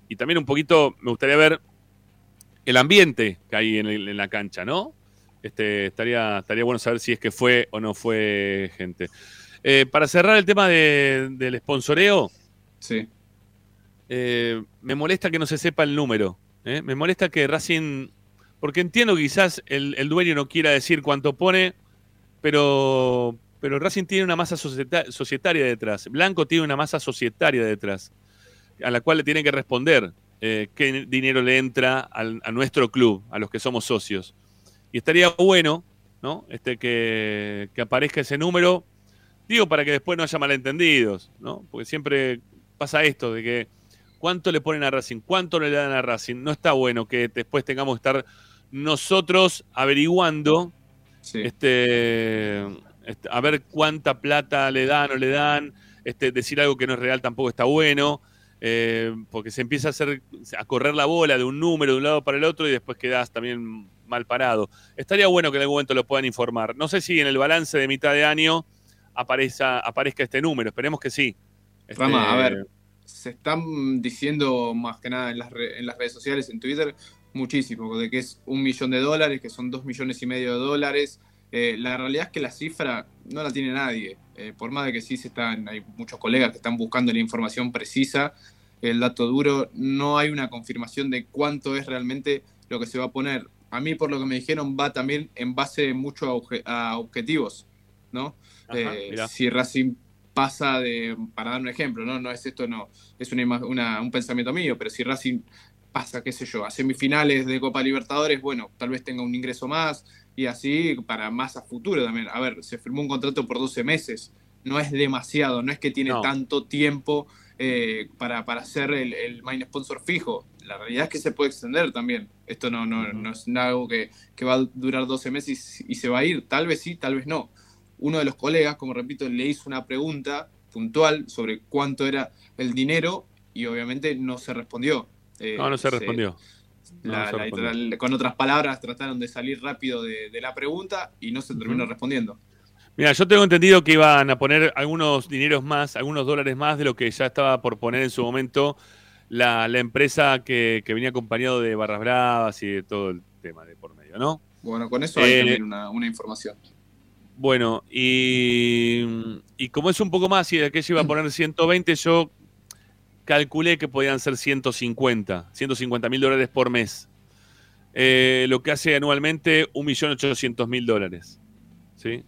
y también un poquito me gustaría ver el ambiente que hay en, el- en la cancha, ¿no? Este, estaría, estaría bueno saber si es que fue o no fue gente. Eh, para cerrar el tema de- del sponsoreo, Sí. eh, me molesta que no se sepa el número. ¿eh? Me molesta que Racing. Porque entiendo que quizás el, el dueño no quiera decir cuánto pone, pero, pero Racing tiene una masa societa- societaria detrás. Blanco tiene una masa societaria detrás, a la cual le tiene que responder eh, qué dinero le entra al- a nuestro club, a los que somos socios. Y estaría bueno ¿no? este, que, que aparezca ese número. Digo, para que después no haya malentendidos, ¿no? Porque siempre pasa esto de que cuánto le ponen a Racing, cuánto le dan a Racing. No está bueno que después tengamos que estar nosotros averiguando este, este, a ver cuánta plata le dan o le dan. Este, decir algo que no es real tampoco está bueno. Eh, porque se empieza a hacer a correr la bola de un número de un lado para el otro y después quedas también mal parado. Estaría bueno que en algún momento lo puedan informar. No sé si en el balance de mitad de año aparezca, este número, esperemos que sí. Este, Rama, a ver, se están diciendo más que nada en las, re- en las redes sociales, en Twitter, muchísimo, de que es un millón de dólares, que son dos millones y medio de dólares. Eh, la realidad es que la cifra no la tiene nadie. Eh, por más de que sí se están, hay muchos colegas que están buscando la información precisa, el dato duro, no hay una confirmación de cuánto es realmente lo que se va a poner. A mí, por lo que me dijeron, va también en base mucho a, obje- a objetivos, ¿no? Ajá, Eh, si Racing pasa de, para dar un ejemplo, ¿no? No es esto, no, es una, una- un pensamiento mío, pero si Racing pasa, qué sé yo, a semifinales de Copa Libertadores, bueno, tal vez tenga un ingreso más y así para más a futuro también. A ver, se firmó un contrato por 12 meses, no es demasiado, no es que tiene No. tanto tiempo eh, para, para ser el, el main sponsor fijo. La realidad es que se puede extender también. Esto no, no, no es algo que, que va a durar 12 meses y, y se va a ir. Tal vez sí, tal vez no. Uno de los colegas, como repito, le hizo una pregunta puntual sobre cuánto era el dinero y obviamente no se respondió. Eh, No, no se respondió. La- no la- con otras palabras, trataron de salir rápido de, de la pregunta y no se terminó respondiendo. Mira, yo tengo entendido que iban a poner algunos dineros más, algunos dólares más de lo que ya estaba por poner en su momento la, la empresa que, que venía acompañado de Barras Bravas y de todo el tema de por medio, ¿no? Bueno, con eso hay Eh, también una, una información. Bueno, y, y como es un poco más y de aquello iba a poner 120, yo calculé que podían ser 150, 150 mil dólares por mes. Eh, lo que hace anualmente 1.800.000 dólares. ¿Sí?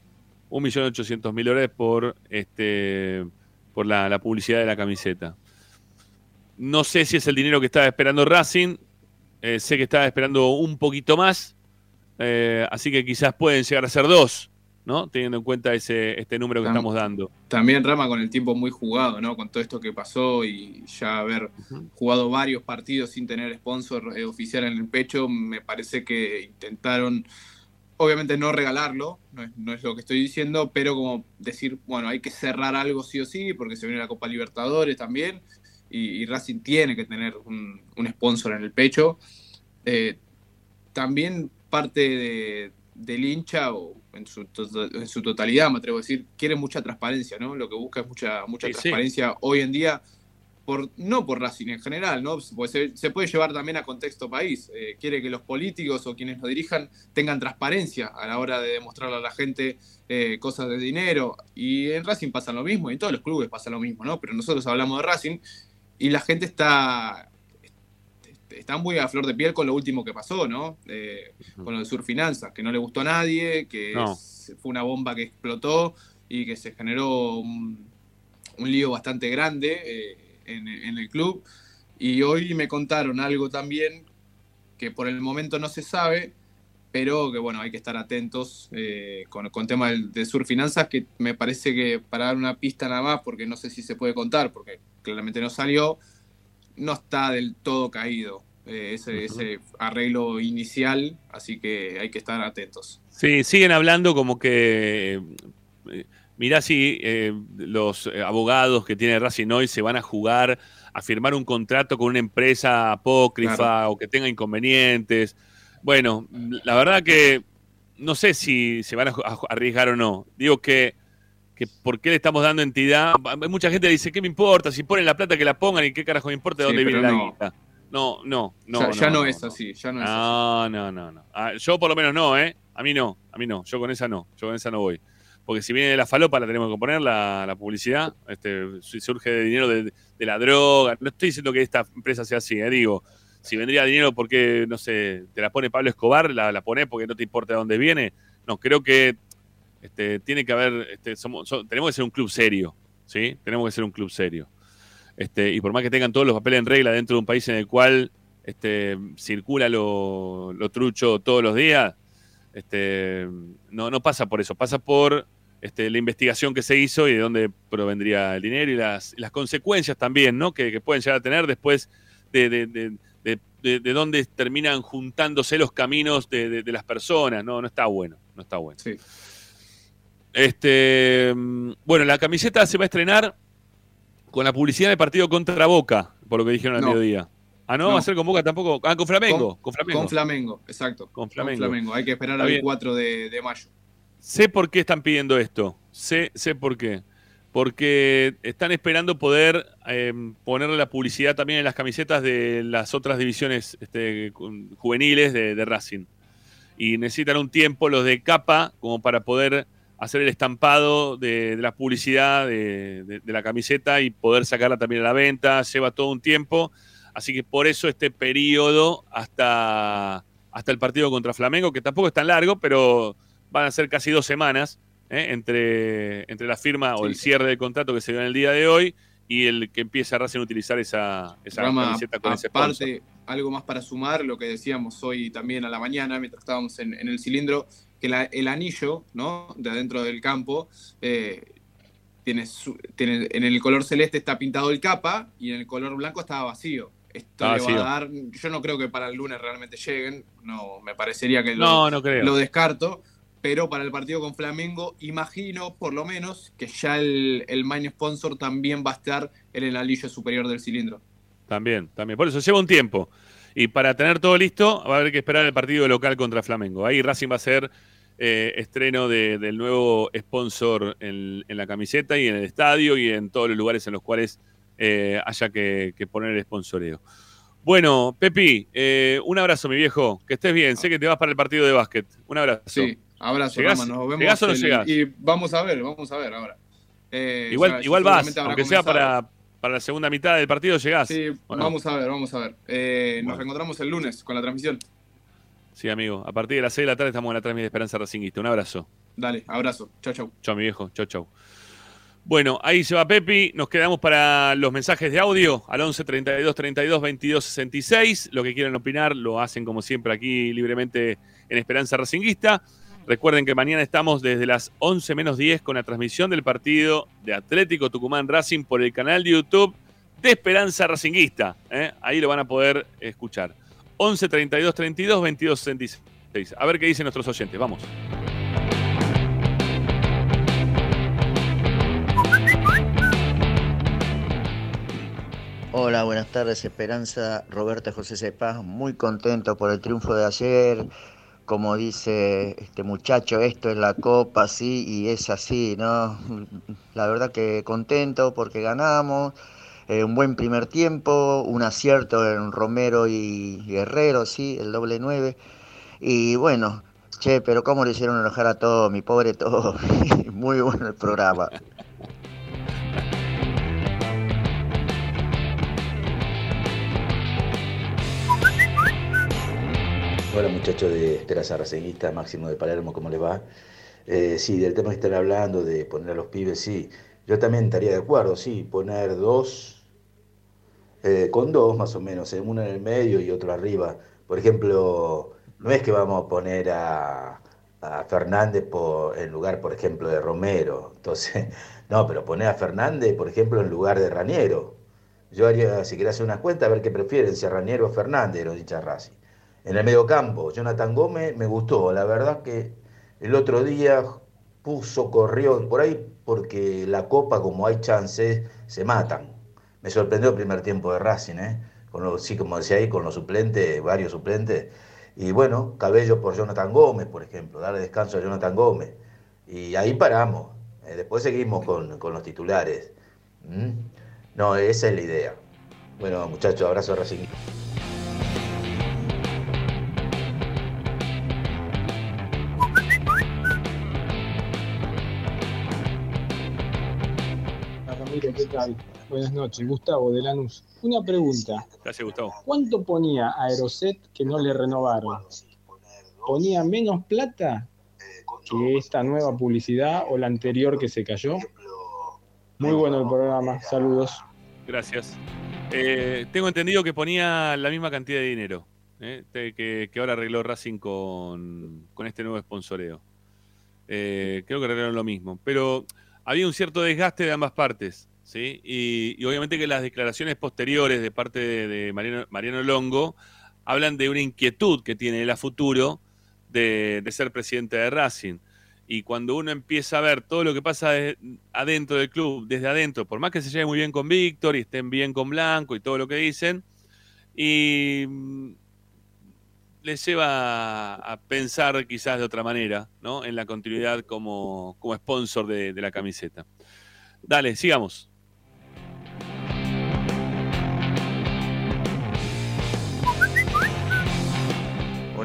1.800.000 dólares por, este, por la, publicidad de la camiseta. No sé si es el dinero que estaba esperando Racing. eh, sé que estaba esperando un poquito más. eh, así que quizás pueden llegar a ser dos, ¿no? Teniendo en cuenta ese, este número que Tam- estamos dando. También Rama con el tiempo muy jugado, ¿no? Con todo esto que pasó y ya haber jugado varios partidos sin tener sponsor eh, oficial en el pecho, me parece que intentaron, obviamente no regalarlo, no es, no es lo que estoy diciendo, pero como decir, bueno, hay que cerrar algo sí o sí, porque se viene la Copa Libertadores también, y, y Racing tiene que tener un, un sponsor en el pecho. Eh, también parte de- del hincha, o en su, to- en su totalidad, me atrevo a decir, quiere mucha transparencia, ¿no? Lo que busca es mucha, mucha Sí, sí. transparencia hoy en día, por, no por Racing en general, ¿no? Porque se, se puede llevar también a contexto país. Eh, quiere que los políticos o quienes lo dirijan tengan transparencia a la hora de demostrarle a la gente eh, cosas de dinero. Y en Racing pasa lo mismo, y en todos los clubes pasa lo mismo, ¿no? Pero nosotros hablamos de Racing y la gente está, está muy a flor de piel con lo último que pasó, ¿no? Eh, con lo de Surfinanzas, que no le gustó a nadie, que No. es- fue una bomba que explotó y que se generó un, un lío bastante grande eh, en, en el club. Y hoy me contaron algo también que por el momento no se sabe, pero que bueno, hay que estar atentos eh, con, con tema del- de Surfinanzas, que me parece que para dar una pista nada más, porque no sé si se puede contar, porque claramente no salió, no está del todo caído eh, ese, ese arreglo inicial, así que hay que estar atentos. Sí, siguen hablando como que. eh, mirá si eh, los abogados que tiene Racing hoy se van a jugar a firmar un contrato con una empresa apócrifa Claro. o que tenga inconvenientes. Bueno, la verdad que no sé si se van a arriesgar o no. Digo que, que por qué le estamos dando entidad. Mucha gente dice, ¿qué me importa? Si ponen la plata que la pongan y qué carajo me importa de Sí, dónde viene la guita. No, no, no. ya ya no, es así, ya no es así. No, no, no. Ah, yo por lo menos no, ¿eh? A mí no, a mí no. Yo con esa no, yo con esa no voy. Porque si viene de la falopa la tenemos que poner, la, la publicidad. Este, si surge de dinero de, de la droga. No estoy diciendo que esta empresa sea así, ¿eh? Digo, si vendría dinero porque, no sé, te la pone Pablo Escobar, la, la pones porque no te importa de dónde viene. No, creo que este, tiene que haber, este, somos, so- tenemos que ser un club serio, ¿sí? Tenemos que ser un club serio. Este, y por más que tengan todos los papeles en regla dentro de un país en el cual este, circula lo, trucho todos los días, este, no, no pasa por eso, pasa por este, la investigación que se hizo y de dónde provendría el dinero y las, consecuencias también, ¿no? Que, pueden llegar a tener después de, de, de, de- de- de dónde terminan juntándose los caminos de las personas, ¿no? No está bueno, no está bueno. Este, bueno, la camiseta se va a estrenar con la publicidad del partido contra Boca, por lo que dijeron al No. mediodía. Ah, no, No. va a ser con Boca tampoco. Ah, con Flamengo. Con, Con, Flamengo. con Flamengo, exacto. Con Flamengo. Hay que esperar al bien. 4 de, de mayo. Sé por qué están pidiendo esto. Sé, sé por qué. Porque están esperando poder eh, ponerle la publicidad también en las camisetas de las otras divisiones este, juveniles de, de Racing. Y necesitan un tiempo los de capa como para poder hacer el estampado de, de la publicidad de, de- de la camiseta y poder sacarla también a la venta. Lleva todo un tiempo. Así que por eso este periodo hasta, hasta el partido contra Flamengo, que tampoco es tan largo, pero van a ser casi dos semanas ¿eh? entre, entre la firma o el cierre del contrato que se dio en el día de hoy y el que empieza Racing a utilizar esa, esa Rama, camiseta con ese aparte, algo más para sumar, lo que decíamos hoy también a la mañana, mientras estábamos en, en el cilindro, que la- el anillo, ¿no? De adentro del campo, eh, tiene, su- tiene, en el color celeste está pintado el capa y en el color blanco estaba vacío. Esto Está le va vacío. a dar, yo no creo que para el lunes realmente lleguen, no, me parecería que lo, No, no creo. lo descarto, pero para el partido con Flamengo, imagino por lo menos que ya el, el main sponsor también va a estar en el anillo superior del cilindro. También, también. Por eso lleva un tiempo. Y para tener todo listo, va a haber que esperar el partido local contra Flamengo. Ahí Racing va a ser eh, estreno de- del nuevo sponsor en, en la camiseta y en el estadio y en todos los lugares en los cuales eh, haya que, que poner el sponsoreo. Bueno, Pepi, eh, un abrazo, mi viejo. Que estés bien. Sé que te vas para el partido de básquet. Un abrazo. Sí, abrazo, ¿Llegás, Rama, nos vemos. ¿Llegás o no el- llegás? Y vamos a ver, vamos a ver ahora. Igual igual vas, aunque sea para, para la segunda mitad del partido, llegás. Sí, vamos a ver, vamos a ver. Eh, Nos reencontramos el lunes con la transmisión. Sí, amigo. A partir de las 6 de la tarde estamos en la transmisión de Esperanza Racinguista. Un abrazo. Dale, abrazo. Chau, chau. Chau, mi viejo. Chau, chau. Bueno, ahí se va Pepi. Nos quedamos para los mensajes de audio al 11 32 32 22 66. Lo que quieran opinar lo hacen como siempre aquí libremente en Esperanza Racinguista. Recuerden que mañana estamos desde las 11 menos 10 con la transmisión del partido de Atlético Tucumán Racing por el canal de YouTube de Esperanza Racinguista. ¿eh? Ahí lo van a poder escuchar. 11 32 32 22 66. A ver qué dicen nuestros oyentes. Vamos. Hola, buenas tardes, Esperanza, Roberta José Cepaz, muy contento por el triunfo de ayer. Como dice este muchacho, esto es la copa, sí, y es así, ¿no? La verdad que contento porque ganamos, eh, un buen primer tiempo, un acierto en Romero y Guerrero, sí, el doble nueve. Y bueno, che, pero cómo le hicieron enojar a todos, mi pobre todo. muy bueno el programa. Hola muchachos de Esperanza Raceguista, Máximo de Palermo, ¿cómo les va? Eh, sí, del tema que están hablando, de poner a los pibes, sí. Yo también estaría de acuerdo, sí, poner dos, eh, con dos más o menos, eh, uno en el medio y otro arriba. Por ejemplo, no es que vamos a poner a, Fernández en lugar, por ejemplo, de Romero. Entonces, no, pero poner a Fernández, por ejemplo, en lugar de Raniero. Yo haría, si querés hacer una cuenta, a ver qué prefieren, si a Raniero o Fernández, los hinchas Racing. En el mediocampo, Jonathan Gómez me gustó. La verdad que el otro día puso, corrió por ahí porque la copa, como hay chances, se matan. Me sorprendió el primer tiempo de Racing, ¿eh? Con los, sí, como decía ahí, con los suplentes, varios suplentes. Y bueno, Cabello por Jonathan Gómez, por ejemplo, darle descanso a Jonathan Gómez. Y ahí paramos. Eh, después seguimos con, con los titulares. No, esa es la idea. Bueno, muchachos, abrazo Racing. Tal? Buenas noches, Gustavo de Lanús. Una pregunta. Gracias, Gustavo. ¿Cuánto ponía Aeroset que no le renovaron? ¿Ponía menos plata que esta nueva publicidad o la anterior que se cayó? Muy bueno el programa, saludos. Gracias. Eh, tengo entendido que ponía la misma cantidad de dinero eh, que ahora arregló Racing con, con este nuevo sponsoreo. Eh, creo que arreglaron lo mismo. Pero había un cierto desgaste de ambas partes. ¿Sí? Y, y obviamente que las declaraciones posteriores de parte de, Mariano, Longo hablan de una inquietud que tiene él a futuro de, ser presidente de Racing. Y cuando uno empieza a ver todo lo que pasa de- adentro del club, desde adentro, por más que se lleve muy bien con Víctor y estén bien con Blanco y todo lo que dicen, y mm, les lleva a, pensar quizás de otra manera, ¿no? En la continuidad como, como sponsor de la camiseta. Dale, sigamos.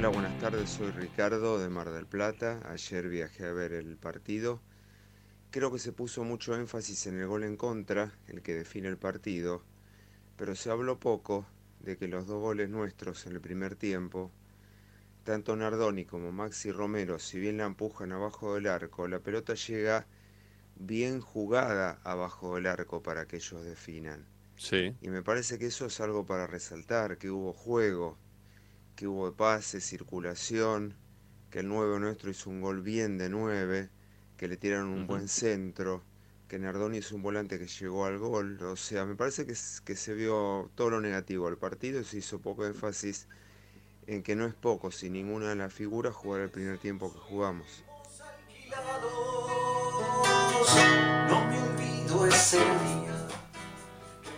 Hola, buenas tardes, soy Ricardo de Mar del Plata. Ayer viajé a ver el partido. Creo que se puso mucho énfasis en el gol en contra, el que define el partido, pero se habló poco de que los dos goles nuestros en el primer tiempo, tanto Nardoni como Maxi Romero, si bien la empujan abajo del arco, la pelota llega bien jugada abajo del arco para que ellos definan. Sí. Y me parece que eso es algo para resaltar, que hubo juego, que hubo pase, circulación, que el 9 nuestro hizo un gol bien de 9, que le tiraron un buen centro, que Nardoni es un volante que llegó al gol. O sea, me parece que, se vio todo lo negativo al partido y se hizo poco énfasis en que no es poco, si ninguna de las figuras jugar el primer tiempo que jugamos. No me olvido ese día.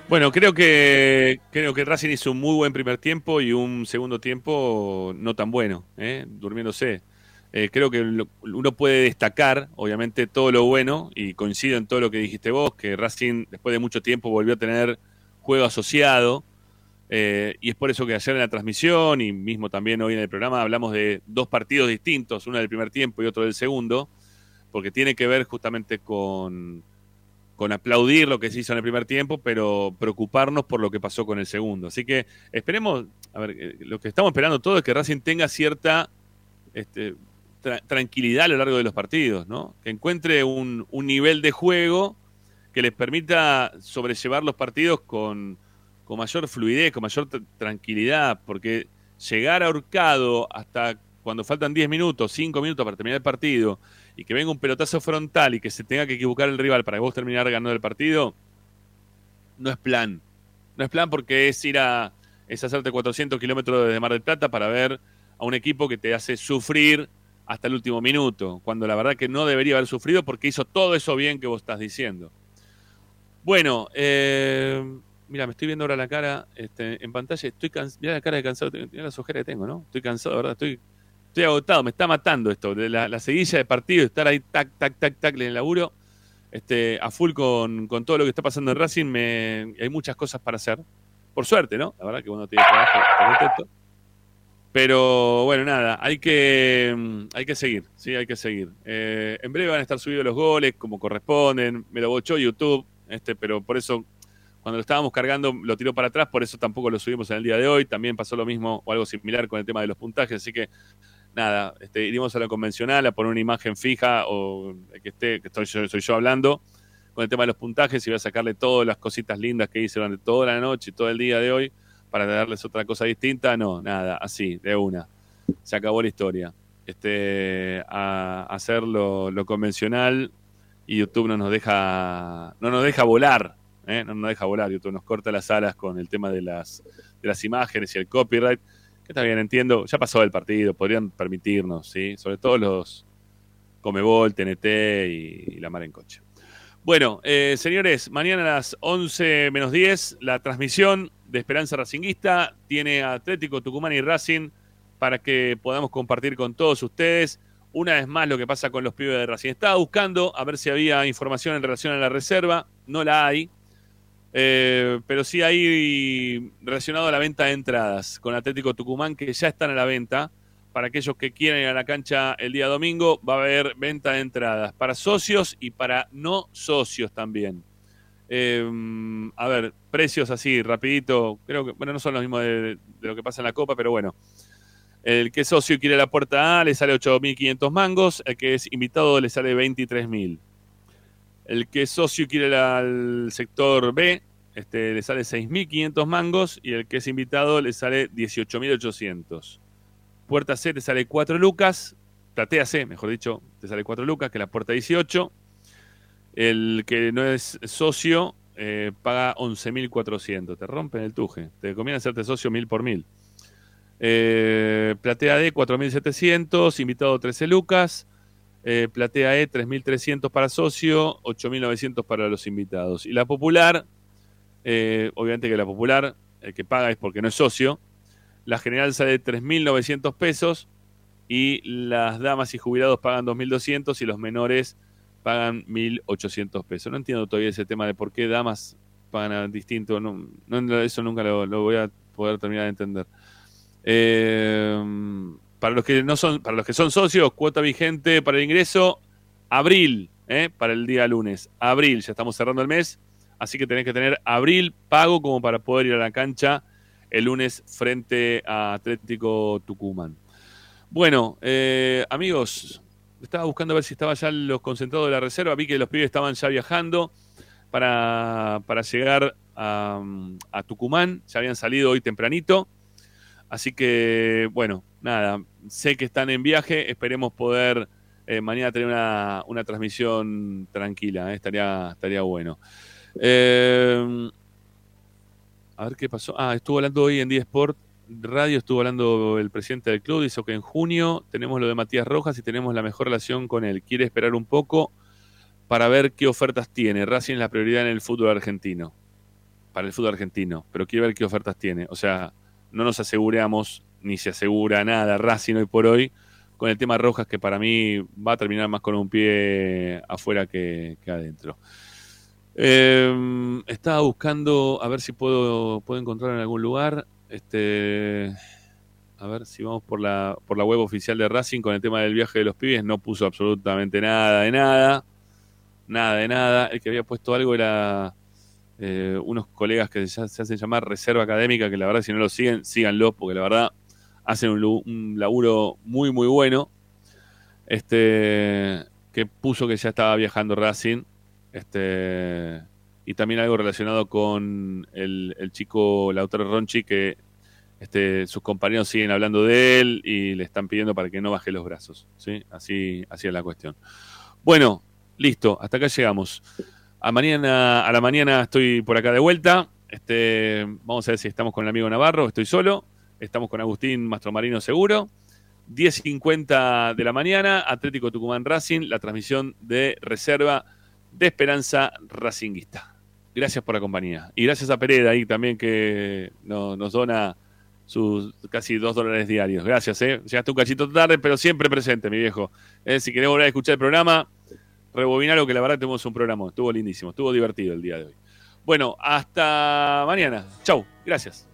Bueno, creo que creo que Racing hizo un muy buen primer tiempo y un segundo tiempo no tan bueno, ¿eh? durmiéndose. Eh, creo que lo- uno puede destacar, obviamente, todo lo bueno, y coincido en todo lo que dijiste vos, que Racing después de mucho tiempo volvió a tener juego asociado, eh, y es por eso que ayer en la transmisión y mismo también hoy en el programa hablamos de dos partidos distintos, uno del primer tiempo y otro del segundo, porque tiene que ver justamente con, con aplaudir lo que se hizo en el primer tiempo, pero preocuparnos por lo que pasó con el segundo. Así que esperemos, a ver, eh, lo que estamos esperando todo es que Racing tenga cierta este, tra- tranquilidad a lo largo de los partidos, ¿no? Que encuentre un, un nivel de juego que les permita sobrellevar los partidos con, con mayor fluidez, con mayor tra- tranquilidad, porque llegar ahorcado hasta cuando faltan 10 minutos, 5 minutos para terminar el partido, y que venga un pelotazo frontal y que se tenga que equivocar el rival para que vos terminar ganando el partido, no es plan. No es plan porque es ir a es hacerte 400 kilómetros desde Mar del Plata para ver a un equipo que te hace sufrir hasta el último minuto, cuando la verdad que no debería haber sufrido porque hizo todo eso bien que vos estás diciendo. Bueno, eh, mira, me estoy viendo ahora la cara este, en pantalla. Estoy cansado. Mira la cara de cansado. Mira las ojeras que tengo, ¿no? Estoy cansado, ¿verdad? Estoy, estoy agotado. Me está matando esto. La, la seguilla de partido, estar ahí, tac, tac, tac, tac, en el laburo. Este, a full con, con todo lo que está pasando en Racing. Me, hay muchas cosas para hacer. Por suerte, ¿no? La verdad que uno tiene trabajo, está contento. Pero bueno, nada, hay que, mm, hay que seguir, sí, hay que seguir. Eh, en breve van a estar subidos los goles como corresponden. Me lo bochó YouTube, este, pero por eso cuando lo estábamos cargando lo tiró para atrás, por eso tampoco lo subimos en el día de hoy. También pasó lo mismo o algo similar con el tema de los puntajes, así que nada, este, iremos a lo convencional, a poner una imagen fija o que esté, que estoy, soy yo hablando con el tema de los puntajes y voy a sacarle todas las cositas lindas que hice durante toda la noche y todo el día de hoy para darles otra cosa distinta. No, nada, así, de una. Se acabó la historia. Este, a hacer lo, convencional y YouTube no nos deja, no nos deja volar, ¿eh? no nos deja volar. YouTube nos corta las alas con el tema de las, de las imágenes y el copyright. Que está bien, entiendo, ya pasó el partido, podrían permitirnos, ¿sí? Sobre todo los Comebol, TNT y, y la mar en coche. Bueno, eh, señores, mañana a las 11 menos 10, la transmisión de Esperanza Racinguista tiene Atlético Tucumán y Racing para que podamos compartir con todos ustedes una vez más lo que pasa con los pibes de Racing. Estaba buscando a ver si había información en relación a la reserva, no la hay, eh, pero sí hay relacionado a la venta de entradas con Atlético Tucumán que ya están a la venta para aquellos que quieran ir a la cancha el día domingo, va a haber venta de entradas para socios y para no socios también. Em, a ver, precios así, rapidito, creo que, bueno, no son los mismos de, lo que pasa en la Copa, pero bueno. El que es socio quiere la puerta A le sale 8.500 mangos, el que es invitado le sale 23.000. El que es socio quiere al sector B, este, le sale 6.500 mangos y el que es invitado le sale 18.800. Puerta C te sale 4 lucas. Platea C, mejor dicho, te sale 4 lucas, que la puerta 18. El que no es socio eh, paga 11.400. Te rompen el tuje. Te conviene hacerte socio mil por mil. Eh, platea D, 4.700. Invitado 13 lucas. Eh, platea E, 3.300 para socio. 8.900 para los invitados. Y la popular, obviamente que la popular, el que paga es porque no es socio. La general sale 3.900 pesos y las damas y jubilados pagan 2.200 y los menores pagan 1.800 pesos. No entiendo todavía ese tema de por qué damas pagan distinto. No, eso nunca lo, voy a poder terminar de entender. Eh, para los que no son, para los que son socios, cuota vigente para el ingreso, abril, eh, para el día lunes. Abril, ya estamos cerrando el mes, así que tenés que tener abril pago como para poder ir a la cancha el lunes frente a Atlético Tucumán. Bueno, eh, amigos, estaba buscando a ver si estaban ya los concentrados de la reserva. Vi que los pibes estaban ya viajando para, llegar a, Tucumán. Ya habían salido hoy tempranito. Así que, bueno, nada, sé que están en viaje. Esperemos poder eh, mañana tener una, transmisión tranquila. Eh, estaría, estaría bueno. Eh, a ver qué pasó. Ah, estuvo hablando hoy en 10 Sport Radio, estuvo hablando el presidente del club, dijo que en junio tenemos lo de Matías Rojas y tenemos la mejor relación con él. Quiere esperar un poco para ver qué ofertas tiene. Racing es la prioridad en el fútbol argentino, para el fútbol argentino, pero quiere ver qué ofertas tiene. O sea, no nos aseguramos, ni se asegura nada Racing hoy por hoy, con el tema Rojas, que para mí va a terminar más con un pie afuera que adentro. Eh, estaba buscando a ver si puedo, puedo encontrar en algún lugar. Este, a ver si vamos por la, por la web oficial de Racing con el tema del viaje de los pibes. No puso absolutamente nada de nada. Nada de nada. El que había puesto algo era eh, unos colegas que se, hacen llamar Reserva Académica, que la verdad si no lo siguen, síganlo, porque la verdad hacen un, laburo muy, muy bueno. Este, que puso que ya estaba viajando Racing este, y también algo relacionado con el, chico Lautaro Ronchi, que este, sus compañeros siguen hablando de él y le están pidiendo para que no baje los brazos. ¿sí? Así, así es la cuestión. Bueno, listo, hasta acá llegamos. A, mañana, a la mañana estoy por acá de vuelta. Este, vamos a ver si estamos con el amigo Navarro, estoy solo. Estamos con Agustín Mastromarino seguro. 10.50 de la mañana, Atlético Tucumán Racing, la transmisión de reserva de Esperanza Racinguista. Gracias por la compañía. Y gracias a Pereda ahí también que no- nos dona sus casi dos dólares diarios. Gracias, ¿eh? Llegaste un cachito tarde, pero siempre presente, mi viejo. Eh, si querés volver a escuchar el programa, rebobinalo, que la verdad tuvimos un programa. Estuvo lindísimo, estuvo divertido el día de hoy. Bueno, hasta mañana. Chau, gracias.